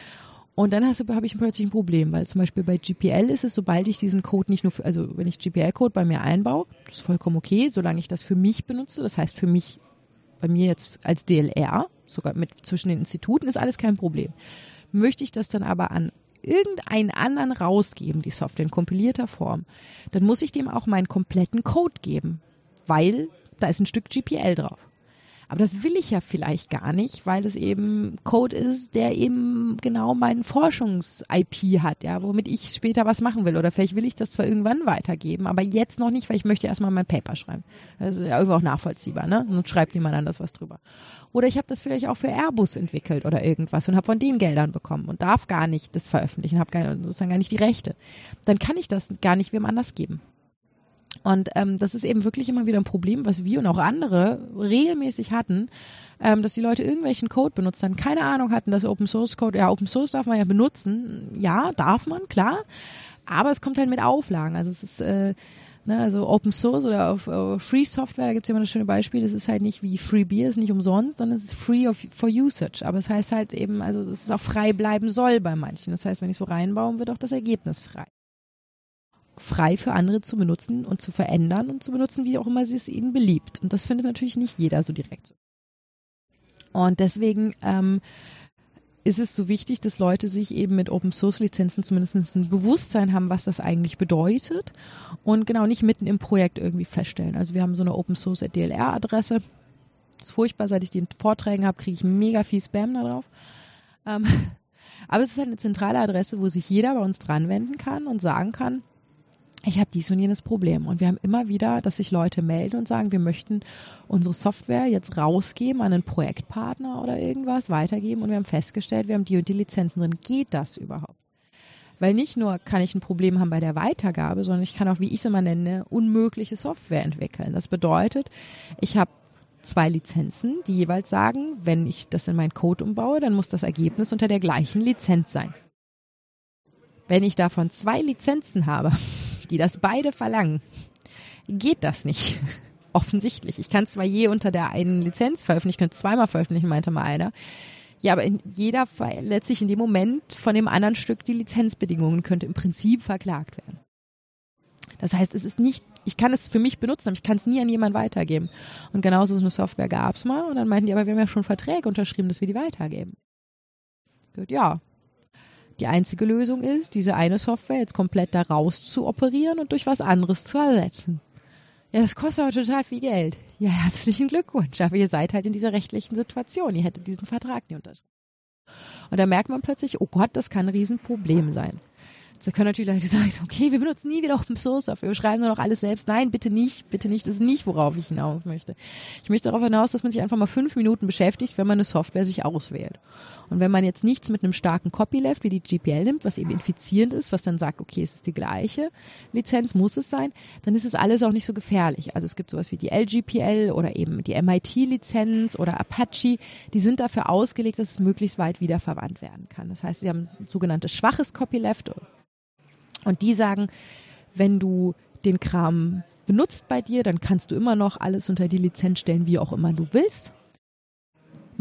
Und dann habe ich plötzlich ein Problem, weil zum Beispiel bei GPL ist es, sobald ich diesen Code nicht nur, für, also wenn ich GPL-Code bei mir einbaue, das ist vollkommen okay, solange ich das für mich benutze, das heißt für mich, bei mir jetzt als DLR, sogar mit zwischen den Instituten ist alles kein Problem. Möchte ich das dann aber an irgendeinen anderen rausgeben, die Software in kompilierter Form, dann muss ich dem auch meinen kompletten Code geben, weil da ist ein Stück GPL drauf. Aber das will ich ja vielleicht gar nicht, weil es eben Code ist, der eben genau meinen Forschungs-IP hat, ja, womit ich später was machen will. Oder vielleicht will ich das zwar irgendwann weitergeben, aber jetzt noch nicht, weil ich möchte erstmal mein Paper schreiben. Das ist ja irgendwo auch nachvollziehbar, ne? Und schreibt jemand anders was drüber. Oder ich habe das vielleicht auch für Airbus entwickelt oder irgendwas und habe von denen Geldern bekommen und darf gar nicht das veröffentlichen, habe sozusagen gar nicht die Rechte. Dann kann ich das gar nicht wem anders geben. Und ähm, das ist eben wirklich immer wieder ein Problem, was wir und auch andere regelmäßig hatten, ähm, dass die Leute irgendwelchen Code benutzt haben, keine Ahnung hatten, dass Open Source Code, ja, Open Source darf man ja benutzen, ja, darf man, klar, aber es kommt halt mit Auflagen. Also es ist äh, Ne, also Open Source oder auf, auf Free Software, da gibt es immer das schöne Beispiel, das ist halt nicht wie Free Beer, ist nicht umsonst, sondern es ist free of, for usage. Aber es das heißt halt eben, also dass es auch frei bleiben soll bei manchen. Das heißt, wenn ich so reinbaue, wird auch das Ergebnis frei. Frei für andere zu benutzen und zu verändern und zu benutzen, wie auch immer sie es ihnen beliebt. Und das findet natürlich nicht jeder so direkt. Und deswegen ähm, ist es so wichtig, dass Leute sich eben mit Open Source Lizenzen zumindest ein Bewusstsein haben, was das eigentlich bedeutet und genau nicht mitten im Projekt irgendwie feststellen. Also wir haben so eine Open Source DLR Adresse. Ist furchtbar, seit ich die in Vorträgen habe, kriege ich mega viel Spam da drauf. Ähm, aber es ist halt eine zentrale Adresse, wo sich jeder bei uns dran wenden kann und sagen kann, ich habe dies und jenes Problem. Und wir haben immer wieder, dass sich Leute melden und sagen, wir möchten unsere Software jetzt rausgeben an einen Projektpartner oder irgendwas, weitergeben. Und wir haben festgestellt, wir haben die und die Lizenzen drin. Geht das überhaupt? Weil nicht nur kann ich ein Problem haben bei der Weitergabe, sondern ich kann auch, wie ich es immer nenne, unmögliche Software entwickeln. Das bedeutet, ich habe zwei Lizenzen, die jeweils sagen, wenn ich das in meinen Code umbaue, dann muss das Ergebnis unter der gleichen Lizenz sein. Wenn ich davon zwei Lizenzen habe, die das beide verlangen, geht das nicht. Offensichtlich. Ich kann zwar je unter der einen Lizenz veröffentlichen, ich könnte zweimal veröffentlichen, meinte mal einer. Ja, aber in jeder letztlich in dem Moment von dem anderen Stück die Lizenzbedingungen könnte im Prinzip verklagt werden. Das heißt, es ist nicht, ich kann es für mich benutzen, aber ich kann es nie an jemanden weitergeben. Und genauso so eine Software gab es mal und dann meinten die, aber wir haben ja schon Verträge unterschrieben, dass wir die weitergeben. Gut, ja, die einzige Lösung ist, diese eine Software jetzt komplett da raus zu operieren und durch was anderes zu ersetzen. Ja, das kostet aber total viel Geld. Ja, herzlichen Glückwunsch. Aber ihr seid halt in dieser rechtlichen Situation. Ihr hättet diesen Vertrag nie unterschrieben. Und da merkt man plötzlich, oh Gott, das kann ein Riesenproblem sein. Da können natürlich Leute sagen, okay, wir benutzen nie wieder Open Source Software, wir schreiben nur noch alles selbst. Nein, bitte nicht, bitte nicht, das ist nicht, worauf ich hinaus möchte. Ich möchte darauf hinaus, dass man sich einfach mal fünf Minuten beschäftigt, wenn man eine Software sich auswählt. Und wenn man jetzt nichts mit einem starken Copyleft wie die GPL nimmt, was eben infizierend ist, was dann sagt, okay, es ist die gleiche Lizenz, muss es sein, dann ist es alles auch nicht so gefährlich. Also es gibt sowas wie die LGPL oder eben die MIT-Lizenz oder Apache, die sind dafür ausgelegt, dass es möglichst weit wiederverwandt werden kann. Das heißt, sie haben ein sogenanntes schwaches Copyleft und die sagen, wenn du den Kram benutzt bei dir, dann kannst du immer noch alles unter die Lizenz stellen, wie auch immer du willst.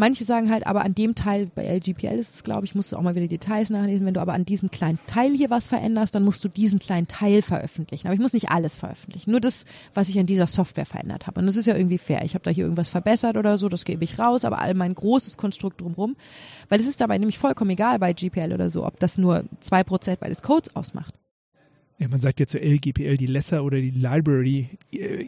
Manche sagen halt, aber an dem Teil, bei LGPL ist es, glaube ich, musst du auch mal wieder Details nachlesen, wenn du aber an diesem kleinen Teil hier was veränderst, dann musst du diesen kleinen Teil veröffentlichen. Aber ich muss nicht alles veröffentlichen, nur das, was ich an dieser Software verändert habe. Und das ist ja irgendwie fair. Ich habe da hier irgendwas verbessert oder so, das gebe ich raus, aber all mein großes Konstrukt drumherum, weil es ist dabei nämlich vollkommen egal bei GPL oder so, ob das nur zwei Prozent bei des Codes ausmacht. Ja, man sagt ja zur LGPL die Lesser oder die Library äh,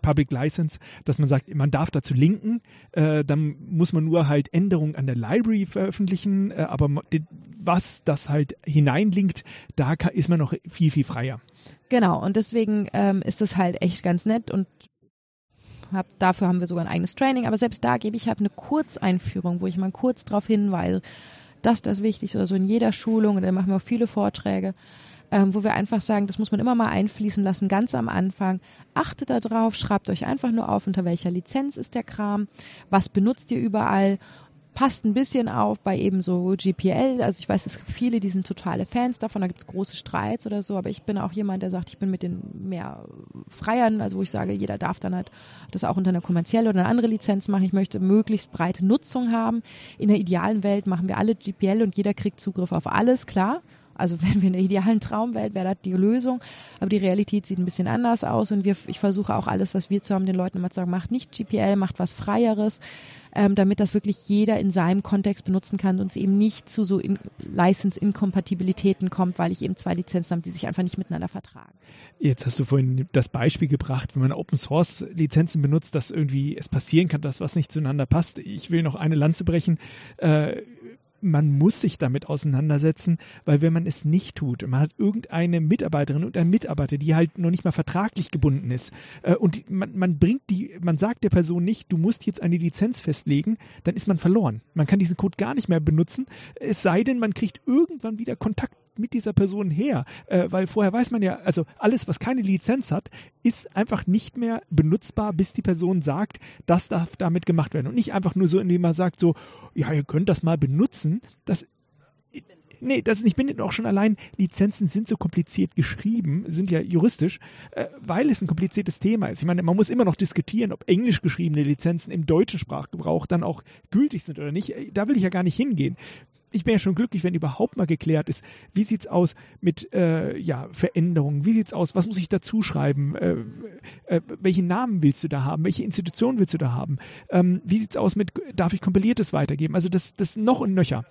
Public License, dass man sagt, man darf dazu linken, äh, dann muss man nur halt Änderungen an der Library veröffentlichen, äh, aber was das halt hineinlinkt, da ist man noch viel, viel freier. Genau, und deswegen ähm, ist das halt echt ganz nett und hab, dafür haben wir sogar ein eigenes Training, aber selbst da gebe ich halt eine Kurzeinführung, wo ich mal kurz darauf hinweise, dass das wichtig ist, also in jeder Schulung, und dann machen wir auch viele Vorträge, ähm, wo wir einfach sagen, das muss man immer mal einfließen lassen, ganz am Anfang. Achtet darauf, schreibt euch einfach nur auf, unter welcher Lizenz ist der Kram, was benutzt ihr überall passt ein bisschen auf bei eben so GPL. Also ich weiß, es gibt viele, die sind totale Fans davon, da gibt es große Streits oder so, aber ich bin auch jemand, der sagt, ich bin mit den mehr Freiern, also wo ich sage, jeder darf dann halt das auch unter einer kommerziellen oder einer anderen Lizenz machen. Ich möchte möglichst breite Nutzung haben. In der idealen Welt machen wir alle GPL und jeder kriegt Zugriff auf alles, klar. Also wenn wir in der idealen Traumwelt wäre das die Lösung, aber die Realität sieht ein bisschen anders aus und wir, ich versuche auch alles, was wir zu haben, den Leuten immer zu sagen, macht nicht GPL, macht was Freieres, ähm, damit das wirklich jeder in seinem Kontext benutzen kann und es eben nicht zu so in License-Inkompatibilitäten kommt, weil ich eben zwei Lizenzen habe, die sich einfach nicht miteinander vertragen. Jetzt hast du vorhin das Beispiel gebracht, wenn man Open Source Lizenzen benutzt, dass irgendwie es passieren kann, dass was nicht zueinander passt. Ich will noch eine Lanze brechen. Äh, man muss sich damit auseinandersetzen, weil wenn man es nicht tut, man hat irgendeine Mitarbeiterin und ein Mitarbeiter, die halt noch nicht mal vertraglich gebunden ist äh, und man, man bringt die, man sagt der Person nicht, du musst jetzt eine Lizenz festlegen, dann ist man verloren. Man kann diesen Code gar nicht mehr benutzen, es sei denn, man kriegt irgendwann wieder Kontakt kommt mit dieser Person her? Äh, weil vorher weiß man ja, also alles, was keine Lizenz hat, ist einfach nicht mehr benutzbar, bis die Person sagt, das darf damit gemacht werden. Und nicht einfach nur so, indem man sagt so, ja, ihr könnt das mal benutzen. Das Nee, das ist nicht bindet auch schon allein, Lizenzen sind so kompliziert geschrieben, sind ja juristisch, äh, weil es ein kompliziertes Thema ist. Ich meine, man muss immer noch diskutieren, ob englisch geschriebene Lizenzen im deutschen Sprachgebrauch dann auch gültig sind oder nicht. Äh, da will ich ja gar nicht hingehen ich bin ja schon glücklich, wenn überhaupt mal geklärt ist, wie sieht's aus mit äh, ja, Veränderungen, wie sieht's aus, was muss ich dazu schreiben, äh, äh, welchen Namen willst du da haben, welche Institution willst du da haben, ähm, wie sieht's aus mit, darf ich kompiliertes weitergeben, also das, das noch und nöcher.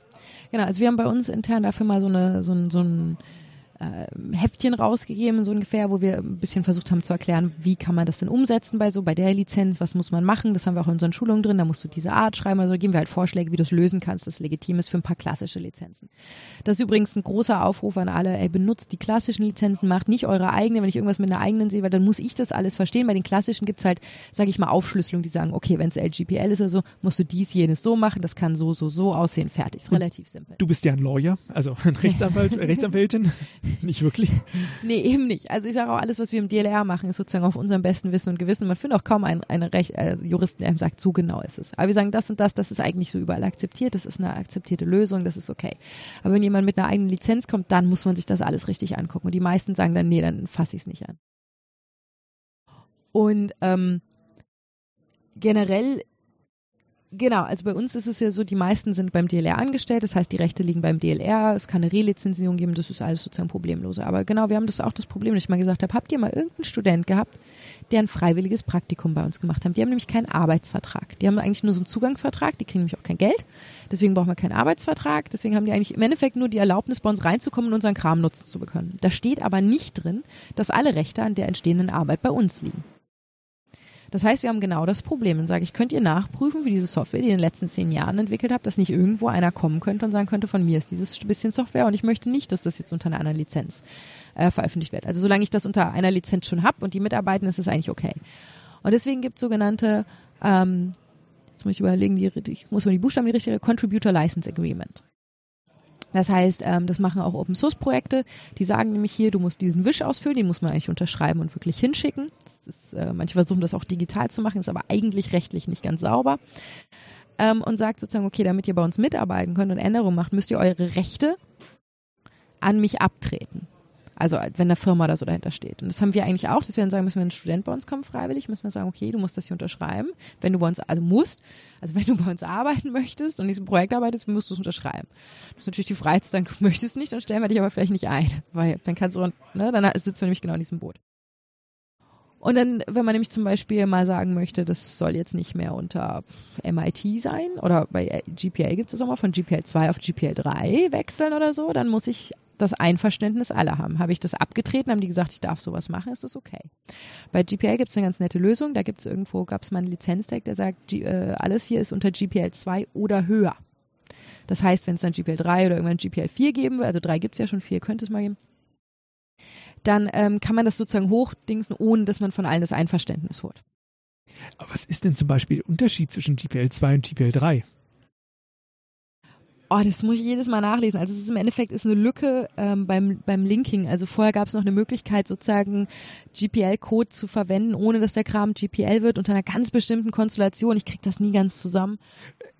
Genau, also wir haben bei uns intern dafür mal so, eine, so, ein, so ein äh, Heftchen rausgegeben, so ungefähr, wo wir ein bisschen versucht haben zu erklären, wie kann man das denn umsetzen bei so, bei der Lizenz, was muss man machen, das haben wir auch in unseren Schulungen drin, da musst du diese Art schreiben, also geben wir halt Vorschläge, wie du es lösen kannst, das legitim ist für ein paar klassische Lizenzen. Das ist übrigens ein großer Aufruf an alle, ey, benutzt die klassischen Lizenzen, macht nicht eure eigene, wenn ich irgendwas mit einer eigenen sehe, weil dann muss ich das alles verstehen, bei den klassischen gibt's halt, sage ich mal, Aufschlüsselung, die sagen, okay, wenn es LGPL ist oder so, musst du dies, jenes so machen, das kann so, so, so aussehen, fertig, ist relativ simpel. Du bist ja ein Lawyer, also ein Rechtsanwalt, Rechtsanwältin, nicht wirklich. Nee, eben nicht. Also ich sage auch, alles, was wir im DLR machen, ist sozusagen auf unserem besten Wissen und Gewissen. Man findet auch kaum einen, einen Recht, äh, Juristen, der ihm sagt, so genau ist es. Aber wir sagen, das und das, das ist eigentlich so überall akzeptiert, das ist eine akzeptierte Lösung, das ist okay. Aber wenn jemand mit einer eigenen Lizenz kommt, dann muss man sich das alles richtig angucken. Und die meisten sagen dann, nee, dann fasse ich es nicht an. Und ähm, generell Genau, also bei uns ist es ja so, die meisten sind beim DLR angestellt, das heißt, die Rechte liegen beim DLR, es kann eine Relizenzierung geben, das ist alles sozusagen problemloser. Aber genau, wir haben das auch das Problem, dass ich mal gesagt habe, habt ihr mal irgendeinen Student gehabt, der ein freiwilliges Praktikum bei uns gemacht hat? Die haben nämlich keinen Arbeitsvertrag. Die haben eigentlich nur so einen Zugangsvertrag, die kriegen nämlich auch kein Geld, deswegen brauchen wir keinen Arbeitsvertrag, deswegen haben die eigentlich im Endeffekt nur die Erlaubnis, bei uns reinzukommen und unseren Kram nutzen zu können. Da steht aber nicht drin, dass alle Rechte an der entstehenden Arbeit bei uns liegen. Das heißt, wir haben genau das Problem. Dann sage ich, könnt ihr nachprüfen, wie diese Software, die ihr in den letzten zehn Jahren entwickelt habt, dass nicht irgendwo einer kommen könnte und sagen könnte, von mir ist dieses bisschen Software und ich möchte nicht, dass das jetzt unter einer anderen Lizenz äh, veröffentlicht wird. Also solange ich das unter einer Lizenz schon habe und die mitarbeiten, ist es eigentlich okay. Und deswegen gibt es sogenannte, ähm, jetzt muss ich überlegen, die, ich muss mal die Buchstaben die richtige, Contributor License Agreement. Das heißt, ähm, das machen auch Open Source Projekte. Die sagen nämlich hier, du musst diesen Wisch ausfüllen, den muss man eigentlich unterschreiben und wirklich hinschicken. Ist, äh, manche versuchen das auch digital zu machen, ist aber eigentlich rechtlich nicht ganz sauber. Ähm, und sagt sozusagen, okay, damit ihr bei uns mitarbeiten könnt und Änderungen macht, müsst ihr eure Rechte an mich abtreten. Also wenn eine Firma da so dahinter steht. Und das haben wir eigentlich auch, dass wir dann sagen, müssen wir ein Student bei uns kommen freiwillig, müssen wir sagen, okay, du musst das hier unterschreiben. Wenn du bei uns, also musst, also wenn du bei uns arbeiten möchtest und diesem Projekt arbeitest, musst du es unterschreiben. Das ist natürlich die Freiheit zu sagen, du möchtest nicht, dann stellen wir dich aber vielleicht nicht ein. Weil dann kannst du, ne, dann sitzen wir nämlich genau in diesem Boot. Und dann, wenn man nämlich zum Beispiel mal sagen möchte, das soll jetzt nicht mehr unter MIT sein oder bei GPL gibt es das auch mal von GPL 2 auf GPL 3 wechseln oder so, dann muss ich das Einverständnis aller haben. Habe ich das abgetreten, haben die gesagt, ich darf sowas machen, ist das okay. Bei GPL gibt es eine ganz nette Lösung. Da gibt es irgendwo, gab es mal einen Lizenztag, der sagt, äh, alles hier ist unter GPL 2 oder höher. Das heißt, wenn es dann GPL 3 oder irgendwann GPL 4 geben will, also 3 gibt es ja schon, 4 könnte es mal geben, dann ähm, kann man das sozusagen hochdingsen, ohne dass man von allen das Einverständnis holt. Aber was ist denn zum Beispiel der Unterschied zwischen GPL 2 und GPL 3? Oh, das muss ich jedes Mal nachlesen. Also es ist im Endeffekt ist eine Lücke ähm, beim, beim Linking. Also vorher gab es noch eine Möglichkeit, sozusagen GPL-Code zu verwenden, ohne dass der Kram GPL wird, unter einer ganz bestimmten Konstellation. Ich krieg das nie ganz zusammen.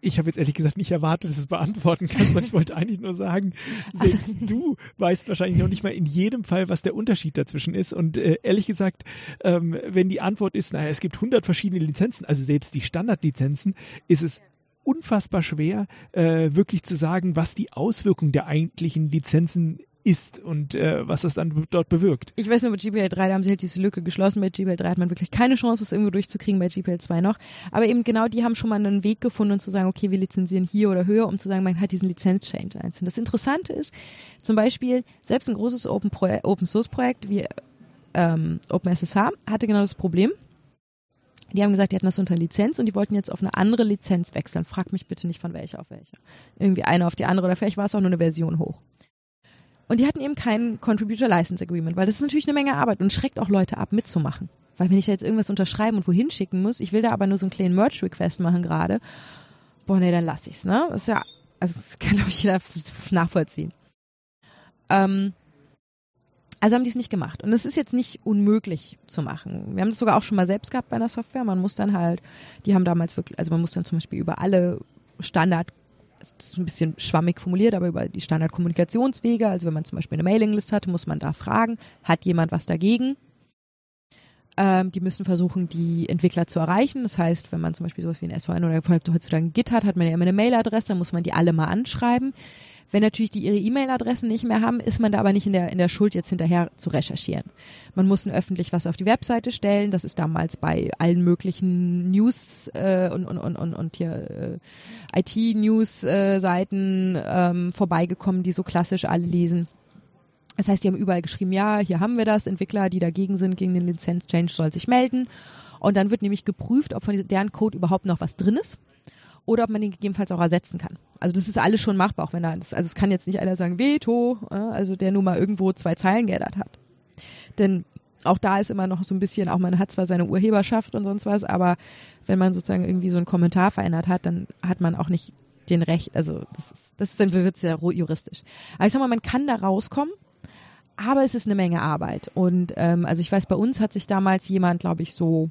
Ich habe jetzt ehrlich gesagt nicht erwartet, dass du es beantworten kannst. ich wollte eigentlich nur sagen, selbst also, du weißt wahrscheinlich noch nicht mal in jedem Fall, was der Unterschied dazwischen ist. Und äh, ehrlich gesagt, ähm, wenn die Antwort ist, naja, es gibt 100 verschiedene Lizenzen, also selbst die Standardlizenzen, ist es unfassbar schwer, äh, wirklich zu sagen, was die Auswirkung der eigentlichen Lizenzen ist und äh, was das dann dort bewirkt. Ich weiß nur, bei GPL 3, da haben sie halt diese Lücke geschlossen. Bei GPL 3 hat man wirklich keine Chance, es irgendwo durchzukriegen, bei GPL 2 noch. Aber eben genau die haben schon mal einen Weg gefunden, zu sagen, okay, wir lizenzieren hier oder höher, um zu sagen, man hat diesen Lizenz-Change einzeln. Das Interessante ist, zum Beispiel, selbst ein großes Open-Source-Projekt wie ähm, OpenSSH hatte genau das Problem, die haben gesagt, die hatten das unter Lizenz und die wollten jetzt auf eine andere Lizenz wechseln. Frag mich bitte nicht von welcher auf welche. Irgendwie eine auf die andere oder vielleicht war es auch nur eine Version hoch. Und die hatten eben kein Contributor License Agreement, weil das ist natürlich eine Menge Arbeit und schreckt auch Leute ab, mitzumachen. Weil wenn ich da jetzt irgendwas unterschreiben und wohin schicken muss, ich will da aber nur so einen kleinen Merge-Request machen gerade, boah, nee, dann lass ich's, ne? Das ist ja, also das kann, glaube ich, jeder nachvollziehen. Ähm, also haben die es nicht gemacht. Und es ist jetzt nicht unmöglich zu machen. Wir haben das sogar auch schon mal selbst gehabt bei einer Software. Man muss dann halt, die haben damals wirklich, also man muss dann zum Beispiel über alle Standard, das ist ein bisschen schwammig formuliert, aber über die Standardkommunikationswege, also wenn man zum Beispiel eine Mailingliste hat, muss man da fragen, hat jemand was dagegen? Ähm, die müssen versuchen, die Entwickler zu erreichen. Das heißt, wenn man zum Beispiel sowas wie ein SVN oder heutzutage ein Git hat, hat man ja immer eine Mailadresse, dann muss man die alle mal anschreiben. Wenn natürlich die ihre E-Mail-Adressen nicht mehr haben, ist man da aber nicht in der, in der Schuld, jetzt hinterher zu recherchieren. Man muss öffentlich was auf die Webseite stellen. Das ist damals bei allen möglichen News äh, und, und, und, und, hier äh, IT-News-Seiten ähm, vorbeigekommen, die so klassisch alle lesen. Das heißt, die haben überall geschrieben, ja, hier haben wir das, Entwickler, die dagegen sind, gegen den Lizenz-Change soll sich melden. Und dann wird nämlich geprüft, ob von deren Code überhaupt noch was drin ist oder ob man den gegebenenfalls auch ersetzen kann. Also das ist alles schon machbar, auch wenn er, das, also es kann jetzt nicht einer sagen, Veto, also der nur mal irgendwo zwei Zeilen geändert hat. Denn auch da ist immer noch so ein bisschen, auch man hat zwar seine Urheberschaft und sonst was, aber wenn man sozusagen irgendwie so einen Kommentar verändert hat, dann hat man auch nicht den Recht, also das ist, das ist dann wird sehr juristisch. Aber ich sag mal, man kann da rauskommen, aber es ist eine Menge Arbeit. Und ähm, also ich weiß, bei uns hat sich damals jemand, glaube ich, so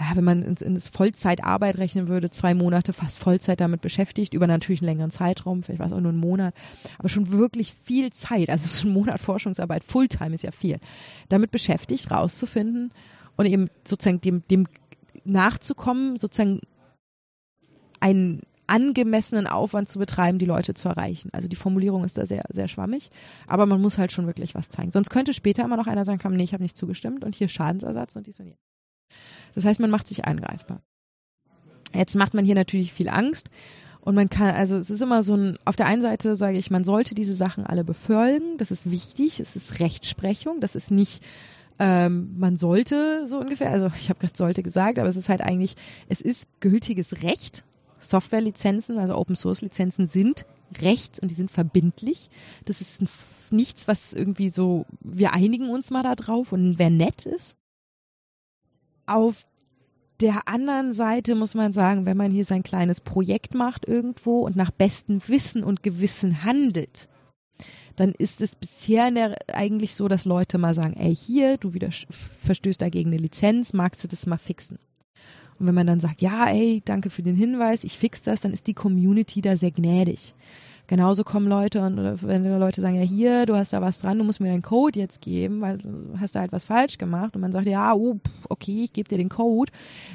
ja, wenn man ins, ins Vollzeitarbeit rechnen würde, zwei Monate fast Vollzeit damit beschäftigt, über natürlich einen längeren Zeitraum, vielleicht war es auch nur ein Monat, aber schon wirklich viel Zeit, also so ein Monat Forschungsarbeit, Fulltime ist ja viel, damit beschäftigt, rauszufinden und eben sozusagen dem, dem nachzukommen, sozusagen einen angemessenen Aufwand zu betreiben, die Leute zu erreichen. Also die Formulierung ist da sehr, sehr schwammig, aber man muss halt schon wirklich was zeigen. Sonst könnte später immer noch einer sagen, komm, nee, ich habe nicht zugestimmt und hier Schadensersatz und dies und jenes. Das heißt, man macht sich angreifbar. Jetzt macht man hier natürlich viel Angst. Und man kann, also es ist immer so ein, auf der einen Seite sage ich, man sollte diese Sachen alle befolgen, das ist wichtig, es ist Rechtsprechung, das ist nicht, ähm, man sollte so ungefähr, also ich habe gerade sollte gesagt, aber es ist halt eigentlich, es ist gültiges Recht. Softwarelizenzen, also Open Source Lizenzen sind Recht und die sind verbindlich. Das ist nichts, was irgendwie so, wir einigen uns mal da drauf und wer nett ist, auf der anderen Seite muss man sagen, wenn man hier sein kleines Projekt macht irgendwo und nach bestem Wissen und Gewissen handelt, dann ist es bisher der, eigentlich so, dass Leute mal sagen, ey, hier, du wieder verstößt dagegen eine Lizenz, magst du das mal fixen? Und wenn man dann sagt, ja, ey, danke für den Hinweis, ich fix das, dann ist die Community da sehr gnädig. Genauso kommen Leute und oder wenn Leute sagen, ja hier, du hast da was dran, du musst mir deinen Code jetzt geben, weil du hast da halt was falsch gemacht und man sagt, ja, oh, okay, ich gebe dir den Code,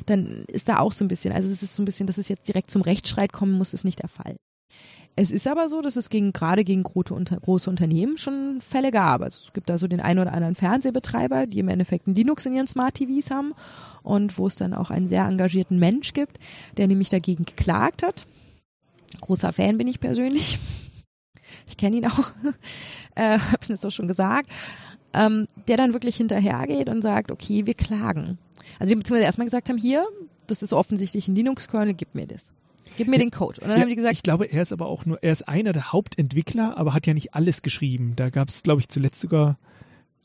dann ist da auch so ein bisschen, also es ist so ein bisschen, dass es jetzt direkt zum Rechtsstreit kommen muss, ist nicht der Fall. Es ist aber so, dass es gegen, gerade gegen große, unter, große Unternehmen schon Fälle gab. Also es gibt da so den einen oder anderen Fernsehbetreiber, die im Endeffekt ein Linux in ihren Smart TVs haben und wo es dann auch einen sehr engagierten Mensch gibt, der nämlich dagegen geklagt hat Großer Fan bin ich persönlich. Ich kenne ihn auch, äh, habe es doch schon gesagt. Ähm, der dann wirklich hinterhergeht und sagt, okay, wir klagen. Also die beziehungsweise erstmal gesagt haben, hier, das ist offensichtlich ein Linux-Kernel, gib mir das. Gib mir den Code. Und dann ja, haben die gesagt. Ich glaube, er ist aber auch nur, er ist einer der Hauptentwickler, aber hat ja nicht alles geschrieben. Da gab es, glaube ich, zuletzt sogar.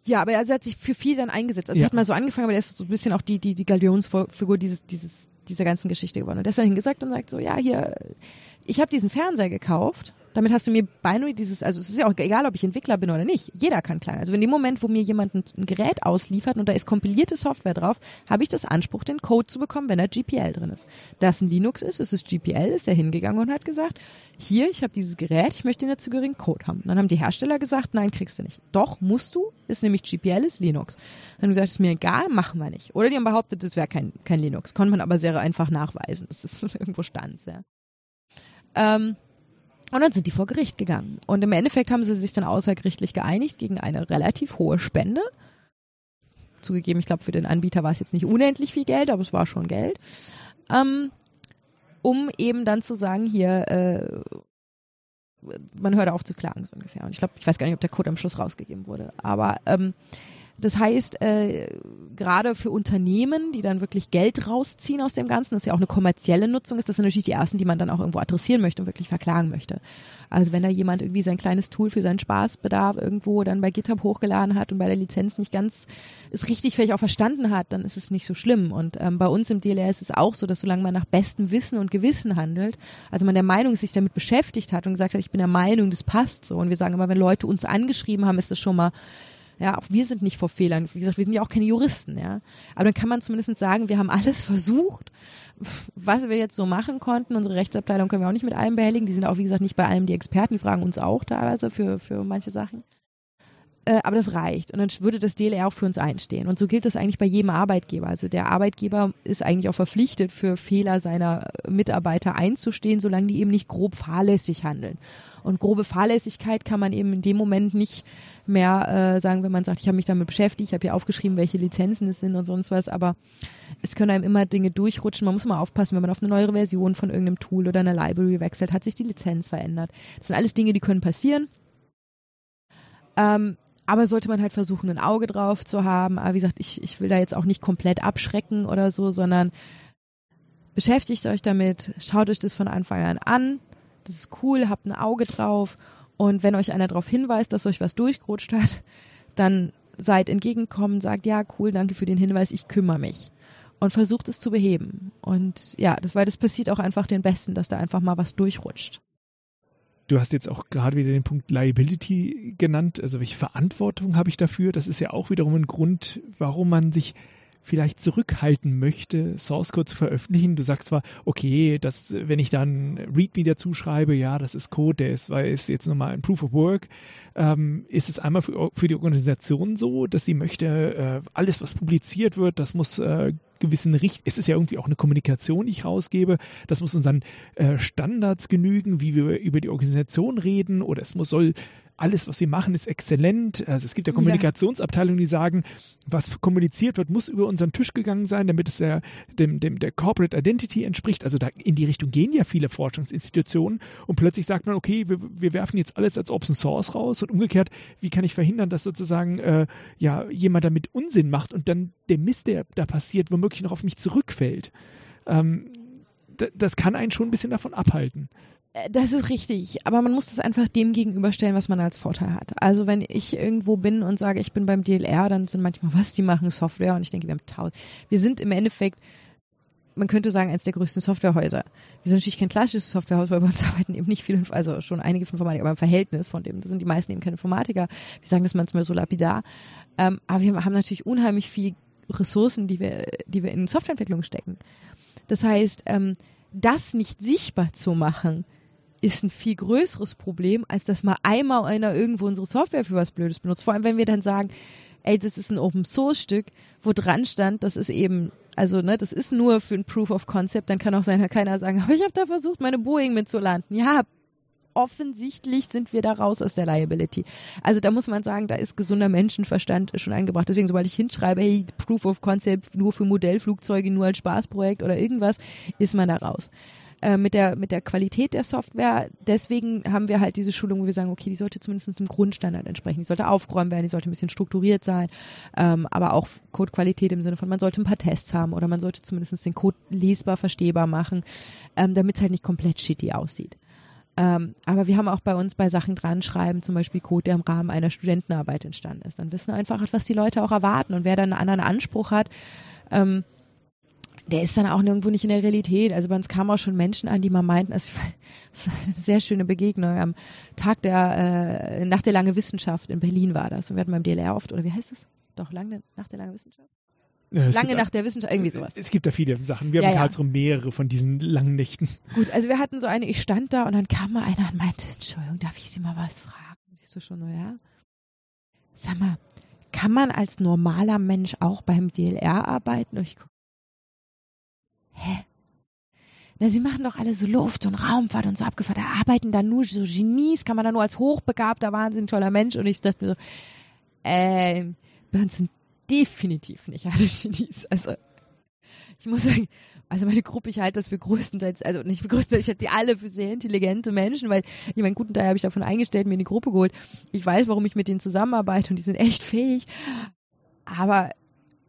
Ja, aber er hat sich für viel dann eingesetzt. Also ja. hat mal so angefangen, aber er ist so ein bisschen auch die, die, die Galionsfigur dieses, dieses, dieser ganzen Geschichte geworden. Und der ist dann hingesagt und sagt so, ja, hier, ich habe diesen Fernseher gekauft. Damit hast du mir Binary dieses, also es ist ja auch egal, ob ich Entwickler bin oder nicht. Jeder kann klagen. Also in dem Moment, wo mir jemand ein, Gerät ausliefert und da ist kompilierte Software drauf, habe ich das Anspruch, den Code zu bekommen, wenn da GPL drin ist. Da es ein Linux ist, ist es GPL, ist er hingegangen und hat gesagt, hier, ich habe dieses Gerät, ich möchte den dazugehörigen Code haben. Dann haben die Hersteller gesagt, nein, kriegst du nicht. Doch, musst du, ist nämlich GPL, ist Linux. Dann haben gesagt, ist mir egal, machen wir nicht. Oder die haben behauptet, das wäre kein, kein Linux. Konnte man aber sehr einfach nachweisen. Das ist irgendwo stand, ja. Ähm, und dann sind die vor Gericht gegangen. Und im Endeffekt haben sie sich dann außergerichtlich geeinigt gegen eine relativ hohe Spende. Zugegeben, ich glaube, für den Anbieter war es jetzt nicht unendlich viel Geld, aber es war schon Geld. Ähm, um eben dann zu sagen, hier, äh, man hört auf zu klagen, so ungefähr. Und ich glaube, ich weiß gar nicht, ob der Code am Schluss rausgegeben wurde. Aber ähm, das heißt, äh, gerade für Unternehmen, die dann wirklich Geld rausziehen aus dem Ganzen, das ja auch eine kommerzielle Nutzung ist, das sind natürlich die ersten, die man dann auch irgendwo adressieren möchte und wirklich verklagen möchte. Also wenn da jemand irgendwie sein kleines Tool für seinen Spaßbedarf irgendwo dann bei GitHub hochgeladen hat und bei der Lizenz nicht ganz es richtig vielleicht auch verstanden hat, dann ist es nicht so schlimm. Und ähm, bei uns im DLR ist es auch so, dass solange man nach bestem Wissen und Gewissen handelt, also man der Meinung sich damit beschäftigt hat und gesagt hat, ich bin der Meinung, das passt so. Und wir sagen immer, wenn Leute uns angeschrieben haben, ist das schon mal ja, auch wir sind nicht vor Fehlern. Wie gesagt, wir sind ja auch keine Juristen, ja. Aber dann kann man zumindest sagen, wir haben alles versucht, was wir jetzt so machen konnten. Unsere Rechtsabteilung können wir auch nicht mit allem behelligen. Die sind auch, wie gesagt, nicht bei allem die Experten. Die fragen uns auch teilweise für, für manche Sachen. Äh, aber das reicht. Und dann würde das DLR auch für uns einstehen. Und so gilt das eigentlich bei jedem Arbeitgeber. Also der Arbeitgeber ist eigentlich auch verpflichtet, für Fehler seiner Mitarbeiter einzustehen, solange die eben nicht grob fahrlässig handeln. Und grobe Fahrlässigkeit kann man eben in dem Moment nicht mehr äh, sagen, wenn man sagt, ich habe mich damit beschäftigt, ich habe hier aufgeschrieben, welche Lizenzen es sind und sonst was, aber es können einem immer Dinge durchrutschen. Man muss mal aufpassen, wenn man auf eine neue Version von irgendeinem Tool oder einer Library wechselt, hat sich die Lizenz verändert. Das sind alles Dinge, die können passieren. Ähm, aber sollte man halt versuchen, ein Auge drauf zu haben. Aber wie gesagt, ich, ich will da jetzt auch nicht komplett abschrecken oder so, sondern beschäftigt euch damit, schaut euch das von Anfang an an. Das ist cool, habt ein Auge drauf. Und wenn euch einer darauf hinweist, dass euch was durchgerutscht hat, dann seid entgegenkommen, sagt, ja, cool, danke für den Hinweis, ich kümmere mich. Und versucht es zu beheben. Und ja, das, weil das passiert auch einfach den Besten, dass da einfach mal was durchrutscht. Du hast jetzt auch gerade wieder den Punkt Liability genannt. Also welche Verantwortung habe ich dafür? Das ist ja auch wiederum ein Grund, warum man sich vielleicht zurückhalten möchte, Source Code zu veröffentlichen. Du sagst zwar, okay, dass wenn ich dann README dazu schreibe, ja, das ist Code, der ist, weil ist jetzt nochmal ein Proof of Work, ähm, ist es einmal für, für, die Organisation so, dass sie möchte, äh, alles, was publiziert wird, das muss äh, gewissen Richt es ist ja irgendwie auch eine Kommunikation, die ich rausgebe. Das muss unseren äh, Standards genügen, wie wir über die Organisation reden oder es muss soll alles, was wir machen, ist exzellent. Also es gibt ja Kommunikationsabteilungen, die sagen, was kommuniziert wird, muss über unseren Tisch gegangen sein, damit es der, dem, dem, der Corporate Identity entspricht. Also da in die Richtung gehen ja viele Forschungsinstitutionen und plötzlich sagt man, okay, wir, wir werfen jetzt alles als Open Source raus und umgekehrt, wie kann ich verhindern, dass sozusagen äh, ja jemand damit Unsinn macht und dann der Mist, der da passiert, womöglich noch auf mich zurückfällt. Ähm, das kann einen schon ein bisschen davon abhalten. Äh, das ist richtig, aber man muss das einfach dem gegenüberstellen, was man als Vorteil hat. Also wenn ich irgendwo bin und sage, ich bin beim DLR, dann sind manchmal, was, die machen Software und ich denke, wir haben tausend. Wir sind im Endeffekt, man könnte sagen, eines der größten Softwarehäuser. Wir sind natürlich kein klassisches Softwarehaus, weil bei uns arbeiten eben nicht viele, also schon einige Informatiker, aber im Verhältnis von dem, da sind die meisten eben keine Informatiker. Wir sagen das manchmal so lapidar. Ähm, aber wir haben natürlich unheimlich viel Ressourcen, die wir, die wir in Softwareentwicklung stecken. Das heißt, ähm, das nicht sichtbar zu machen, ist ein viel größeres Problem, als dass mal einmal einer irgendwo unsere Software für was Blödes benutzt. Vor allem, wenn wir dann sagen, ey, das ist ein Open Source Stück, wo dran stand, das ist eben, also ne, das ist nur für ein Proof of Concept, dann kann auch sein, keiner sagen, aber ich habe da versucht, meine Boeing mitzulanden. Ja, offensichtlich sind wir da raus aus der Liability. Also da muss man sagen, da ist gesunder Menschenverstand schon eingebracht. Deswegen, sobald ich hinschreibe, hey, Proof of Concept nur für Modellflugzeuge, nur als Spaßprojekt oder irgendwas, ist man da raus. Äh, mit der mit der Qualität der Software. Deswegen haben wir halt diese Schulung, wo wir sagen, okay, die sollte zumindest dem Grundstandard entsprechen. Die sollte aufgeräumt werden, die sollte ein bisschen strukturiert sein, ähm, aber auch Codequalität im Sinne von, man sollte ein paar Tests haben oder man sollte zumindest den Code lesbar, verstehbar machen, ähm, damit es halt nicht komplett shitty aussieht. Ähm, aber wir haben auch bei uns bei Sachen dran schreiben, zum Beispiel Code, der im Rahmen einer Studentenarbeit entstanden ist. Dann wissen wir einfach, was die Leute auch erwarten und wer dann einen anderen Anspruch hat, ähm, der ist dann auch nirgendwo nicht in der Realität. Also bei uns kamen auch schon Menschen an, die mal meinten, also das ist eine sehr schöne Begegnung. Am Tag der, äh, nach der lange Wissenschaft in Berlin war das. Und wir hatten beim DLR oft, oder wie heißt es? Doch, lange, nach der lange Wissenschaft? Ja, lange nach der Wissenschaft, irgendwie sowas. Es gibt da viele Sachen. Wir ja, haben in Karlsruhe ja. mehrere von diesen langen Nächten. Gut, also wir hatten so eine, ich stand da und dann kam mal einer und meinte, Entschuldigung, darf ich Sie mal was fragen? Ich so schon, ja. Sag mal, kann man als normaler Mensch auch beim DLR arbeiten? Und ich guck, hä? Na, sie machen doch alle so Luft und Raumfahrt und so abgefahren. Da arbeiten da nur so Genies, kann man da nur als hochbegabter, wahnsinnig toller Mensch. Und ich dachte mir so, äh, bei uns sind definitiv nicht alle Genies. Also, ich muss sagen, also meine Gruppe, ich halte das für größtenteils, also nicht für größtenteils, ich halte die alle für sehr intelligente Menschen, weil ich meinen guten Teil habe ich davon eingestellt, mir in die Gruppe geholt. Ich weiß, warum ich mit denen zusammenarbeite und die sind echt fähig. Aber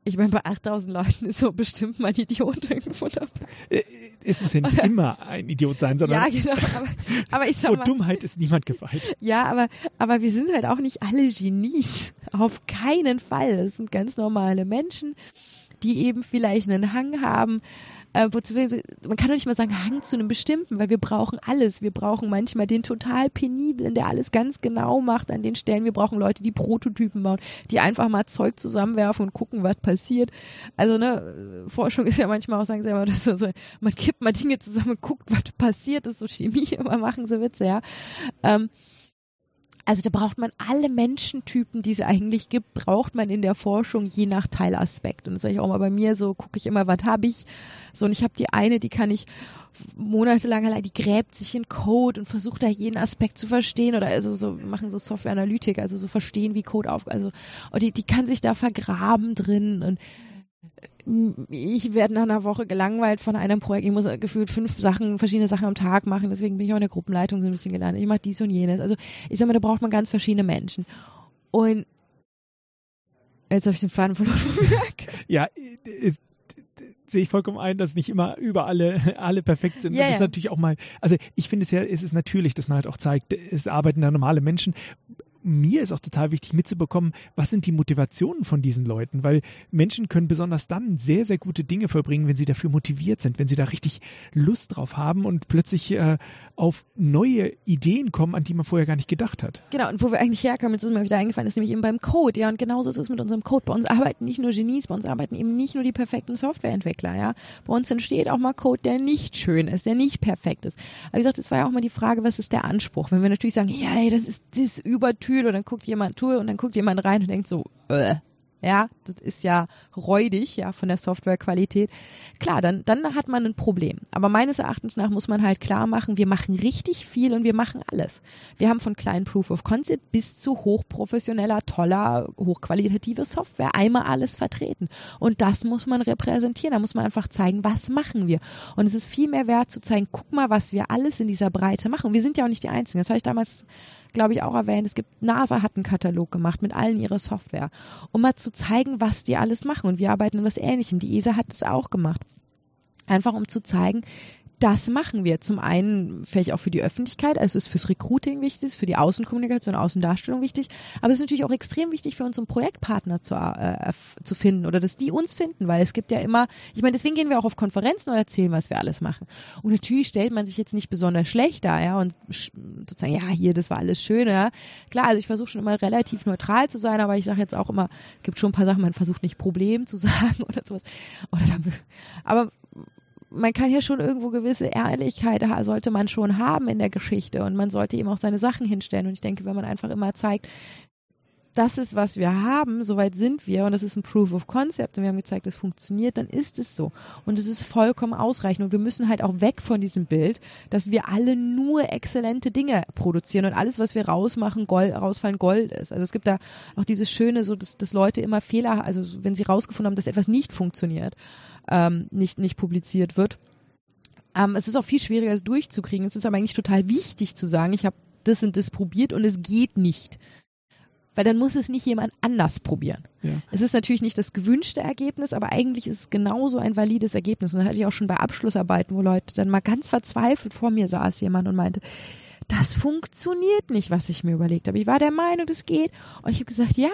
ich meine, bei 8000 Leuten ist so bestimmt mal ein Idiot irgendwo dabei. Äh, Es muss ja nicht immer ein Idiot sein, sondern Ja, genau. Aber, aber ich sag vor mal, Dummheit ist niemand gefeit. ja, aber, aber wir sind halt auch nicht alle Genies. Auf keinen Fall. Das sind ganz normale Menschen, die eben vielleicht einen Hang haben. Äh, man kann doch nicht mal sagen Hang zu einem bestimmten, weil wir brauchen alles. Wir brauchen manchmal den total peniblen, der alles ganz genau macht an den Stellen. Wir brauchen Leute, die Prototypen bauen, die einfach mal Zeug zusammenwerfen und gucken, was passiert. Also ne, Forschung ist ja manchmal auch, sagen sie immer, das so, man kippt mal Dinge zusammen und guckt, was passiert. Das ist so Chemie, immer machen sie Witze, ja. Ähm, also da braucht man alle Menschentypen, die es eigentlich gibt, braucht man in der Forschung je nach Teilaspekt. Und das sage ich auch mal bei mir so, gucke ich immer, was habe ich? So, und ich habe die eine, die kann ich monatelang allein, die gräbt sich in Code und versucht da jeden Aspekt zu verstehen oder also so machen so Software-Analytik, also so verstehen, wie Code auf, also und die, die kann sich da vergraben drin und ich werde nach einer Woche gelangweilt von einem Projekt. Ich muss gefühlt fünf Sachen, verschiedene Sachen am Tag machen. Deswegen bin ich auch in der Gruppenleitung so ein bisschen gelandet. Ich mache dies und jenes. Also ich sag mal, da braucht man ganz verschiedene Menschen. Und jetzt habe ich den Faden verloren. Ja, äh, äh, sehe ich vollkommen ein, dass nicht immer über alle, alle perfekt sind. Ja, das ist natürlich auch mal, also ich finde es ja, es ist natürlich, dass man halt auch zeigt, es arbeiten da normale Menschen. Mir ist auch total wichtig mitzubekommen, was sind die Motivationen von diesen Leuten, weil Menschen können besonders dann sehr, sehr gute Dinge vollbringen, wenn sie dafür motiviert sind, wenn sie da richtig Lust drauf haben und plötzlich äh, auf neue Ideen kommen, an die man vorher gar nicht gedacht hat. Genau, und wo wir eigentlich herkommen, jetzt ist mir wieder eingefallen, ist nämlich eben beim Code, ja, und genauso ist es mit unserem Code. Bei uns arbeiten nicht nur Genies, bei uns arbeiten eben nicht nur die perfekten Softwareentwickler, ja. Bei uns entsteht auch mal Code, der nicht schön ist, der nicht perfekt ist. Aber wie gesagt, es war ja auch mal die Frage, was ist der Anspruch? Wenn wir natürlich sagen, ja, ey, das ist, das ist Übertür, und dann guckt jemand Tool und dann guckt jemand rein und denkt so, äh, ja, das ist ja räudig, ja, von der Softwarequalität. Klar, dann, dann hat man ein Problem. Aber meines Erachtens nach muss man halt klar machen, wir machen richtig viel und wir machen alles. Wir haben von kleinen Proof of Concept bis zu hochprofessioneller, toller, hochqualitative Software einmal alles vertreten. Und das muss man repräsentieren. Da muss man einfach zeigen, was machen wir. Und es ist viel mehr wert zu zeigen, guck mal, was wir alles in dieser Breite machen. Wir sind ja auch nicht die Einzigen. Das habe ich damals glaube ich, auch erwähnt. Es gibt, NASA hat einen Katalog gemacht mit allen ihrer Software, um mal zu zeigen, was die alles machen. Und wir arbeiten an was Ähnlichem. Die ESA hat es auch gemacht. Einfach um zu zeigen, das machen wir. Zum einen vielleicht auch für die Öffentlichkeit, also es ist fürs Recruiting wichtig, für die Außenkommunikation, Außendarstellung wichtig, aber es ist natürlich auch extrem wichtig für unseren Projektpartner zu, äh, zu finden oder dass die uns finden, weil es gibt ja immer, ich meine, deswegen gehen wir auch auf Konferenzen und erzählen, was wir alles machen. Und natürlich stellt man sich jetzt nicht besonders schlecht da, ja, und sozusagen, ja, hier, das war alles schön, ja. Klar, also ich versuche schon immer relativ neutral zu sein, aber ich sage jetzt auch immer, es gibt schon ein paar Sachen, man versucht nicht Problem zu sagen oder sowas. Oder dann, aber man kann ja schon irgendwo gewisse Ehrlichkeit sollte man schon haben in der Geschichte und man sollte eben auch seine Sachen hinstellen. Und ich denke, wenn man einfach immer zeigt, das ist, was wir haben, soweit sind wir und das ist ein Proof of Concept und wir haben gezeigt, das funktioniert, dann ist es so. Und es ist vollkommen ausreichend und wir müssen halt auch weg von diesem Bild, dass wir alle nur exzellente Dinge produzieren und alles, was wir rausmachen, Gold, rausfallen, Gold ist. Also es gibt da auch dieses Schöne, so dass, dass Leute immer Fehler, also so, wenn sie rausgefunden haben, dass etwas nicht funktioniert, ähm, nicht, nicht publiziert wird. Ähm, es ist auch viel schwieriger, es durchzukriegen. Es ist aber eigentlich total wichtig zu sagen, ich habe das und das probiert und es geht nicht. Weil dann muss es nicht jemand anders probieren. Ja. Es ist natürlich nicht das gewünschte Ergebnis, aber eigentlich ist es genauso ein valides Ergebnis. Und das hatte ich auch schon bei Abschlussarbeiten, wo Leute dann mal ganz verzweifelt vor mir saß jemand und meinte, das funktioniert nicht, was ich mir überlegt habe. Ich war der Meinung, das geht. Und ich habe gesagt, ja,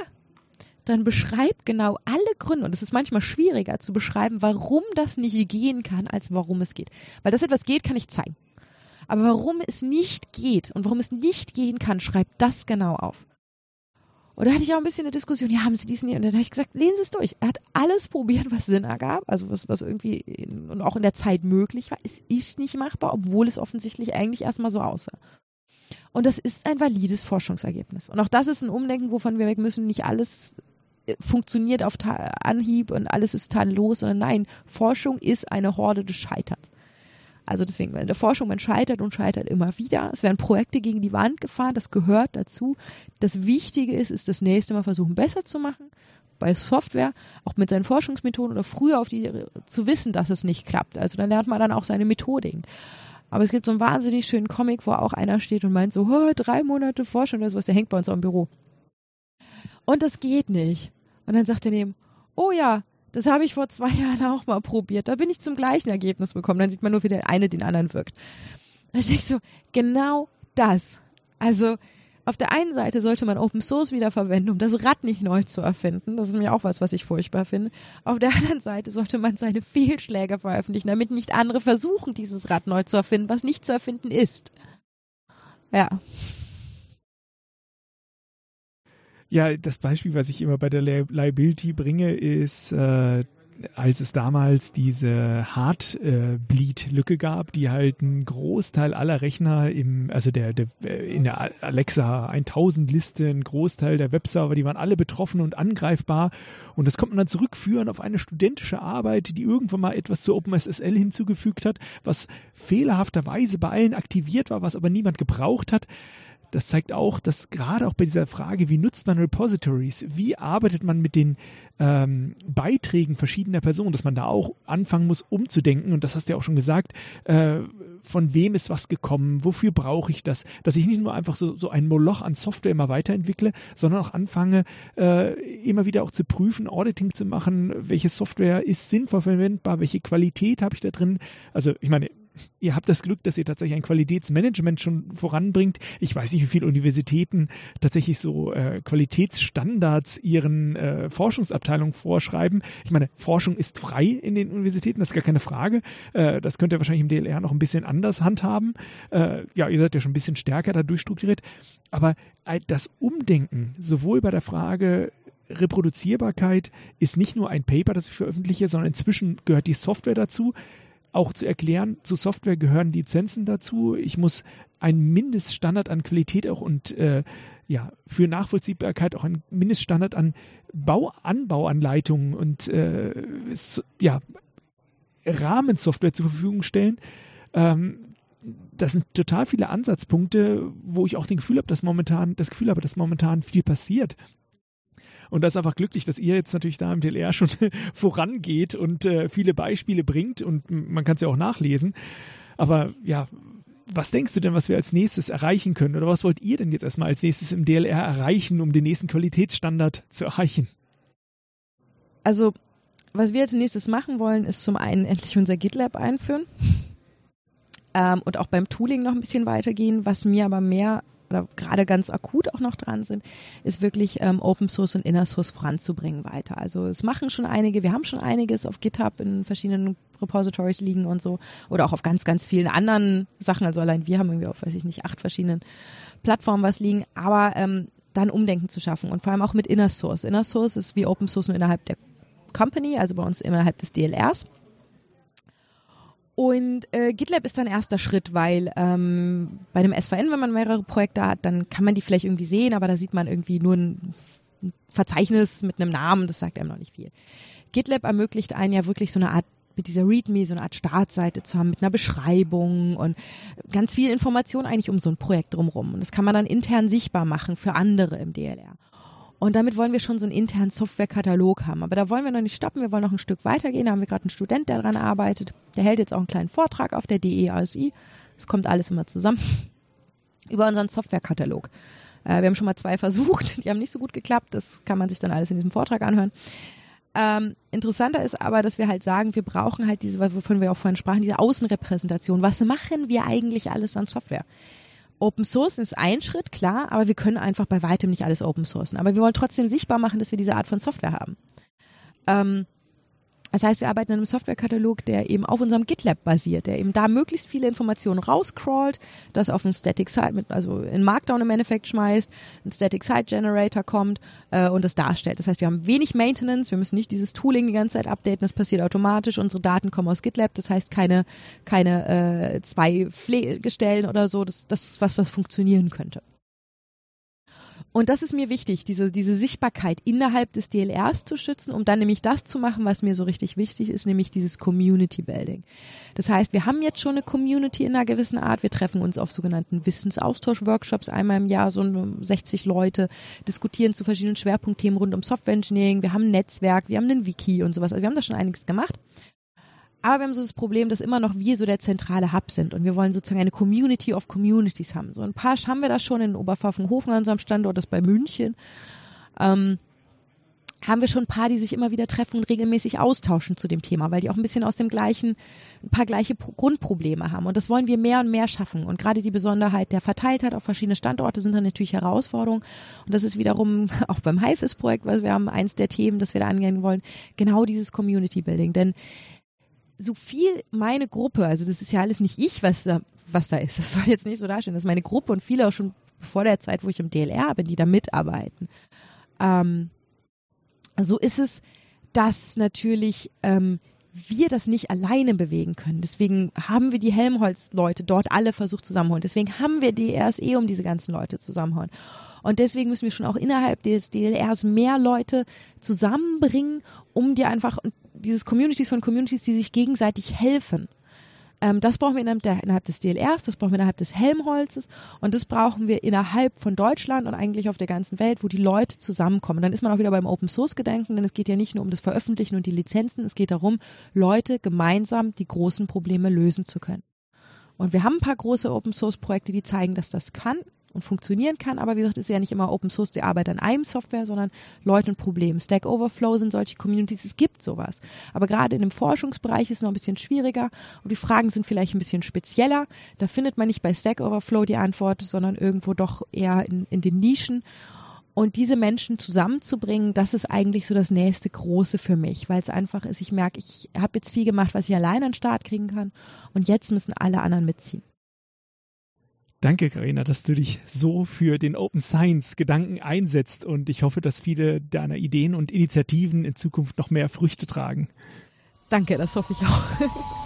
dann beschreib genau alle Gründe. Und es ist manchmal schwieriger zu beschreiben, warum das nicht gehen kann, als warum es geht. Weil das etwas geht, kann ich zeigen. Aber warum es nicht geht und warum es nicht gehen kann, schreib das genau auf. Und da hatte ich auch ein bisschen eine Diskussion, ja, haben Sie diesen, und dann habe ich gesagt, lesen Sie es durch. Er hat alles probiert, was Sinn ergab, also was, was irgendwie in, und auch in der Zeit möglich war. Es ist nicht machbar, obwohl es offensichtlich eigentlich erstmal so aussah. Und das ist ein valides Forschungsergebnis. Und auch das ist ein Umdenken, wovon wir weg müssen. Nicht alles funktioniert auf Anhieb und alles ist tadellos, sondern nein, Forschung ist eine Horde des Scheiterns. Also deswegen, in der Forschung, man scheitert und scheitert immer wieder. Es werden Projekte gegen die Wand gefahren, das gehört dazu. Das Wichtige ist, ist das nächste Mal versuchen, besser zu machen. Bei Software, auch mit seinen Forschungsmethoden oder früher auf die, zu wissen, dass es nicht klappt. Also dann lernt man dann auch seine Methodiken. Aber es gibt so einen wahnsinnig schönen Comic, wo auch einer steht und meint so, "Oh, drei Monate Forschung oder sowas, der hängt bei uns im Büro. Und das geht nicht. Und dann sagt er neben, oh ja, Das habe ich vor zwei Jahren auch mal probiert. Da bin ich zum gleichen Ergebnis gekommen. Dann sieht man nur, wie der eine den anderen wirkt. Denke ich so, genau das. Also auf der einen Seite sollte man Open Source wieder verwenden, um das Rad nicht neu zu erfinden. Das ist mir auch was, was ich furchtbar finde. Auf der anderen Seite sollte man seine Fehlschläge veröffentlichen, damit nicht andere versuchen, dieses Rad neu zu erfinden, was nicht zu erfinden ist. Ja. Ja, das Beispiel, was ich immer bei der Liability bringe, ist äh, als es damals diese Heartbleed-Lücke gab, die halt einen Großteil aller Rechner im, also der, der in der Alexa 1000 Liste, ein Großteil der Webserver, die waren alle betroffen und angreifbar. Und das konnte man dann zurückführen auf eine studentische Arbeit, die irgendwann mal etwas zu OpenSSL hinzugefügt hat, was fehlerhafterweise bei allen aktiviert war, was aber niemand gebraucht hat das zeigt auch, dass gerade auch bei dieser Frage, wie nutzt man Repositories, wie arbeitet man mit den ähm, Beiträgen verschiedener Personen, dass man da auch anfangen muss, umzudenken. Und das hast du ja auch schon gesagt, äh, von wem ist was gekommen, wofür brauche ich das, dass ich nicht nur einfach so, so ein Moloch an Software immer weiterentwickle, sondern auch anfange, äh, immer wieder auch zu prüfen, Auditing zu machen, welche Software ist sinnvoll verwendbar, welche Qualität habe ich da drin. Also ich meine, ihr habt das Glück, dass ihr tatsächlich ein Qualitätsmanagement schon voranbringt. Ich weiß nicht, wie viele Universitäten tatsächlich so äh, Qualitätsstandards ihren äh, Forschungsabteilungen vorschreiben. Ich meine, Forschung ist frei in den Universitäten, das ist gar keine Frage. Äh, das könnt ihr wahrscheinlich im DLR noch ein bisschen anders handhaben. Äh, ja, ihr seid ja schon ein bisschen stärker da durchstrukturiert. Aber das Umdenken, sowohl bei der Frage, Reproduzierbarkeit ist nicht nur ein Paper, das ich veröffentliche, sondern inzwischen gehört die Software dazu auch zu erklären, zu Software gehören Lizenzen dazu. Ich muss einen Mindeststandard an Qualität auch und äh, ja, für Nachvollziehbarkeit auch einen Mindeststandard an Bau, Anbauanleitungen und äh, ja, Rahmensoftware zur Verfügung stellen. Ähm, das sind total viele Ansatzpunkte, wo ich auch den Gefühl habe, dass momentan, das Gefühl habe, dass momentan viel passiert. Und das ist einfach glücklich, dass ihr jetzt natürlich da im DLR schon vorangeht und äh, viele Beispiele bringt und man kann es ja auch nachlesen. Aber ja, was denkst du denn, was wir als nächstes erreichen können? Oder was wollt ihr denn jetzt erstmal als nächstes im DLR erreichen, um den nächsten Qualitätsstandard zu erreichen? Also, was wir als nächstes machen wollen, ist zum einen endlich unser GitLab einführen ähm, und auch beim Tooling noch ein bisschen weitergehen. Was mir aber mehr oder gerade ganz akut auch noch dran sind, ist wirklich ähm, Open Source und Inner Source voranzubringen weiter. Also es machen schon einige, wir haben schon einiges auf GitHub in verschiedenen Repositories liegen und so oder auch auf ganz, ganz vielen anderen Sachen. Also allein wir haben irgendwie auf, weiß ich nicht, acht verschiedenen Plattformen was liegen, aber ähm, dann Umdenken zu schaffen und vor allem auch mit Inner Source. Inner Source ist wie Open Source nur innerhalb der Company, also bei uns innerhalb des DLRs. Und äh, GitLab ist dann erster Schritt, weil ähm, bei einem SVN, wenn man mehrere Projekte hat, dann kann man die vielleicht irgendwie sehen, aber da sieht man irgendwie nur ein Verzeichnis mit einem Namen, das sagt einem noch nicht viel. GitLab ermöglicht einen ja wirklich so eine Art mit dieser README so eine Art Startseite zu haben mit einer Beschreibung und ganz viel Information eigentlich um so ein Projekt drumherum. Und das kann man dann intern sichtbar machen für andere im DLR. Und damit wollen wir schon so einen internen Softwarekatalog haben. Aber da wollen wir noch nicht stoppen, wir wollen noch ein Stück weitergehen. Da haben wir gerade einen Student, der daran arbeitet. Der hält jetzt auch einen kleinen Vortrag auf der DEASI. Das kommt alles immer zusammen. Über unseren Softwarekatalog. Äh, wir haben schon mal zwei versucht, die haben nicht so gut geklappt. Das kann man sich dann alles in diesem Vortrag anhören. Ähm, interessanter ist aber, dass wir halt sagen, wir brauchen halt diese, wovon wir auch vorhin sprachen, diese Außenrepräsentation. Was machen wir eigentlich alles an Software? Open Source ist ein Schritt, klar, aber wir können einfach bei weitem nicht alles Open Sourcen. Aber wir wollen trotzdem sichtbar machen, dass wir diese Art von Software haben. Ähm, das heißt, wir arbeiten an einem Softwarekatalog, der eben auf unserem GitLab basiert, der eben da möglichst viele Informationen rauscrawlt, das auf einen Static Site, mit, also in Markdown im Endeffekt schmeißt, ein Static Site Generator kommt äh, und das darstellt. Das heißt, wir haben wenig Maintenance, wir müssen nicht dieses Tooling die ganze Zeit updaten, das passiert automatisch. Unsere Daten kommen aus GitLab, das heißt keine keine äh, zwei Pflegestellen oder so. Das, das ist was, was funktionieren könnte. Und das ist mir wichtig, diese, diese Sichtbarkeit innerhalb des DLRs zu schützen, um dann nämlich das zu machen, was mir so richtig wichtig ist, nämlich dieses Community Building. Das heißt, wir haben jetzt schon eine Community in einer gewissen Art. Wir treffen uns auf sogenannten Wissensaustausch-Workshops einmal im Jahr, so 60 Leute, diskutieren zu verschiedenen Schwerpunktthemen rund um Software Engineering. Wir haben ein Netzwerk, wir haben einen Wiki und sowas. Also wir haben da schon einiges gemacht. Aber wir haben so das Problem, dass immer noch wir so der zentrale Hub sind und wir wollen sozusagen eine Community of Communities haben. So ein paar haben wir da schon in Oberpfaffenhofen an unserem Standort, das bei München. Ähm, haben wir schon ein paar, die sich immer wieder treffen und regelmäßig austauschen zu dem Thema, weil die auch ein bisschen aus dem gleichen, ein paar gleiche Grundprobleme haben. Und das wollen wir mehr und mehr schaffen. Und gerade die Besonderheit der Verteiltheit auf verschiedene Standorte sind dann natürlich Herausforderungen. Und das ist wiederum auch beim HIFIS-Projekt, weil wir haben eins der Themen, das wir da angehen wollen, genau dieses Community Building. Denn so viel meine Gruppe, also das ist ja alles nicht ich, was da, was da ist. Das soll jetzt nicht so dastehen. Das ist meine Gruppe und viele auch schon vor der Zeit, wo ich im DLR bin, die da mitarbeiten. Ähm, so ist es, dass natürlich ähm, wir das nicht alleine bewegen können. Deswegen haben wir die Helmholtz-Leute dort alle versucht zusammenholen. Deswegen haben wir die RSE, um diese ganzen Leute zusammenholen. Und deswegen müssen wir schon auch innerhalb des DLRs mehr Leute zusammenbringen, um dir einfach dieses Communities von Communities, die sich gegenseitig helfen. Ähm, das brauchen wir innerhalb, der, innerhalb des DLRs, das brauchen wir innerhalb des Helmholzes und das brauchen wir innerhalb von Deutschland und eigentlich auf der ganzen Welt, wo die Leute zusammenkommen. Dann ist man auch wieder beim Open Source Gedenken, denn es geht ja nicht nur um das Veröffentlichen und die Lizenzen, es geht darum, Leute gemeinsam die großen Probleme lösen zu können. Und wir haben ein paar große Open Source Projekte, die zeigen, dass das kann und funktionieren kann. Aber wie gesagt, ist ja nicht immer Open Source die Arbeit an einem Software, sondern Leute und Problemen. Stack Overflow sind solche Communities, es gibt sowas. Aber gerade in dem Forschungsbereich ist es noch ein bisschen schwieriger und die Fragen sind vielleicht ein bisschen spezieller. Da findet man nicht bei Stack Overflow die Antwort, sondern irgendwo doch eher in, in den Nischen. Und diese Menschen zusammenzubringen, das ist eigentlich so das nächste Große für mich, weil es einfach ist, ich merke, ich habe jetzt viel gemacht, was ich allein an den Start kriegen kann und jetzt müssen alle anderen mitziehen. Danke, Karina, dass du dich so für den Open Science Gedanken einsetzt und ich hoffe, dass viele deiner Ideen und Initiativen in Zukunft noch mehr Früchte tragen. Danke, das hoffe ich auch.